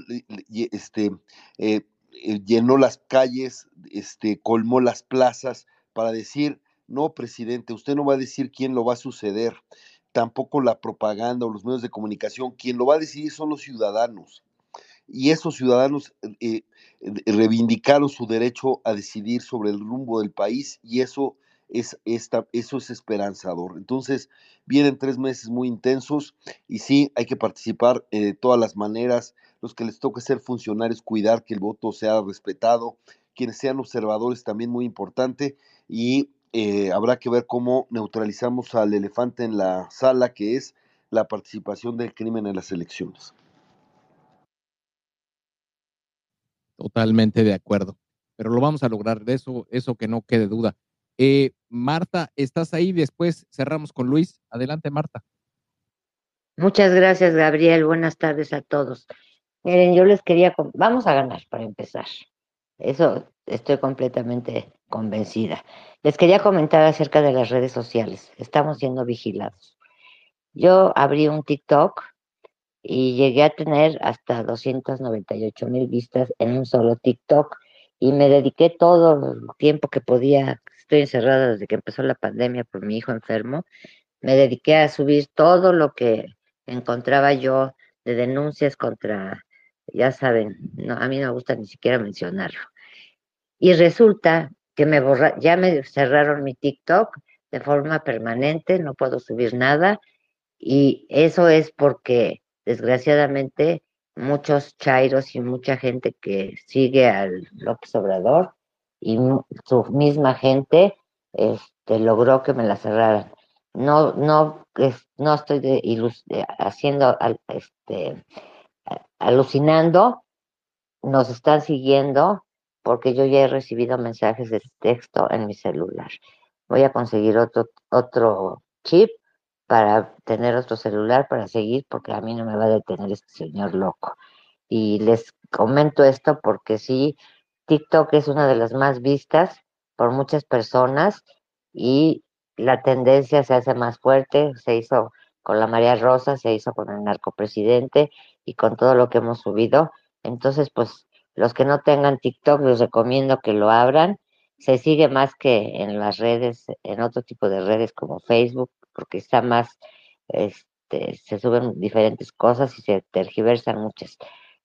Speaker 5: este, eh, eh, llenó las calles, este, colmó las plazas para decir, no, presidente, usted no va a decir quién lo va a suceder, tampoco la propaganda o los medios de comunicación, quien lo va a decidir son los ciudadanos. Y esos ciudadanos eh, reivindicaron su derecho a decidir sobre el rumbo del país y eso es, esta, eso es esperanzador. Entonces, vienen tres meses muy intensos y sí, hay que participar de todas las maneras. Los que les toque ser funcionarios, cuidar que el voto sea respetado. Quienes sean observadores, también muy importante. Y eh, habrá que ver cómo neutralizamos al elefante en la sala, que es la participación del crimen en las elecciones.
Speaker 2: Totalmente de acuerdo. Pero lo vamos a lograr, de eso, eso que no quede duda. Eh, Marta, ¿estás ahí? Después cerramos con Luis. Adelante, Marta.
Speaker 11: Muchas gracias, Gabriel. Buenas tardes a todos. Miren, yo les quería, vamos a ganar para empezar. Eso estoy completamente convencida. Les quería comentar acerca de las redes sociales. Estamos siendo vigilados. Yo abrí un TikTok y llegué a tener hasta 298 mil vistas en un solo TikTok y me dediqué todo el tiempo que podía estoy encerrada desde que empezó la pandemia por mi hijo enfermo, me dediqué a subir todo lo que encontraba yo de denuncias contra, ya saben, no, a mí no me gusta ni siquiera mencionarlo. Y resulta que me borra, ya me cerraron mi TikTok de forma permanente, no puedo subir nada y eso es porque desgraciadamente muchos chairos y mucha gente que sigue al López Obrador y su misma gente este, logró que me la cerraran. No, no, no estoy haciendo, este, alucinando, nos están siguiendo porque yo ya he recibido mensajes de texto en mi celular. Voy a conseguir otro, otro chip para tener otro celular para seguir porque a mí no me va a detener este señor loco. Y les comento esto porque sí, TikTok es una de las más vistas por muchas personas y la tendencia se hace más fuerte, se hizo con la María Rosa, se hizo con el narcopresidente y con todo lo que hemos subido. Entonces, pues los que no tengan TikTok les recomiendo que lo abran. Se sigue más que en las redes, en otro tipo de redes como Facebook, porque está más, este, se suben diferentes cosas y se tergiversan muchas.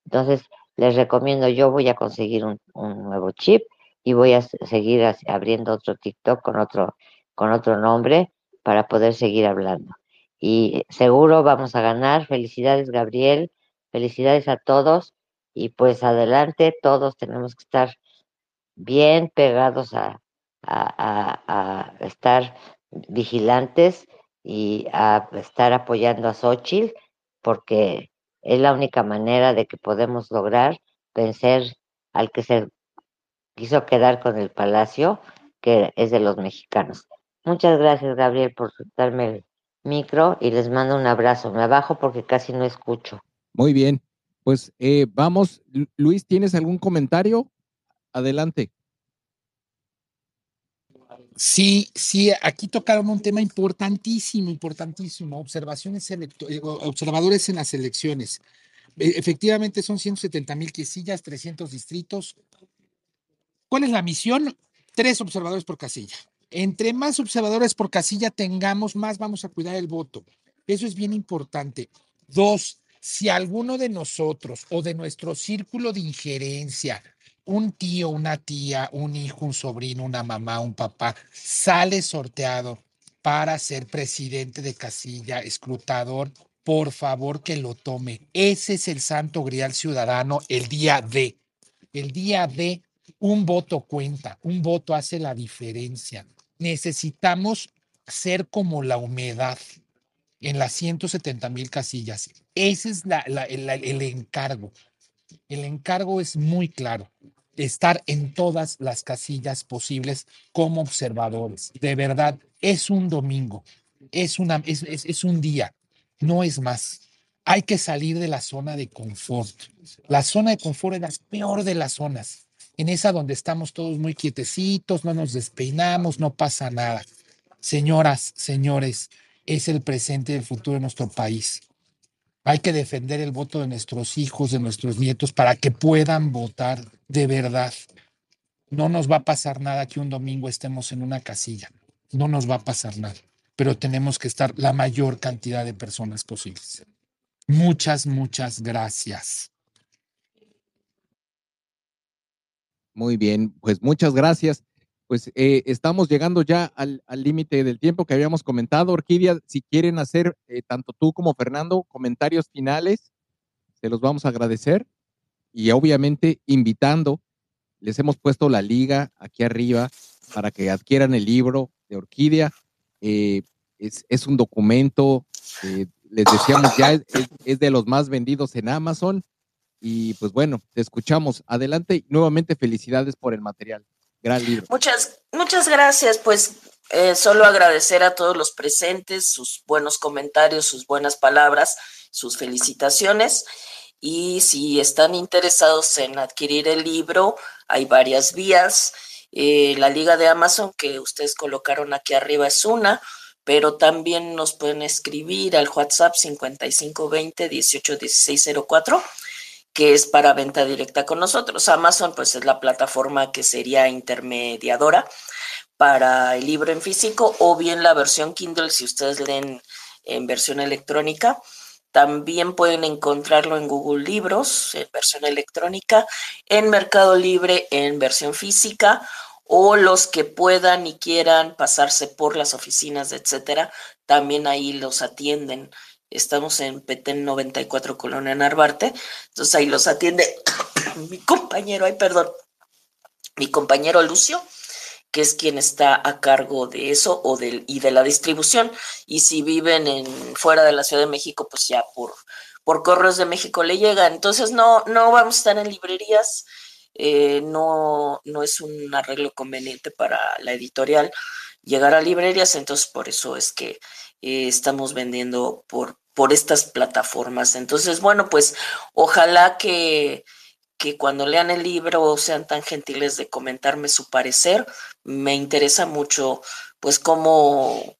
Speaker 11: Entonces, les recomiendo, yo voy a conseguir un, un nuevo chip y voy a seguir abriendo otro TikTok con otro, con otro nombre para poder seguir hablando. Y seguro vamos a ganar. Felicidades, Gabriel. Felicidades a todos. Y pues adelante, todos tenemos que estar bien pegados a, estar vigilantes y a estar apoyando a Xochitl, porque es la única manera de que podemos lograr vencer al que se quiso quedar con el palacio, que es de los mexicanos. Muchas gracias, Gabriel, por darme el micro y les mando un abrazo. Me abajo porque casi no escucho.
Speaker 2: Muy bien. Pues eh, vamos, Luis, ¿tienes algún comentario? Adelante.
Speaker 6: Sí, sí, aquí tocaron un tema importantísimo, importantísimo, observaciones eh, observadores en las elecciones. E, efectivamente son 170 mil quesillas, 300 distritos. ¿Cuál es la misión? Tres observadores por casilla. Entre más observadores por casilla tengamos, más vamos a cuidar el voto. Eso es bien importante. Dos, si alguno de nosotros o de nuestro círculo de injerencia un tío, una tía, un hijo, un sobrino, una mamá, un papá, sale sorteado para ser presidente de casilla, escrutador, por favor que lo tome. Ese es el santo grial ciudadano el día de. El día de un voto cuenta, un voto hace la diferencia. Necesitamos ser como la humedad en las 170 mil casillas. Ese es el, encargo. El encargo es muy claro estar en todas las casillas posibles como observadores. De verdad, es un domingo, es, un día, no es más. Hay que salir de la zona de confort. La zona de confort es la peor de las zonas. En esa donde estamos todos muy quietecitos, no nos despeinamos, no pasa nada. Señoras, señores, es el presente y el futuro de nuestro país. Hay que defender el voto de nuestros hijos, de nuestros nietos, para que puedan votar de verdad. No nos va a pasar nada que un domingo estemos en una casilla. No nos va a pasar nada. Pero tenemos que estar la mayor cantidad de personas posibles. Muchas, muchas gracias.
Speaker 2: Muy bien, pues muchas gracias pues eh, estamos llegando ya al límite del tiempo que habíamos comentado. Orquídea, si quieren hacer eh, tanto tú como Fernando comentarios finales, se los vamos a agradecer. Y obviamente invitando, les hemos puesto la liga aquí arriba para que adquieran el libro de Orquídea. Eh, es, es, un documento, les decíamos ya, es, es de los más vendidos en Amazon. Y pues bueno, te escuchamos. Adelante nuevamente felicidades por el material.
Speaker 3: Muchas, muchas gracias. Pues eh, solo agradecer a todos los presentes sus buenos comentarios, sus buenas palabras, sus felicitaciones. Y si están interesados en adquirir el libro, hay varias vías. Eh, la liga de Amazon que ustedes colocaron aquí arriba es una, pero también nos pueden escribir al WhatsApp 5520 181604 que es para venta directa con nosotros. Amazon, pues es la plataforma que sería intermediadora para el libro en físico o bien la versión Kindle si ustedes leen en versión electrónica. También pueden encontrarlo en Google Libros en versión electrónica, en Mercado Libre en versión física o los que puedan y quieran pasarse por las oficinas, etcétera, también ahí los atienden Estamos en Petén 94 Colonia Narvarte. Entonces ahí los atiende mi compañero, ay, perdón, mi compañero Lucio, que es quien está a cargo de eso o y de la distribución. Y si viven en fuera de la Ciudad de México, pues ya por, por correos de México le llega. Entonces no, no vamos a estar en librerías. Eh, no, no es un arreglo conveniente para la editorial llegar a librerías, entonces por eso es que eh, estamos vendiendo por, por estas plataformas. Entonces, bueno, pues ojalá que, que cuando lean el libro sean tan gentiles de comentarme su parecer. Me interesa mucho, pues, cómo,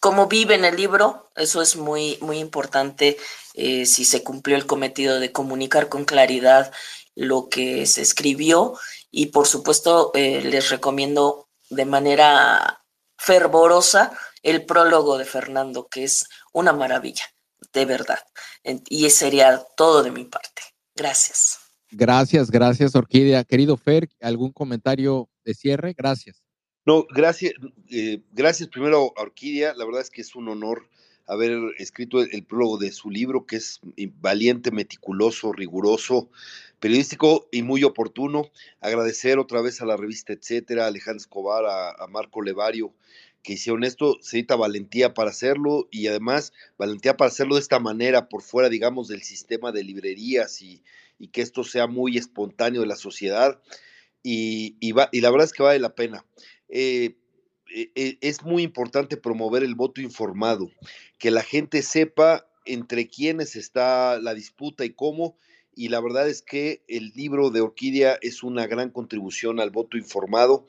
Speaker 3: cómo vive en el libro. Eso es muy, muy importante eh, si se cumplió el cometido de comunicar con claridad lo que se escribió. Y por supuesto, eh, les recomiendo de manera fervorosa el prólogo de Fernando, que es una maravilla, de verdad. Y sería todo de mi parte. Gracias.
Speaker 2: Gracias, gracias, Orquídea. Querido Fer, ¿algún comentario de cierre? Gracias.
Speaker 5: No, gracias, eh, gracias primero a Orquídea. La verdad es que es un honor haber escrito el, prólogo de su libro, que es valiente, meticuloso, riguroso, periodístico y muy oportuno. Agradecer otra vez a la revista Etcétera, a Alejandro Escobar, a, a Marco Levario, que hicieron esto. Se necesita valentía para hacerlo y además valentía para hacerlo de esta manera, por fuera, digamos, del sistema de librerías y, y que esto sea muy espontáneo de la sociedad. Y, y, va, y la verdad es que vale la pena. Eh, eh, eh, es muy importante promover el voto informado, que la gente sepa entre quiénes está la disputa y cómo. Y la verdad es que el libro de Orquídea es una gran contribución al voto informado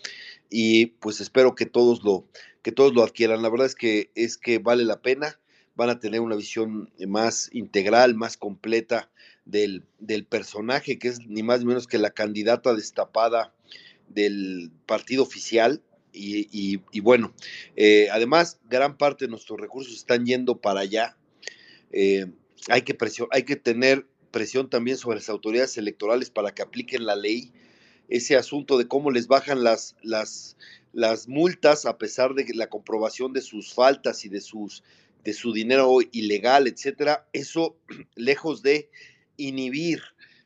Speaker 5: y pues espero que todos lo, que todos lo adquieran. La verdad es que es que vale la pena, van a tener una visión más integral, más completa del, del personaje, que es ni más ni menos que la candidata destapada del partido oficial, y, y, bueno, eh, además, gran parte de nuestros recursos están yendo para allá. Eh, hay, que hay que tener presión también sobre las autoridades electorales para que apliquen la ley. Ese asunto de cómo les bajan las, las, las multas a pesar de la comprobación de sus faltas y de, sus, de su dinero ilegal, etcétera, eso lejos de inhibir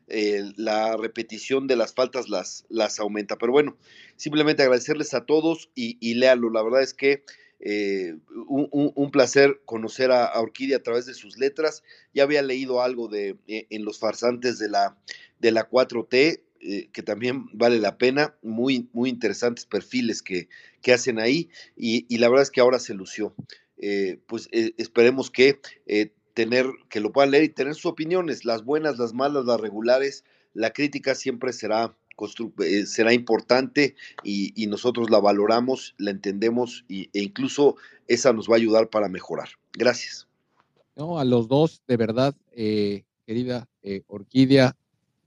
Speaker 5: eh, la repetición de las faltas las, las aumenta. Pero bueno, simplemente agradecerles a todos y, y léalo. La verdad es que eh, un, placer conocer a, Orquídea a través de sus letras. Ya había leído algo de eh, en los farsantes de la, de la 4T, eh, que también vale la pena. Muy, muy interesantes perfiles que, que hacen ahí. Y, y, la verdad es que ahora se lució. Pues esperemos que tener, que lo puedan leer y tener sus opiniones, las buenas, las malas, las regulares. La crítica siempre será eh, será importante y, nosotros la valoramos, la entendemos y, e incluso esa nos va a ayudar para mejorar. Gracias.
Speaker 2: No, a los dos, de verdad, eh, querida eh, Orquídea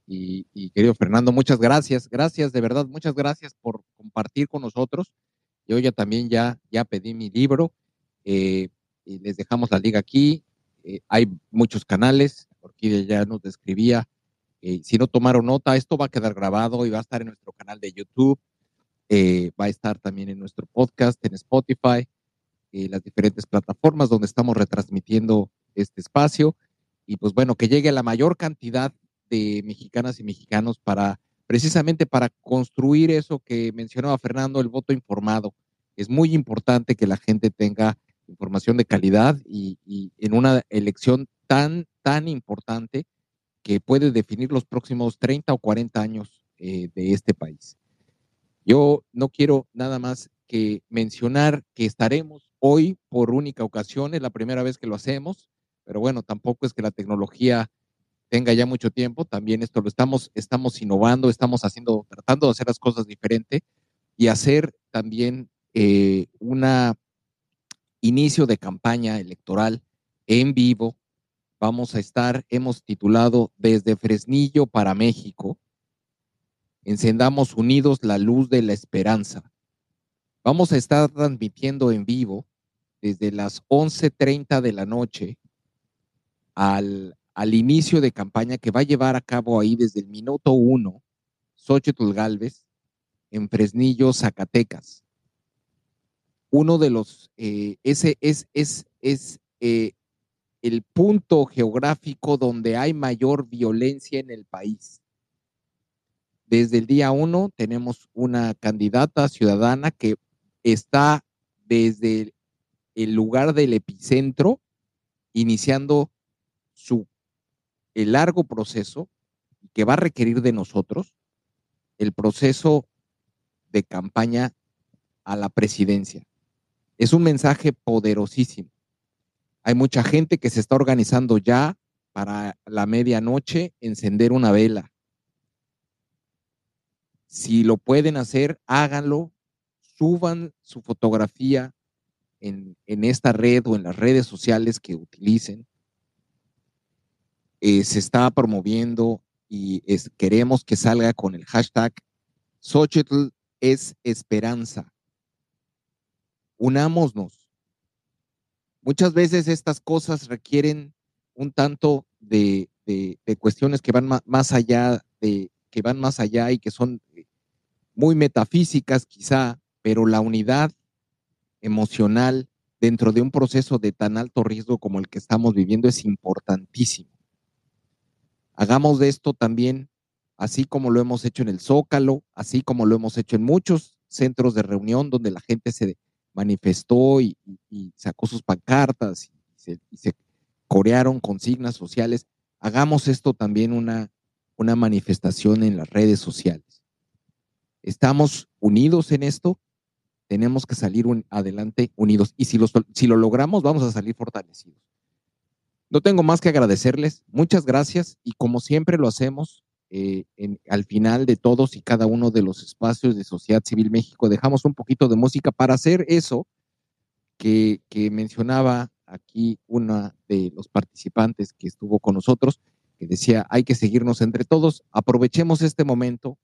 Speaker 2: y, y, querido Fernando, muchas gracias, gracias, de verdad, muchas gracias por compartir con nosotros. Yo ya también ya, ya pedí mi libro y les dejamos la liga aquí. hay muchos canales, Orquídea ya nos describía eh, si no tomaron nota, esto va a quedar grabado y va a estar en nuestro canal de YouTube, eh, va a estar también en nuestro podcast, en Spotify, eh, las diferentes plataformas donde estamos retransmitiendo este espacio. Y pues bueno, que llegue a la mayor cantidad de mexicanas y mexicanos para precisamente para construir eso que mencionaba Fernando, el voto informado. Es muy importante que la gente tenga información de calidad y, y en una elección tan, tan importante que puede definir los próximos 30 o 40 años eh, de este país. Yo no quiero nada más que mencionar que estaremos hoy por única ocasión, es la primera vez que lo hacemos, pero bueno, tampoco es que la tecnología tenga ya mucho tiempo, también esto lo estamos, estamos innovando, estamos haciendo, tratando de hacer las cosas diferente y hacer también eh, una inicio de campaña electoral en vivo vamos a estar, hemos titulado Desde Fresnillo para México, encendamos unidos la luz de la esperanza. Vamos a estar transmitiendo en vivo desde las 11.30 de la noche al, al, inicio de campaña que va a llevar a cabo ahí desde el minuto uno, Xochitl Galvez, en Fresnillo, Zacatecas. Uno de los, eh, ese es, es, es eh, el punto geográfico donde hay mayor violencia en el país. Desde el día uno tenemos una candidata ciudadana que está desde el lugar del epicentro, iniciando su el largo proceso que va a requerir de nosotros el proceso de campaña a la presidencia. Es un mensaje poderosísimo hay mucha gente que se está organizando ya para la medianoche encender una vela. Si lo pueden hacer, háganlo, suban su fotografía en, en esta red o en las redes sociales que utilicen. Eh, se está promoviendo y es, queremos que salga con el hashtag Xochitl es esperanza. Unámonos Muchas veces estas cosas requieren un tanto de, de, cuestiones que van más allá de que van más allá y que son muy metafísicas quizá, pero la unidad emocional dentro de un proceso de tan alto riesgo como el que estamos viviendo es importantísimo. Hagamos de esto también, así como lo hemos hecho en el Zócalo, así como lo hemos hecho en muchos centros de reunión donde la gente se manifestó y, sacó sus pancartas y se, corearon consignas sociales, hagamos esto también una, una manifestación en las redes sociales. Estamos unidos en esto, tenemos que salir adelante unidos y si, si lo logramos vamos a salir fortalecidos. No tengo más que agradecerles, muchas gracias y como siempre lo hacemos, eh, al final de todos y cada uno de los espacios de Sociedad Civil México, dejamos un poquito de música para hacer eso que, mencionaba aquí una de los participantes que estuvo con nosotros, que decía, hay que seguirnos entre todos, aprovechemos este momento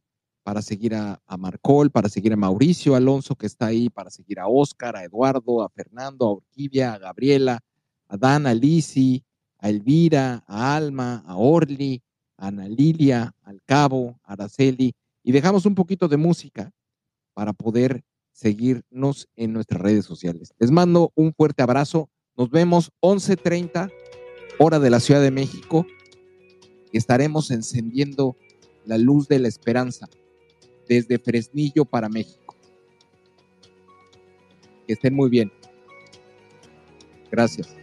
Speaker 2: para seguir a, Marcol, para seguir a Mauricio Alonso, que está ahí, para seguir a Oscar, a Eduardo, a Fernando, a Orquídea, a Gabriela, a Dan, a Lisi, a Elvira, a Alma, a Orly, a Ana Lilia, al Cabo, Araceli, y dejamos un poquito de música para poder seguirnos en nuestras redes sociales. Les mando un fuerte abrazo. Nos vemos 11:30 hora de la Ciudad de México. Estaremos encendiendo la luz de la esperanza desde Fresnillo para México. Que estén muy bien. Gracias.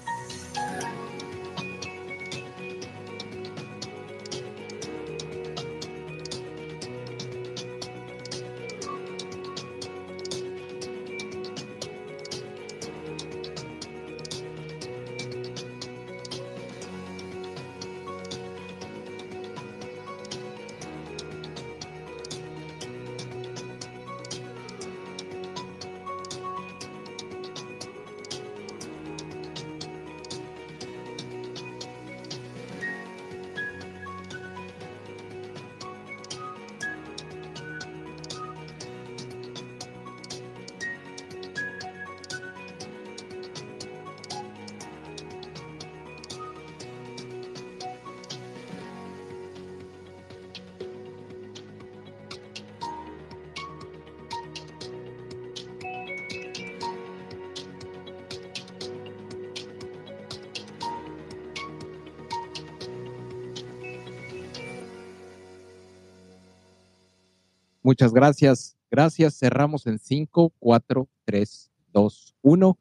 Speaker 2: Muchas gracias. Gracias. Cerramos en 5, 4, 3, 2, 1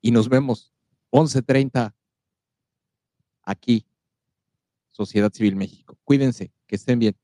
Speaker 2: y nos vemos 11.30 aquí, Sociedad Civil México. Cuídense, que estén bien.